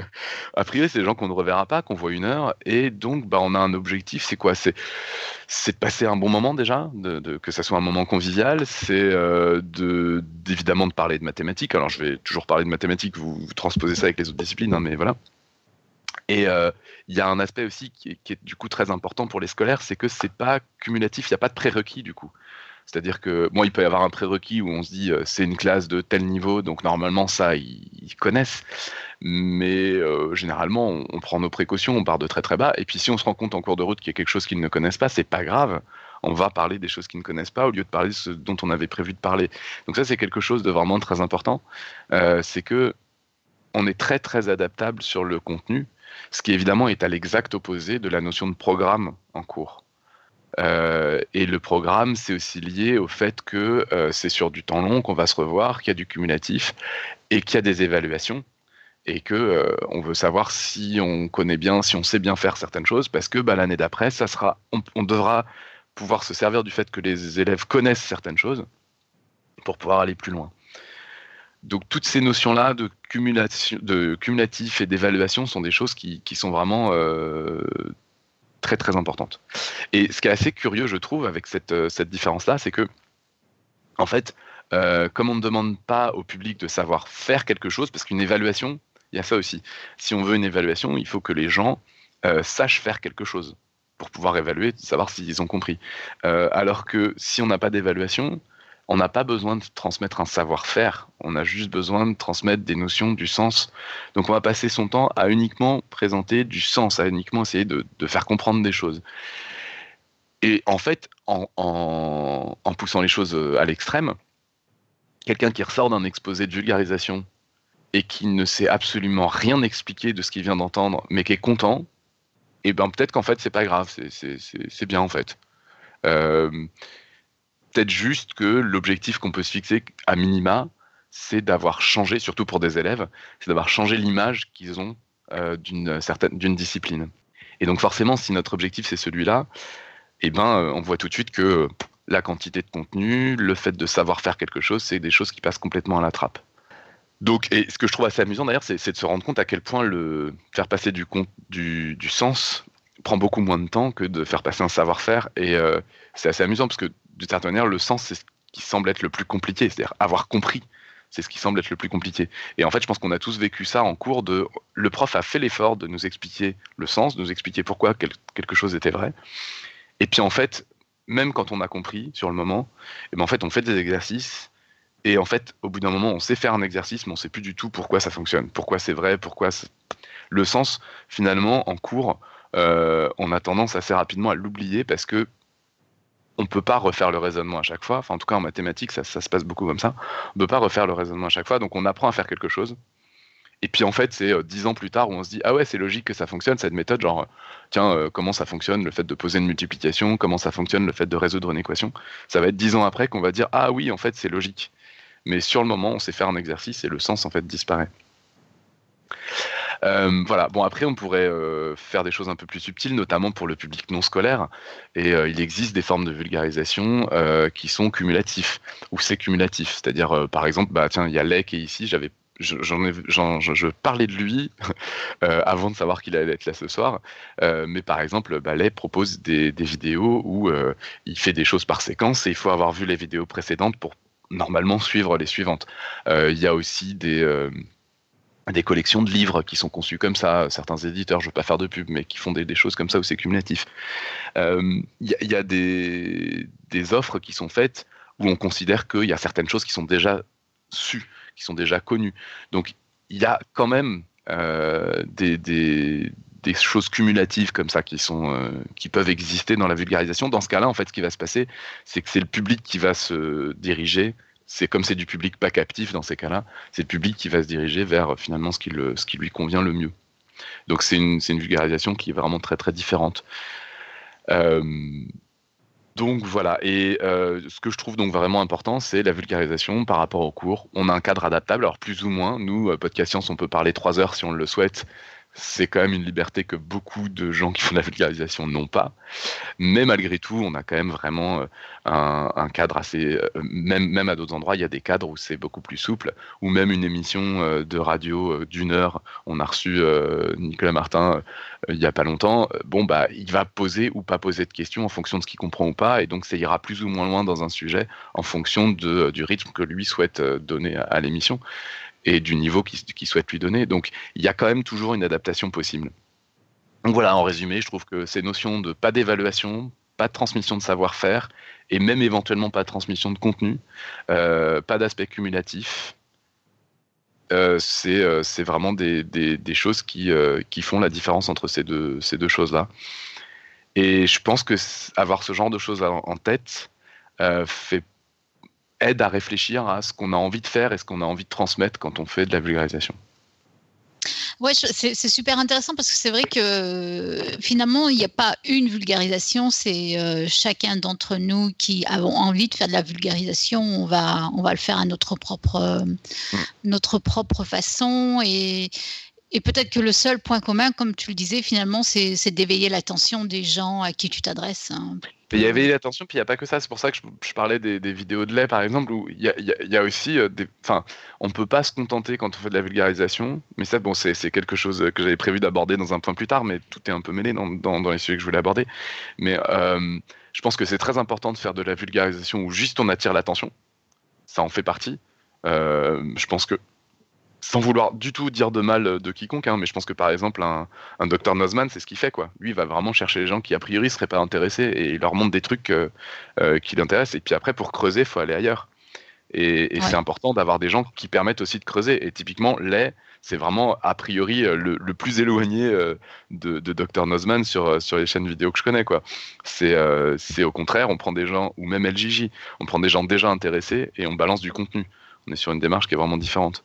S4: a priori, c'est des gens qu'on ne reverra pas, qu'on voit une heure, et donc, bah, on a un objectif, c'est quoi? C'est de passer un bon moment déjà, que ça soit un moment convivial, c'est évidemment de parler de mathématiques. Alors, je vais toujours parler de mathématiques, vous, transposez ça avec les autres disciplines, hein, mais voilà. Et euh, il y a un aspect aussi qui est, du coup très important pour les scolaires, c'est que c'est pas cumulatif, il n'y a pas de prérequis du coup. C'est-à-dire que moi, il peut y avoir un prérequis où on se dit euh, c'est une classe de tel niveau, donc normalement ça ils, connaissent, mais euh, généralement on, prend nos précautions, on part de très très bas, et puis si on se rend compte en cours de route qu'il y a quelque chose qu'ils ne connaissent pas, c'est pas grave, on va parler des choses qu'ils ne connaissent pas au lieu de parler de ce dont on avait prévu de parler. Donc ça c'est quelque chose de vraiment très important, c'est que on est très très adaptable sur le contenu ce qui évidemment est à l'exact opposé de la notion de programme en cours. Euh, et le programme, c'est aussi lié au fait que euh, c'est sur du temps long qu'on va se revoir, qu'il y a du cumulatif et qu'il y a des évaluations et que euh, on veut savoir si on connaît bien, si on sait bien faire certaines choses, parce que bah, l'année d'après, ça sera, on, devra pouvoir se servir du fait que les élèves connaissent certaines choses pour pouvoir aller plus loin. Donc toutes ces notions-là de, cumulatif et d'évaluation sont des choses qui, sont vraiment euh, très très importantes. Et ce qui est assez curieux, je trouve, avec cette, euh, différence-là, c'est que, en fait, euh, comme on ne demande pas au public de savoir faire quelque chose, parce qu'une évaluation, il y a ça aussi. Si on veut une évaluation, il faut que les gens sachent faire quelque chose pour pouvoir évaluer, savoir s'ils ont compris. alors que si on n'a pas d'évaluation, on n'a pas besoin de transmettre un savoir-faire, on a juste besoin de transmettre des notions du sens. Donc on va passer son temps à uniquement présenter du sens, à uniquement essayer de, faire comprendre des choses. Et en fait, en, poussant les choses euh, à l'extrême, quelqu'un qui ressort d'un exposé de vulgarisation et qui ne sait absolument rien expliquer de ce qu'il vient d'entendre, mais qui est content, et eh ben peut-être qu'en fait c'est pas grave, c'est bien en fait. Euh, peut-être juste que l'objectif qu'on peut se fixer à minima, c'est d'avoir changé, surtout pour des élèves, c'est d'avoir changé l'image qu'ils ont euh, d'une certaine d'une discipline. Et donc forcément, si notre objectif c'est celui-là, eh ben euh, on voit tout de suite que la quantité de contenu, le fait de savoir faire quelque chose, c'est des choses qui passent complètement à la trappe. Donc, et ce que je trouve assez amusant d'ailleurs, c'est de se rendre compte à quel point le faire passer du, du, du sens prend beaucoup moins de temps que de faire passer un savoir-faire. Et euh, c'est assez amusant parce que, certaine manière, le sens, c'est ce qui semble être le plus compliqué, c'est-à-dire avoir compris. C'est ce qui semble être le plus compliqué. Et en fait, je pense qu'on a tous vécu ça en cours de. Le prof a fait l'effort de nous expliquer le sens, de nous expliquer pourquoi quelque chose était vrai. Et puis en fait, même quand on a compris sur le moment, eh ben en fait, on fait des exercices et en fait, au bout d'un moment, on sait faire un exercice, mais on sait plus du tout pourquoi ça fonctionne, pourquoi c'est vrai, pourquoi le sens, finalement, en cours, euh, on a tendance assez rapidement à l'oublier parce que on peut pas refaire le raisonnement à chaque fois. En tout cas, en mathématiques, ça, se passe beaucoup comme ça. On peut pas refaire le raisonnement à chaque fois, donc on apprend à faire quelque chose. Et puis en fait, c'est euh, dix ans plus tard où on se dit ah ouais, c'est logique que ça fonctionne cette méthode. Genre, tiens, euh, comment ça fonctionne le fait de poser une multiplication, comment ça fonctionne le fait de résoudre une équation. Ça va être dix ans après qu'on va dire ah oui, en fait, c'est logique mais sur le moment, on sait faire un exercice et le sens en fait disparaît. Euh, voilà. Bon, après, on pourrait euh, faire des choses un peu plus subtiles, notamment pour le public non scolaire. Et euh, il existe des formes de vulgarisation qui sont cumulatifs, ou c'est cumulatif. C'est-à-dire, par exemple, bah, tiens, il y a Lec est ici, j'avais J'en ai, je parlais de lui avant de savoir qu'il allait être là ce soir. mais par exemple, bah, propose des, vidéos où il fait des choses par séquence et il faut avoir vu les vidéos précédentes pour normalement suivre les suivantes. Il y a aussi des, des collections de livres qui sont conçues comme ça. Certains éditeurs, je ne veux pas faire de pub, mais qui font des, choses comme ça où c'est cumulatif. Euh, il y, a des, offres qui sont faites où on considère qu'il y a certaines choses qui sont déjà sues, qui sont déjà connues. Donc il y a quand même des, des, choses cumulatives comme ça qui euh, qui peuvent exister dans la vulgarisation. Dans ce cas-là, en fait, ce qui va se passer, c'est que c'est le public qui va se diriger. C'est comme c'est du public pas captif dans ces cas-là, c'est le public qui va se diriger vers finalement ce qui, lui convient le mieux. Donc c'est une, une, vulgarisation qui est vraiment très très différente. Euh, donc voilà, et euh, ce que je trouve donc vraiment important, c'est la vulgarisation par rapport au cours. On a un cadre adaptable, alors plus ou moins. Nous, Podcast Science, on peut parler trois heures si on le souhaite c'est quand même une liberté que beaucoup de gens qui font de la vulgarisation n'ont pas. Mais malgré tout, on a quand même vraiment euh, un, cadre assez. Euh, même, à d'autres endroits, il y a des cadres où c'est beaucoup plus souple. Ou même une émission euh, de radio d'une heure, on a reçu Nicolas Martin il n'y a pas longtemps. Bon, bah, il va poser ou pas poser de questions en fonction de ce qu'il comprend ou pas. Et donc, ça ira plus ou moins loin dans un sujet en fonction de, du rythme que lui souhaite donner à l'émission et du niveau qu'il souhaite lui donner. Donc il y a quand même toujours une adaptation possible. Donc voilà, en résumé, je trouve que ces notions de pas d'évaluation, pas de transmission de savoir-faire, et même éventuellement pas de transmission de contenu, euh, pas d'aspect cumulatif, euh, euh, c'est vraiment des, des, choses qui, qui, font la différence entre ces deux, ces deux choses-là. Et je pense que avoir ce genre de choses en tête fait aide à réfléchir à ce qu'on a envie de faire et ce qu'on a envie de transmettre quand on fait de la vulgarisation.
S2: Ouais, c'est super intéressant parce que c'est vrai que finalement, il n'y a pas une vulgarisation, c'est euh, chacun d'entre nous qui avons envie de faire de la vulgarisation, on va, on va le faire à notre propre, mm. notre propre façon et, et peut-être que le seul point commun, comme tu le disais, finalement, c'est d'éveiller l'attention des gens à qui tu t'adresses. Hein.
S4: Il y avait l'attention, puis il n'y a pas que ça. C'est pour ça que je, parlais des, vidéos de lait, par exemple, où il y a, aussi euh. Enfin, on ne peut pas se contenter quand on fait de la vulgarisation, mais ça, bon, c'est quelque chose que j'avais prévu d'aborder dans un point plus tard, mais tout est un peu mêlé dans, dans, les sujets que je voulais aborder. Mais euh, je pense que c'est très important de faire de la vulgarisation où juste on attire l'attention. Ça en fait partie. Euh, je pense que sans vouloir du tout dire de mal de quiconque, hein, mais je pense que par exemple un, un Dr Nozman, c'est ce qu'il fait quoi. Lui, il va vraiment chercher les gens qui a priori seraient pas intéressés et il leur montre des trucs euh, euh, qui l'intéressent. Et puis après, pour creuser, il faut aller ailleurs. Et, c'est important d'avoir des gens qui permettent aussi de creuser. Et typiquement, les, c'est vraiment a priori le, plus éloigné de, de Dr Nozman sur, sur les chaînes vidéo que je connais. Quoi. C'est, c'est au contraire, on prend des gens, ou même LGJ, on prend des gens déjà intéressés et on balance du contenu. On est sur une démarche qui est vraiment différente.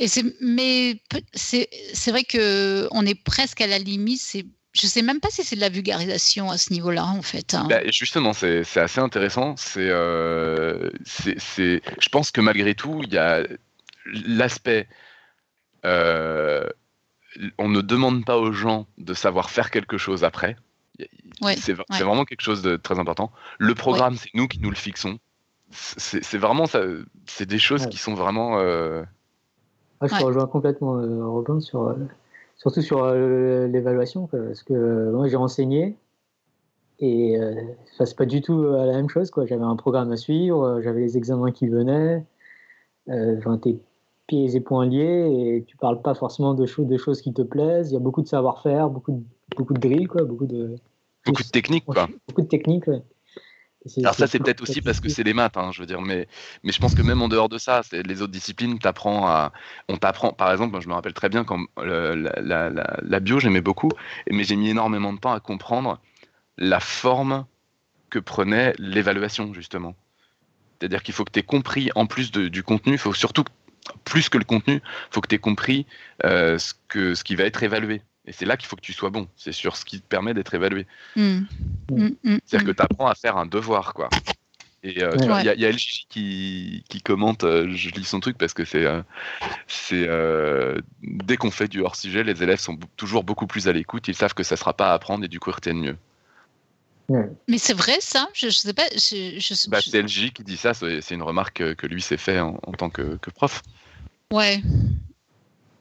S2: Et c'est, mais c'est, c'est vrai que on est presque à la limite. C'est, je sais même pas si c'est de la vulgarisation à ce niveau-là, en fait. Hein.
S4: Bah, justement, c'est, c'est assez intéressant. C'est, euh, c'est, c'est, je pense que malgré tout, il y a l'aspect. Euh, on ne demande pas aux gens de savoir faire quelque chose après. c'est, c'est vraiment quelque chose de très important. Le programme, c'est nous qui nous le fixons. C'est, c'est vraiment ça. C'est des choses qui sont vraiment. Euh,
S6: je rejoins complètement euh, Robin sur, euh, surtout sur euh, l'évaluation, parce que moi j'ai enseigné et ça c'est pas du tout la même chose. J'avais un programme à suivre, j'avais les examens qui venaient, enfin, tes pieds et poings liés et tu parles pas forcément de, choses, de choses qui te plaisent. Il y a beaucoup de savoir-faire, beaucoup de, beaucoup de drills, quoi, beaucoup de
S4: beaucoup de techniques, quoi.
S6: Beaucoup de techniques.
S4: Alors ça, c'est peut-être aussi parce que c'est les maths, hein, je veux dire, mais, mais je pense que même en dehors de ça, c'est les autres disciplines, t'apprends à, on t'apprend, par exemple, je me rappelle très bien quand la, la, bio, j'aimais beaucoup, mais j'ai mis énormément de temps à comprendre la forme que prenait l'évaluation, justement. C'est-à-dire qu'il faut que tu aies compris, en plus du contenu, il faut surtout, plus que le contenu, il faut que tu aies compris euh, ce, que, ce qui va être évalué. Et c'est là qu'il faut que tu sois bon. C'est sur ce qui te permet d'être évalué. Hmm. Hmm, hmm, C'est-à-dire que tu apprends à faire un devoir, quoi. Et euh, il y, a LG qui, qui commente, euh, je lis son truc parce que c'est. Euh, c'est dès qu'on fait du hors-sujet, les élèves sont toujours beaucoup plus à l'écoute. Ils savent que ça ne sera pas à apprendre et du coup, ils retiennent mieux.
S2: Mais c'est vrai ça? Je, je sais pas. Je,
S4: bah, c'est LG qui dit ça. C'est une remarque que lui s'est fait en, tant que, que prof.
S2: Ouais.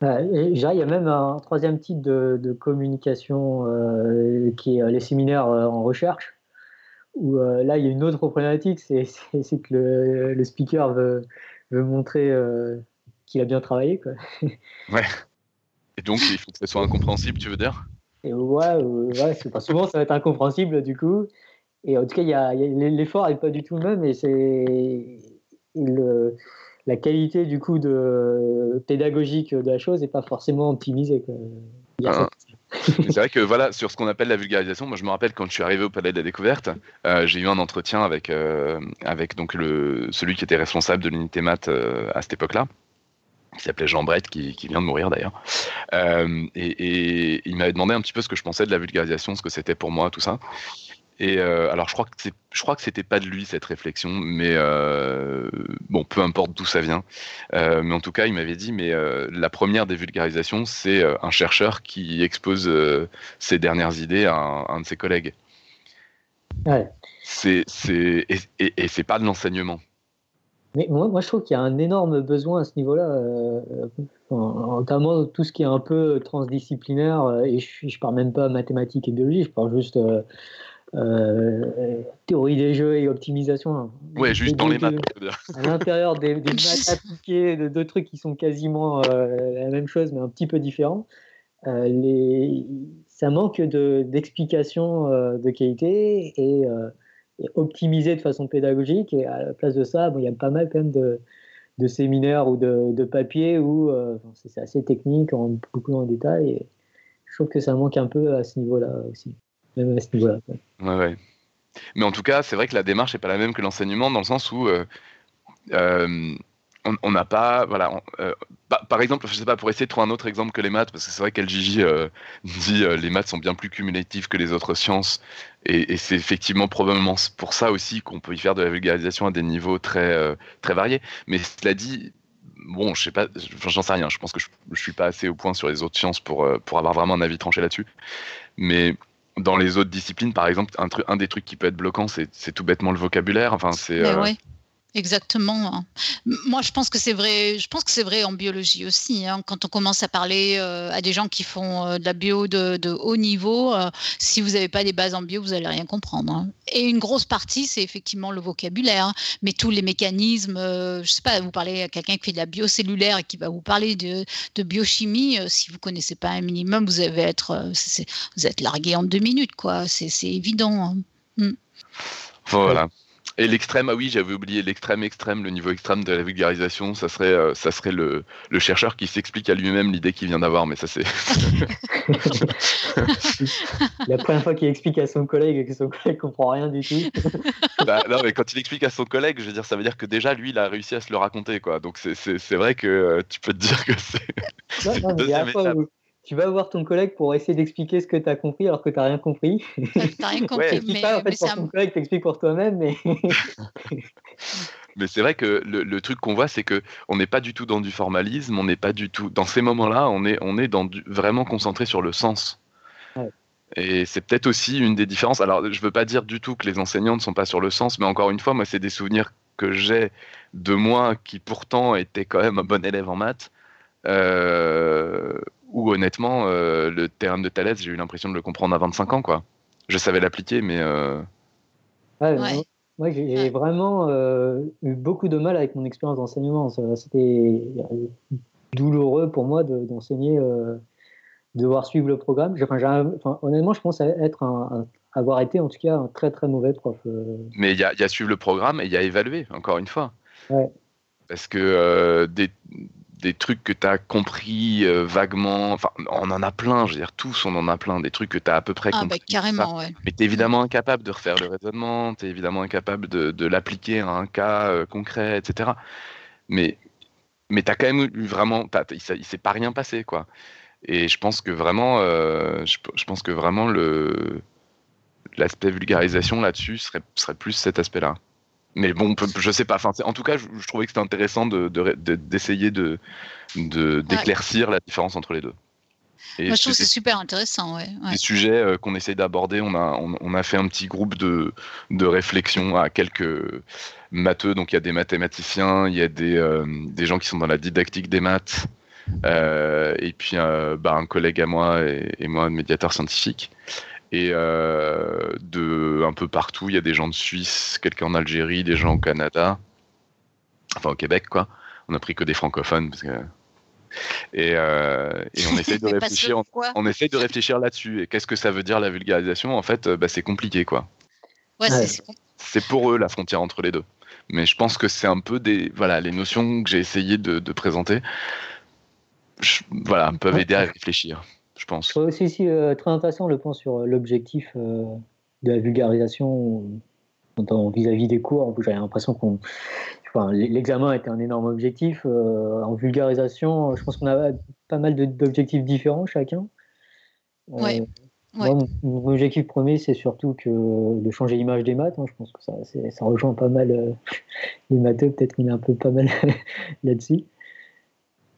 S6: Il y a même un troisième type de, communication euh, qui est euh, les séminaires euh, en recherche, où là, il y a une autre problématique, c'est que le, speaker veut, montrer qu'il a bien travaillé. Quoi.
S4: Ouais. Et donc, il faut que ça soit incompréhensible, tu veux dire?
S6: Et Ouais, ouais pas souvent, ça va être incompréhensible, du coup. Et en tout cas, l'effort n'est pas du tout le même, et c'est la qualité du coup de pédagogique de la chose n'est pas forcément optimisée.
S4: Ah. c'est vrai que voilà, sur ce qu'on appelle la vulgarisation, moi je me rappelle quand je suis arrivé au Palais de la Découverte, euh, j'ai eu un entretien avec, euh, avec donc le, celui qui était responsable de l'unité maths euh, à cette époque-là, qui s'appelait Jean Brett, qui, qui, vient de mourir d'ailleurs. Et, et, il m'avait demandé un petit peu ce que je pensais de la vulgarisation, ce que c'était pour moi, tout ça. Et euh, alors, je crois que c'est, je crois que c'était pas de lui cette réflexion, mais euh, bon, peu importe d'où ça vient. Euh, mais en tout cas, il m'avait dit, mais la première des vulgarisations, c'est un chercheur qui expose ses dernières idées à un, de ses collègues.
S6: Ouais.
S4: C'est, c'est et, et, c'est pas de l'enseignement.
S6: Mais moi, moi, je trouve qu'il y a un énorme besoin à ce niveau-là, notamment tout ce qui est un peu transdisciplinaire. Et je, je parle même pas mathématiques et biologie, je parle juste euh, théorie des jeux et optimisation. Hein.
S4: Ouais, juste dans les maths.
S6: À l'intérieur des, maths appliquées, de deux trucs qui sont quasiment euh, la même chose, mais un petit peu différents. Euh, les... Ça manque d'explications de, qualité et, optimisé de façon pédagogique. Et à la place de ça, bon, il y a pas mal quand même de, de séminaires ou de, de papiers où c'est assez technique, en, beaucoup en détail. Et je trouve que ça manque un peu à ce niveau-là aussi.
S4: Ouais, Mais en tout cas, c'est vrai que la démarche n'est pas la même que l'enseignement dans le sens où euh, euh, on n'a pas, voilà, euh, par exemple, je sais pas, pour essayer de trouver un autre exemple que les maths, parce que c'est vrai qu'LGJ dit les maths sont bien plus cumulatives que les autres sciences, et, c'est effectivement probablement pour ça aussi qu'on peut y faire de la vulgarisation à des niveaux très très variés. Mais cela dit, bon, je sais pas, j'en sais rien. Je pense que je, je, suis pas assez au point sur les autres sciences pour pour avoir vraiment un avis tranché là-dessus. Mais dans les autres disciplines, par exemple, un, un des trucs qui peut être bloquant, c'est tout bêtement le vocabulaire. Enfin, c'est.
S2: Euh, Exactement. Hein. Moi, je pense que c'est vrai. Je pense que c'est vrai en biologie aussi. Hein. Quand on commence à parler euh, à des gens qui font euh, de la bio de, haut niveau, euh, si vous n'avez pas des bases en bio, vous n'allez rien comprendre. Hein. Et une grosse partie, c'est effectivement le vocabulaire. Mais tous les mécanismes, je sais pas, vous parlez à quelqu'un qui fait de la biocellulaire et qui va vous parler de, biochimie. si vous connaissez pas un minimum, vous allez être, vous êtes largué en deux minutes, quoi. C'est évident.
S4: Mm. Voilà. Et l'extrême, ah oui, j'avais oublié l'extrême extrême, le niveau extrême de la vulgarisation, ça serait, euh, ça serait le, le chercheur qui s'explique à lui-même l'idée qu'il vient d'avoir, mais ça c'est.
S6: la première fois qu'il explique à son collègue et que son collègue comprend rien du tout.
S4: bah, non, mais quand il explique à son collègue, je veux dire, ça veut dire que déjà lui, il a réussi à se le raconter, quoi. Donc c'est vrai que euh, tu peux te dire que c'est.
S6: Non, non, mais tu vas voir ton collègue pour essayer d'expliquer ce que tu as compris alors que tu n'as rien compris.
S2: Tu n'as rien compris,
S6: ouais. mais, pas, en fait, pour ton collègue, t'expliques pour toi-même, mais...
S4: mais c'est vrai que le, le truc qu'on voit, c'est que on n'est pas du tout dans du formalisme, on n'est pas du tout... Dans ces moments-là, on est, on est dans du, vraiment concentré sur le sens. Ouais. Et c'est peut-être aussi une des différences. Alors, je ne veux pas dire du tout que les enseignants ne sont pas sur le sens, mais encore une fois, moi, c'est des souvenirs que j'ai de moi qui pourtant était quand même un bon élève en maths. Euh, où honnêtement, euh, le théorème de Thalès, j'ai eu l'impression de le comprendre à 25 ans. Quoi. Je savais l'appliquer, mais. Euh...
S6: Ouais, ouais. Moi, j'ai vraiment euh, eu beaucoup de mal avec mon expérience d'enseignement. C'était douloureux pour moi d'enseigner, de, devoir suivre le programme. Enfin, enfin, honnêtement, je pense être un, un, avoir été en tout cas un très très mauvais prof. euh.
S4: Mais il y, y, a suivre le programme et il y a évaluer, encore une fois.
S6: Ouais.
S4: Parce que euh, des, des trucs que tu as compris euh, vaguement. Enfin, on en a plein, je veux dire, tous, on en a plein. Des trucs que tu as à peu près
S2: ah,
S4: compris.
S2: Bah, carrément, ouais.
S4: Mais tu es évidemment incapable de refaire le raisonnement, tu es évidemment incapable de, de l'appliquer à un cas euh, concret, etc. Mais, mais tu as quand même eu vraiment. il ne s'est pas rien passé, quoi. Et je pense que vraiment, euh, je, je, pense que vraiment le l'aspect vulgarisation là-dessus serait, serait plus cet aspect-là. Mais bon, je sais pas. Enfin, en tout cas, je, je trouvais que c'était intéressant d'essayer de, de, d'éclaircir de, ouais. la différence entre les deux.
S2: Et Moi, je trouve que c'est super intéressant. Ouais, ouais.
S4: Les sujets euh, qu'on essaye d'aborder, on a, on, on, a fait un petit groupe de, de réflexion à quelques matheux. Donc, il y a des mathématiciens, il y a des, euh, des gens qui sont dans la didactique des maths, euh, et puis bah, un collègue à moi et, et moi, médiateur scientifique et euh, de un peu partout. Il y a des gens de Suisse, quelqu'un en Algérie, des gens au Canada, enfin au Québec quoi. On a pris que des francophones parce que et, euh, et on essaie de réfléchir. On, on essaie de réfléchir là-dessus. Et qu'est-ce que ça veut dire la vulgarisation? En fait, bah, c'est compliqué quoi.
S2: Ouais,
S6: Ouais.
S2: c'est-
S4: C'est pour eux la frontière entre les deux. Mais je pense que c'est un peu des voilà les notions que j'ai essayé de, de présenter. Je- voilà, peuvent aider à réfléchir. Je pense.
S6: Aussi euh, très intéressant le point sur euh, l'objectif euh, de la vulgarisation euh, vis-à-vis des cours. J'avais l'impression qu'on. Enfin, L'examen était un énorme objectif. Euh, en vulgarisation, je pense qu'on a pas mal d'objectifs différents chacun.
S2: Euh, ouais.
S6: Moi, mon, objectif premier, c'est surtout que de changer l'image des maths. Hein. Je pense que ça, ça rejoint pas mal euh, les matheux. Peut-être qu'on est un peu pas mal là-dessus.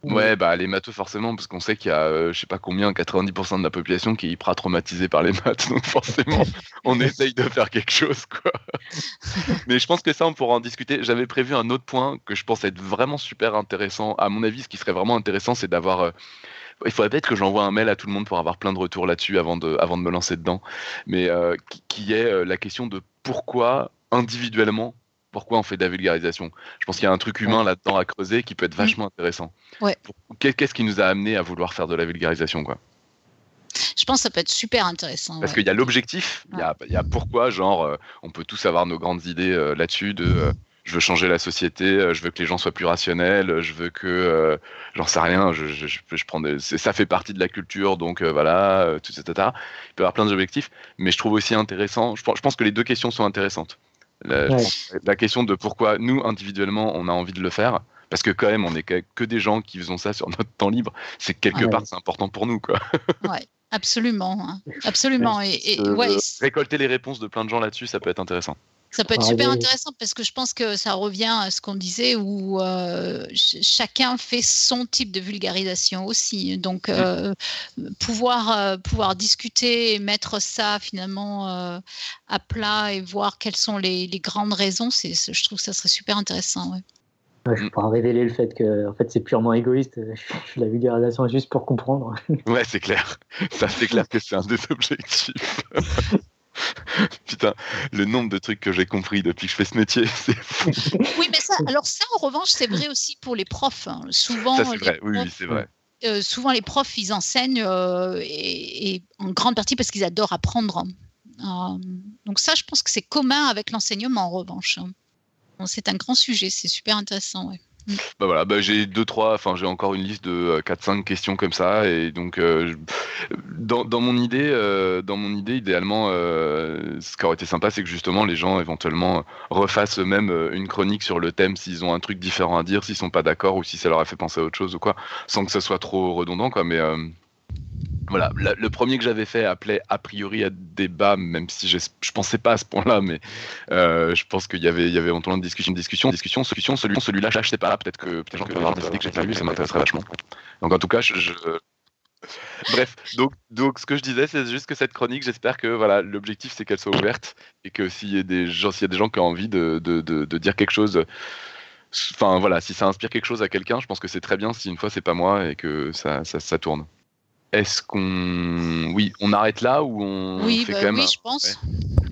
S4: Ouais, bah les matheux forcément, parce qu'on sait qu'il y a, euh, je sais pas combien, 90% de la population qui est hyper traumatisée par les maths, donc forcément, on essaye de faire quelque chose, quoi. Mais je pense que ça, on pourra en discuter. J'avais prévu un autre point que je pense être vraiment super intéressant. À mon avis, ce qui serait vraiment intéressant, c'est d'avoir. Euh, il faudrait peut-être que j'envoie un mail à tout le monde pour avoir plein de retours là-dessus avant de, avant de me lancer dedans. Mais euh, qui, qui, est euh, la question de pourquoi individuellement pourquoi on fait de la vulgarisation. Je pense qu'il y a un truc humain là-dedans à creuser qui peut être vachement intéressant.
S2: Ouais.
S4: Qu'est-ce qui nous a amené à vouloir faire de la vulgarisation quoi?
S2: Je pense que ça peut être super intéressant.
S4: Parce
S2: ouais.
S4: qu'il y a l'objectif, il, ouais. il, y a pourquoi, genre, euh, on peut tous avoir nos grandes idées euh, là-dessus de euh, je veux changer la société, je veux que les gens soient plus rationnels, je veux que, j'en sais rien, je, je, je, prends des, ça fait partie de la culture, donc voilà, tout ça, Il peut y avoir plein d'objectifs, mais je trouve aussi intéressant, je pense que les deux questions sont intéressantes. La, ouais. la, question de pourquoi nous, individuellement, on a envie de le faire, parce que quand même, on est que des gens qui faisons ça sur notre temps libre, c'est que quelque ouais. part, c'est important pour nous. Quoi.
S2: Ouais, absolument. Hein. Absolument. Et, et
S4: euh, ouais, récolter les réponses de plein de gens là-dessus, ça peut être intéressant.
S2: Ça peut être super intéressant parce que je pense que ça revient à ce qu'on disait où euh, chacun fait son type de vulgarisation aussi. Donc, euh, pouvoir, euh, pouvoir discuter et mettre ça finalement euh, à plat et voir quelles sont les, les grandes raisons, je trouve que ça serait super intéressant. Ouais.
S6: Ouais, je pourrais révéler le fait que en fait, c'est purement égoïste. Je fais la vulgarisation juste pour comprendre.
S4: Ouais, c'est clair. Ça, c'est clair que c'est un des objectifs. Putain, le nombre de trucs que j'ai compris depuis que je fais ce métier, c'est fou.
S2: Oui, mais ça, alors ça, en revanche, c'est vrai aussi pour les profs. Hein. Souvent,
S4: ça, c'est vrai. Profs, oui, oui c'est vrai.
S2: Euh, souvent, les profs, ils enseignent euh, et, et, en grande partie parce qu'ils adorent apprendre. donc ça, je pense que c'est commun avec l'enseignement en revanche. C'est un grand sujet, c'est super intéressant. Ouais.
S4: Bah voilà, bah j'ai deux trois, enfin j'ai encore une liste de 4-5 euh, questions comme ça et donc euh, dans, dans, mon idée, euh, dans mon idée idéalement, ce qui aurait été sympa, c'est que justement les gens éventuellement refassent eux-mêmes une chronique sur le thème s'ils ont un truc différent à dire, s'ils sont pas d'accord ou si ça leur a fait penser à autre chose ou quoi, sans que ça soit trop redondant quoi. Mais voilà, le premier que j'avais fait appelait a priori à débat, même si je, je pensais pas à ce point-là, mais euh, je pense qu'il y avait, il y avait de discussion, discussion, discussion, solution, celui, celui-là, je sais pas, peut-être que peut-être que avoir décidé que j'ai pas lu, ça m'intéresserait vachement. Donc en tout cas, je, Bref, donc, donc ce que je disais, c'est juste que cette chronique, j'espère que voilà, l'objectif c'est qu'elle soit ouverte et que s'il y a des gens, s'il y a des gens qui ont envie de, de, de, dire quelque chose, enfin voilà, si ça inspire quelque chose à quelqu'un, je pense que c'est très bien si une fois c'est pas moi et que ça, ça, ça tourne. Est-ce qu'on. Oui, on arrête là ou on.
S2: Oui, fait bah quand même je pense.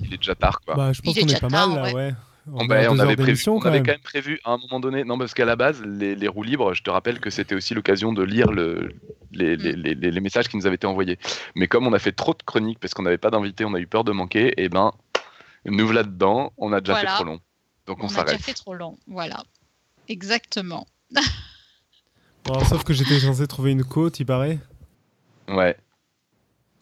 S4: Il est déjà tard, quoi.
S3: Bah, je pense qu'on est, pas mal, là, ouais.
S4: On, bah, on avait, prévu, on avait quand même prévu à un moment donné, non parce qu'à la base, les, les, roues libres, je te rappelle que c'était aussi l'occasion de lire le, les, mm. les, les, messages qui nous avaient été envoyés. Mais comme on a fait trop de chroniques parce qu'on n'avait pas d'invités, on a eu peur de manquer, et eh ben, nous là-dedans, on a déjà fait trop long. Donc on, s'arrête.
S2: On a déjà fait trop long, voilà. Exactement.
S3: bon, sauf que j'étais censé trouver une côte, il paraît.
S4: Ouais.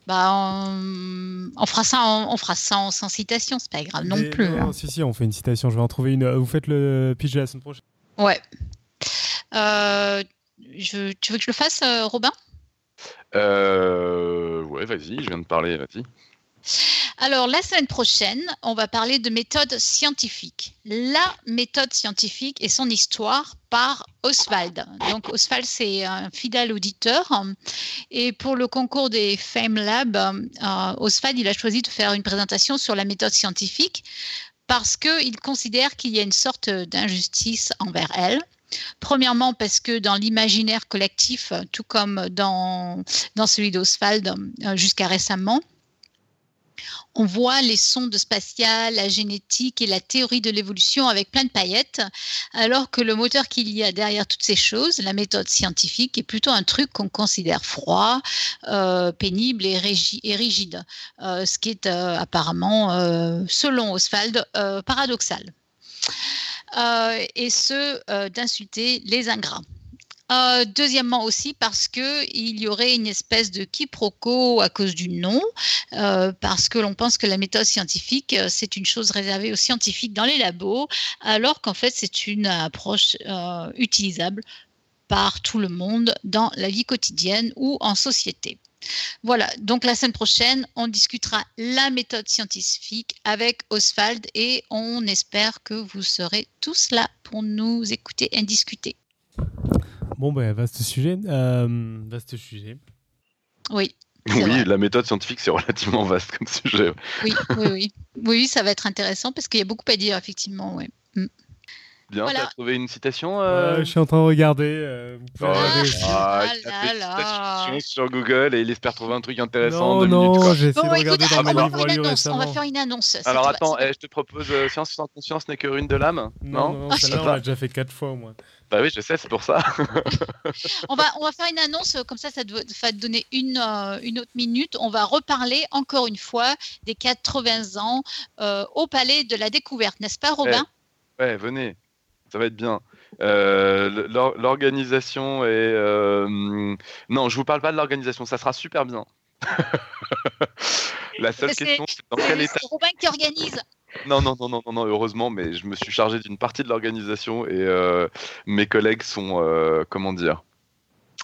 S2: Bah, on, fera ça, en, on fera ça sans citation, c'est pas grave non plus.
S3: Non,
S2: hein.
S3: Si, si, on fait une citation. Je vais en trouver une. Vous faites le pitch de la semaine prochaine.
S2: Ouais. Euh, je, tu veux que je le fasse, euh, Robin?
S4: Euh, Ouais, vas-y, je viens de parler, vas-y.
S2: Alors, la semaine prochaine, on va parler de méthode scientifique. La méthode scientifique et son histoire par Oswald. Donc, Oswald, c'est un fidèle auditeur. Et pour le concours des Fame Lab, euh, Oswald, il a choisi de faire une présentation sur la méthode scientifique parce qu'il considère qu'il y a une sorte d'injustice envers elle. Premièrement, parce que dans l'imaginaire collectif, tout comme dans, dans celui d'Oswald euh, jusqu'à récemment, on voit les sondes spatiales, la génétique et la théorie de l'évolution avec plein de paillettes, alors que le moteur qu'il y a derrière toutes ces choses, la méthode scientifique, est plutôt un truc qu'on considère froid, euh, pénible et, rigide, euh, ce qui est euh, apparemment, selon Oswald, paradoxal. et ce, d'insulter les ingrats. Euh, deuxièmement aussi parce qu'il y aurait une espèce de quiproquo à cause du nom, euh, parce que l'on pense que la méthode scientifique, euh, c'est une chose réservée aux scientifiques dans les labos, alors qu'en fait c'est une approche utilisable par tout le monde dans la vie quotidienne ou en société. Voilà, donc la semaine prochaine, on discutera la méthode scientifique avec Oswald et on espère que vous serez tous là pour nous écouter et discuter.
S3: Bon, ben, vaste sujet. Euh, vaste sujet.
S2: Oui.
S4: Oui, la méthode scientifique, c'est relativement vaste comme sujet.
S2: Oui, oui, oui. Oui, ça va être intéressant parce qu'il y a beaucoup à dire, effectivement. Ouais. Mm.
S4: Bien, tu as trouvé une citation euh...
S3: Je suis en train de regarder. Euh,
S4: oh, ah, ah, sur Google et il espère trouver un truc intéressant.
S3: Non, non, j'ai essayé de regarder dans mes livres récemment.
S2: On va faire une annonce.
S4: Alors attends, eh, je te propose euh, Science sans conscience n'est que ruine de l'âme.
S3: Non, non, non celle-là, on l'a déjà fait quatre fois au moins.
S4: Bah oui, je sais, c'est pour ça.
S2: on, va, on va faire une annonce, euh, comme ça, ça va te donner une, euh, une autre minute. On va reparler encore une fois des 80 ans au Palais de la Découverte, n'est-ce pas, Robin?
S4: eh, ouais, venez ça va être bien. Euh, l'organisation est. Euh, non, je vous parle pas de l'organisation, ça sera super bien. La seule question, c'est dans quel état.
S2: C'est Robin qui organise.
S4: Non, non, non, non, non, heureusement, mais je me suis chargé d'une partie de l'organisation et euh, mes collègues sont, comment dire,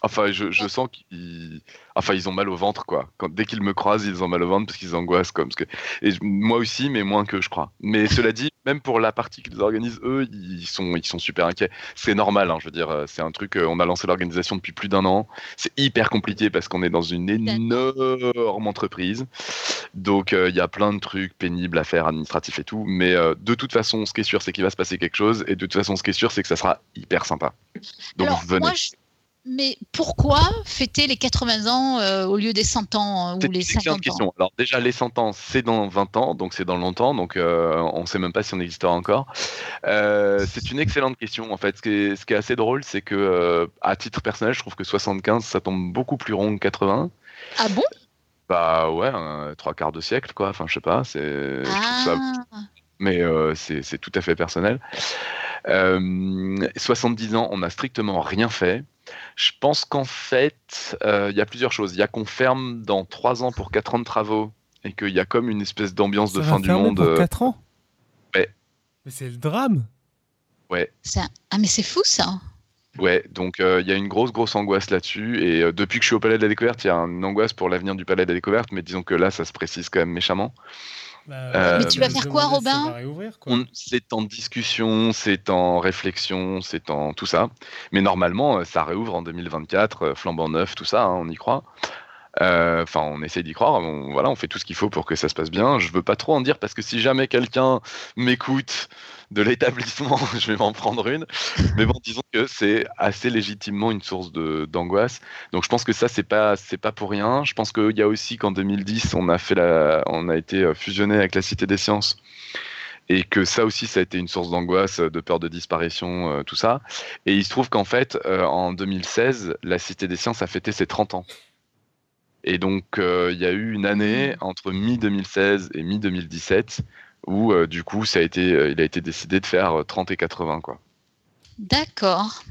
S4: Enfin, je, je sens qu'ils, enfin, ils ont mal au ventre, quoi. Quand, dès qu'ils me croisent, ils ont mal au ventre parce qu'ils angoissent, comme. Parce que... Et moi aussi, mais moins que je crois. Mais cela dit, même pour la partie qu'ils organisent, eux, ils sont, ils sont super inquiets. C'est normal, hein, je veux dire, euh, c'est un truc. Euh, on a lancé l'organisation depuis plus d'un an. C'est hyper compliqué parce qu'on est dans une énorme entreprise. Donc, euh, il y a plein de trucs pénibles à faire, administratifs et tout. Mais de toute façon, ce qui est sûr, c'est qu'il va se passer quelque chose. Et de toute façon, ce qui est sûr, c'est que ça sera hyper sympa. Donc, venez.
S2: Mais pourquoi fêter les 80 ans euh, au lieu des 100 ans euh, ou les 50
S4: question.
S2: ans
S4: Alors déjà, les 100 ans, c'est dans 20 ans, donc c'est dans longtemps, donc euh, on ne sait même pas si on existera encore. c'est une excellente question. En fait, ce qui est, ce qui est assez drôle, c'est que à titre personnel, je trouve que 75, ça tombe beaucoup plus rond que 80.
S2: Ah bon?
S4: Bah ouais, trois quarts de siècle, quoi. Enfin, je sais pas, c'est. je trouve ça-
S2: Ah,
S4: Mais euh, c'est tout à fait personnel. Euh, 70 ans, on n'a strictement rien fait. Je pense qu'en fait, euh, il y a plusieurs choses. Il y a qu'on ferme dans 3 ans pour 4 ans de travaux et qu'il y a comme une espèce d'ambiance de fin du monde.
S3: pour
S4: euh,
S3: 4 ans
S4: ouais.
S3: Mais c'est le drame
S2: un- ah, mais c'est fou ça.
S4: Ouais, donc euh, il y a une grosse, grosse angoisse là-dessus. Et euh, depuis que je suis au Palais de la Découverte, il y a une angoisse pour l'avenir du Palais de la Découverte, mais disons que là, ça se précise quand même méchamment.
S3: Bah,
S4: Mais tu
S3: va
S2: vas faire quoi, Robin
S4: C'est en discussion, c'est en réflexion, c'est en tout ça. Mais normalement, euh, ça réouvre en 2024, euh, flambant neuf, tout ça, hein, on y croit. Euh, Enfin, on essaie d'y croire. On, voilà, on fait tout ce qu'il faut pour que ça se passe bien. Je veux pas trop en dire parce que si jamais quelqu'un m'écoute de l'établissement, je vais m'en prendre une. Mais bon, disons que c'est assez légitimement une source d'angoisse. Donc, je pense que ça, c'est pas, pas pour rien. Je pense qu'il y a aussi qu'en 2010, on a fait la, on a été euh, fusionné avec la Cité des Sciences et que ça aussi, ça a été une source d'angoisse, de peur de disparition, euh, tout ça. Et il se trouve qu'en fait, euh, en 2016, la Cité des Sciences a fêté ses 30 ans. Et donc, il y a eu une année entre mi-2016 et mi-2017 où, euh, du coup, ça a été, euh, il a été décidé de faire euh, 30 et 80, quoi.
S2: D'accord.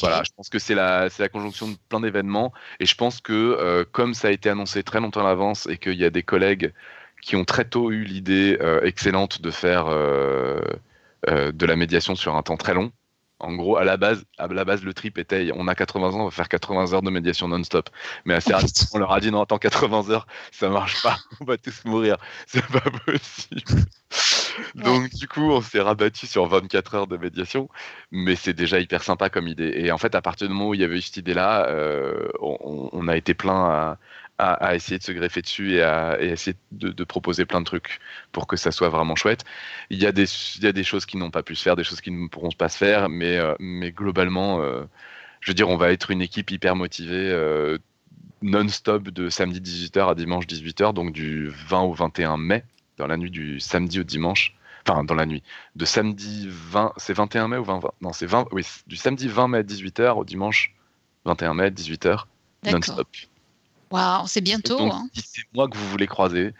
S4: Voilà, je pense que c'est la, c'est la conjonction de plein d'événements. Et je pense que euh, comme ça a été annoncé très longtemps à l'avance et qu'il y a des collègues qui ont très tôt eu l'idée euh, excellente de faire euh, euh, de la médiation sur un temps très long. En gros, à la base, à la base, le trip était, on a 80 ans, on va faire 80 heures de médiation non-stop. Mais assez rapidement, on leur a dit non, attends, 80 heures, ça marche pas, on va tous mourir, c'est pas possible. Donc du coup, on s'est rabattu sur 24 heures de médiation, mais c'est déjà hyper sympa comme idée. Et en fait, à partir du moment où il y avait eu cette idée-là, euh, on, on a été plein à, à, à essayer de se greffer dessus et à, et essayer de, de proposer plein de trucs pour que ça soit vraiment chouette. Il y a des, il y a des choses qui n'ont pas pu se faire, des choses qui ne pourront pas se faire, mais, euh, mais globalement, euh, je veux dire, on va être une équipe hyper motivée. euh, non-stop de samedi 18h à dimanche 18h, donc du 20 au 21 mai, dans la nuit du samedi au dimanche. Enfin, dans la nuit. De samedi 20, c'est 21 mai ou 20, 20 Non, c'est 20, oui, du samedi 20 mai 18h au dimanche 21 mai 18h,
S2: D'accord.
S4: non-stop.
S2: Waouh, c'est bientôt.
S4: Donc,
S2: hein.
S4: si c'est moi que vous voulez croiser,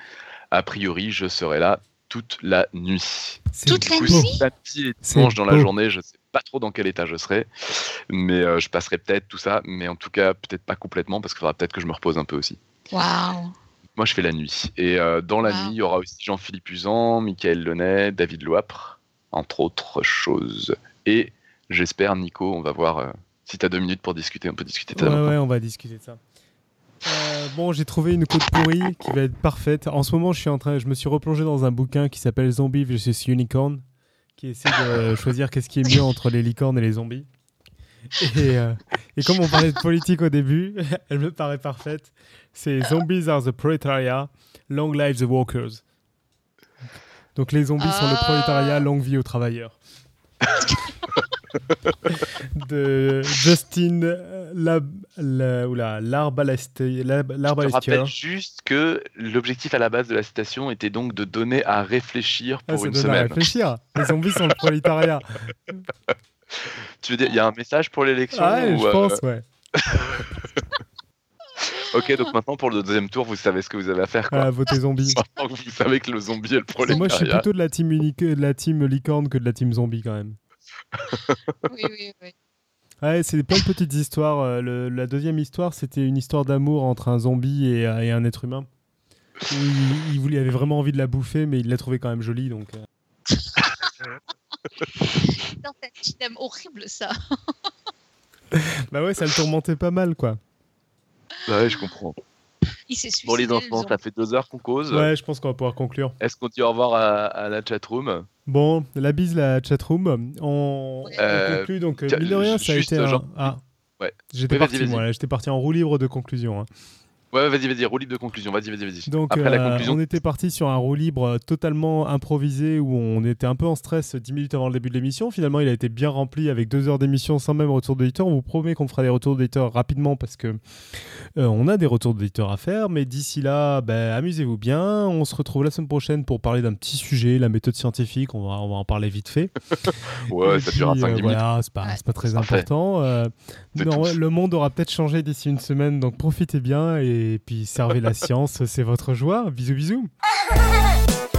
S4: a priori, je serai là toute la nuit.
S2: Toute la
S4: coup,
S2: nuit
S4: samedi et
S3: C'est
S4: dimanche dans la journée, je sais pas trop dans quel état je serai, mais euh, je passerai peut-être tout ça, mais en tout cas, peut-être pas complètement, parce qu'il faudra peut-être que je me repose un peu aussi.
S2: Waouh.
S4: Moi, je fais la nuit. Et euh, dans la
S2: Wow.
S4: nuit, il y aura aussi Jean-Philippe Usan, Michael Lenet, David Loapre, entre autres choses. Et j'espère, Nico, on va voir euh, si tu as deux minutes pour discuter. On peut discuter de ça
S3: Ouais, ouais, on va discuter de ça. Euh, bon, j'ai trouvé une côte pourrie qui va être parfaite. En ce moment, je suis en train, je me suis replongé dans un bouquin qui s'appelle Zombie vs Unicorn, qui essaie de choisir qu'est-ce qui est mieux entre les licornes et les zombies. Et, euh, et comme on parlait de politique au début, elle me paraît parfaite. C'est Zombies are the proletariat, long live the workers. Donc les zombies sont le
S2: Ah.
S3: prolétariat, longue vie aux travailleurs. de Justin euh, Lab, la, oula, Larbalesti- Lab-
S4: Je rappelle juste que l'objectif à la base de la citation était donc de donner à réfléchir
S3: Ah,
S4: pour une
S3: à
S4: semaine.
S3: réfléchir. Les zombies sont le prolétariat.
S4: Tu veux dire, il y a un message pour l'élection
S3: Ah ouais,
S4: ou,
S3: je
S4: euh,
S3: pense, ouais.
S4: Ok, donc maintenant pour le deuxième tour, vous savez ce que vous avez à faire. Quoi.
S3: Voilà, votez.
S4: Maintenant que vous savez que le zombie est le
S3: Et moi, je suis
S4: prolétariat.
S3: plutôt de la team, unique, de la team licorne que de la team zombie quand même.
S2: Oui, oui, oui.
S3: Ouais, c'est plein de petites histoires. Euh, le- la deuxième histoire, c'était une histoire d'amour entre un zombie et, euh, et un être humain. Où il, il voulait- avait vraiment envie de la bouffer, mais il l'a trouvée quand même jolie. Donc, euh.
S2: Dans ta team horrible, ça.
S3: Bah ouais, ça le tourmentait pas mal, quoi.
S4: Ouais, je comprends.
S2: Il s'est suicidé.
S4: Bon, les
S2: le
S4: enfants, ça fait deux heures qu'on cause.
S3: Ouais, je pense qu'on va pouvoir conclure.
S4: Est-ce qu'on dit au revoir à, à la chatroom
S3: Bon, la bise, la chatroom. On, on
S4: Euh,
S3: conclut. Donc, euh, mine de rien, ça a été un... Ah.
S4: Ouais.
S3: J'étais parti, parti en roue libre de conclusion. hein.
S4: Ouais, vas-y, vas-y, roue libre de conclusion. Vas-y, vas-y, vas-y.
S3: Donc,
S4: Après la
S3: euh,
S4: conclusion,
S3: on était parti sur un roue libre euh, totalement improvisé où on était un peu en stress 10 minutes avant le début de l'émission. Finalement, il a été bien rempli avec deux heures d'émission sans même retour d'éditeur. On vous promet qu'on fera des retours d'éditeur rapidement parce que euh, on a des retours d'éditeur à faire. Mais d'ici là, ben, amusez-vous bien. On se retrouve la semaine prochaine pour parler d'un petit sujet, la méthode scientifique. On va, on va en parler vite fait.
S4: ouais,
S3: Et
S4: ça durera
S3: puis,
S4: 5
S3: euh,
S4: minutes.
S3: Voilà, c'est pas, c'est pas très important. Euh, non, le monde aura peut-être changé d'ici une semaine, donc profitez bien et et puis servez la science, c'est votre joie. Bisous, bisous.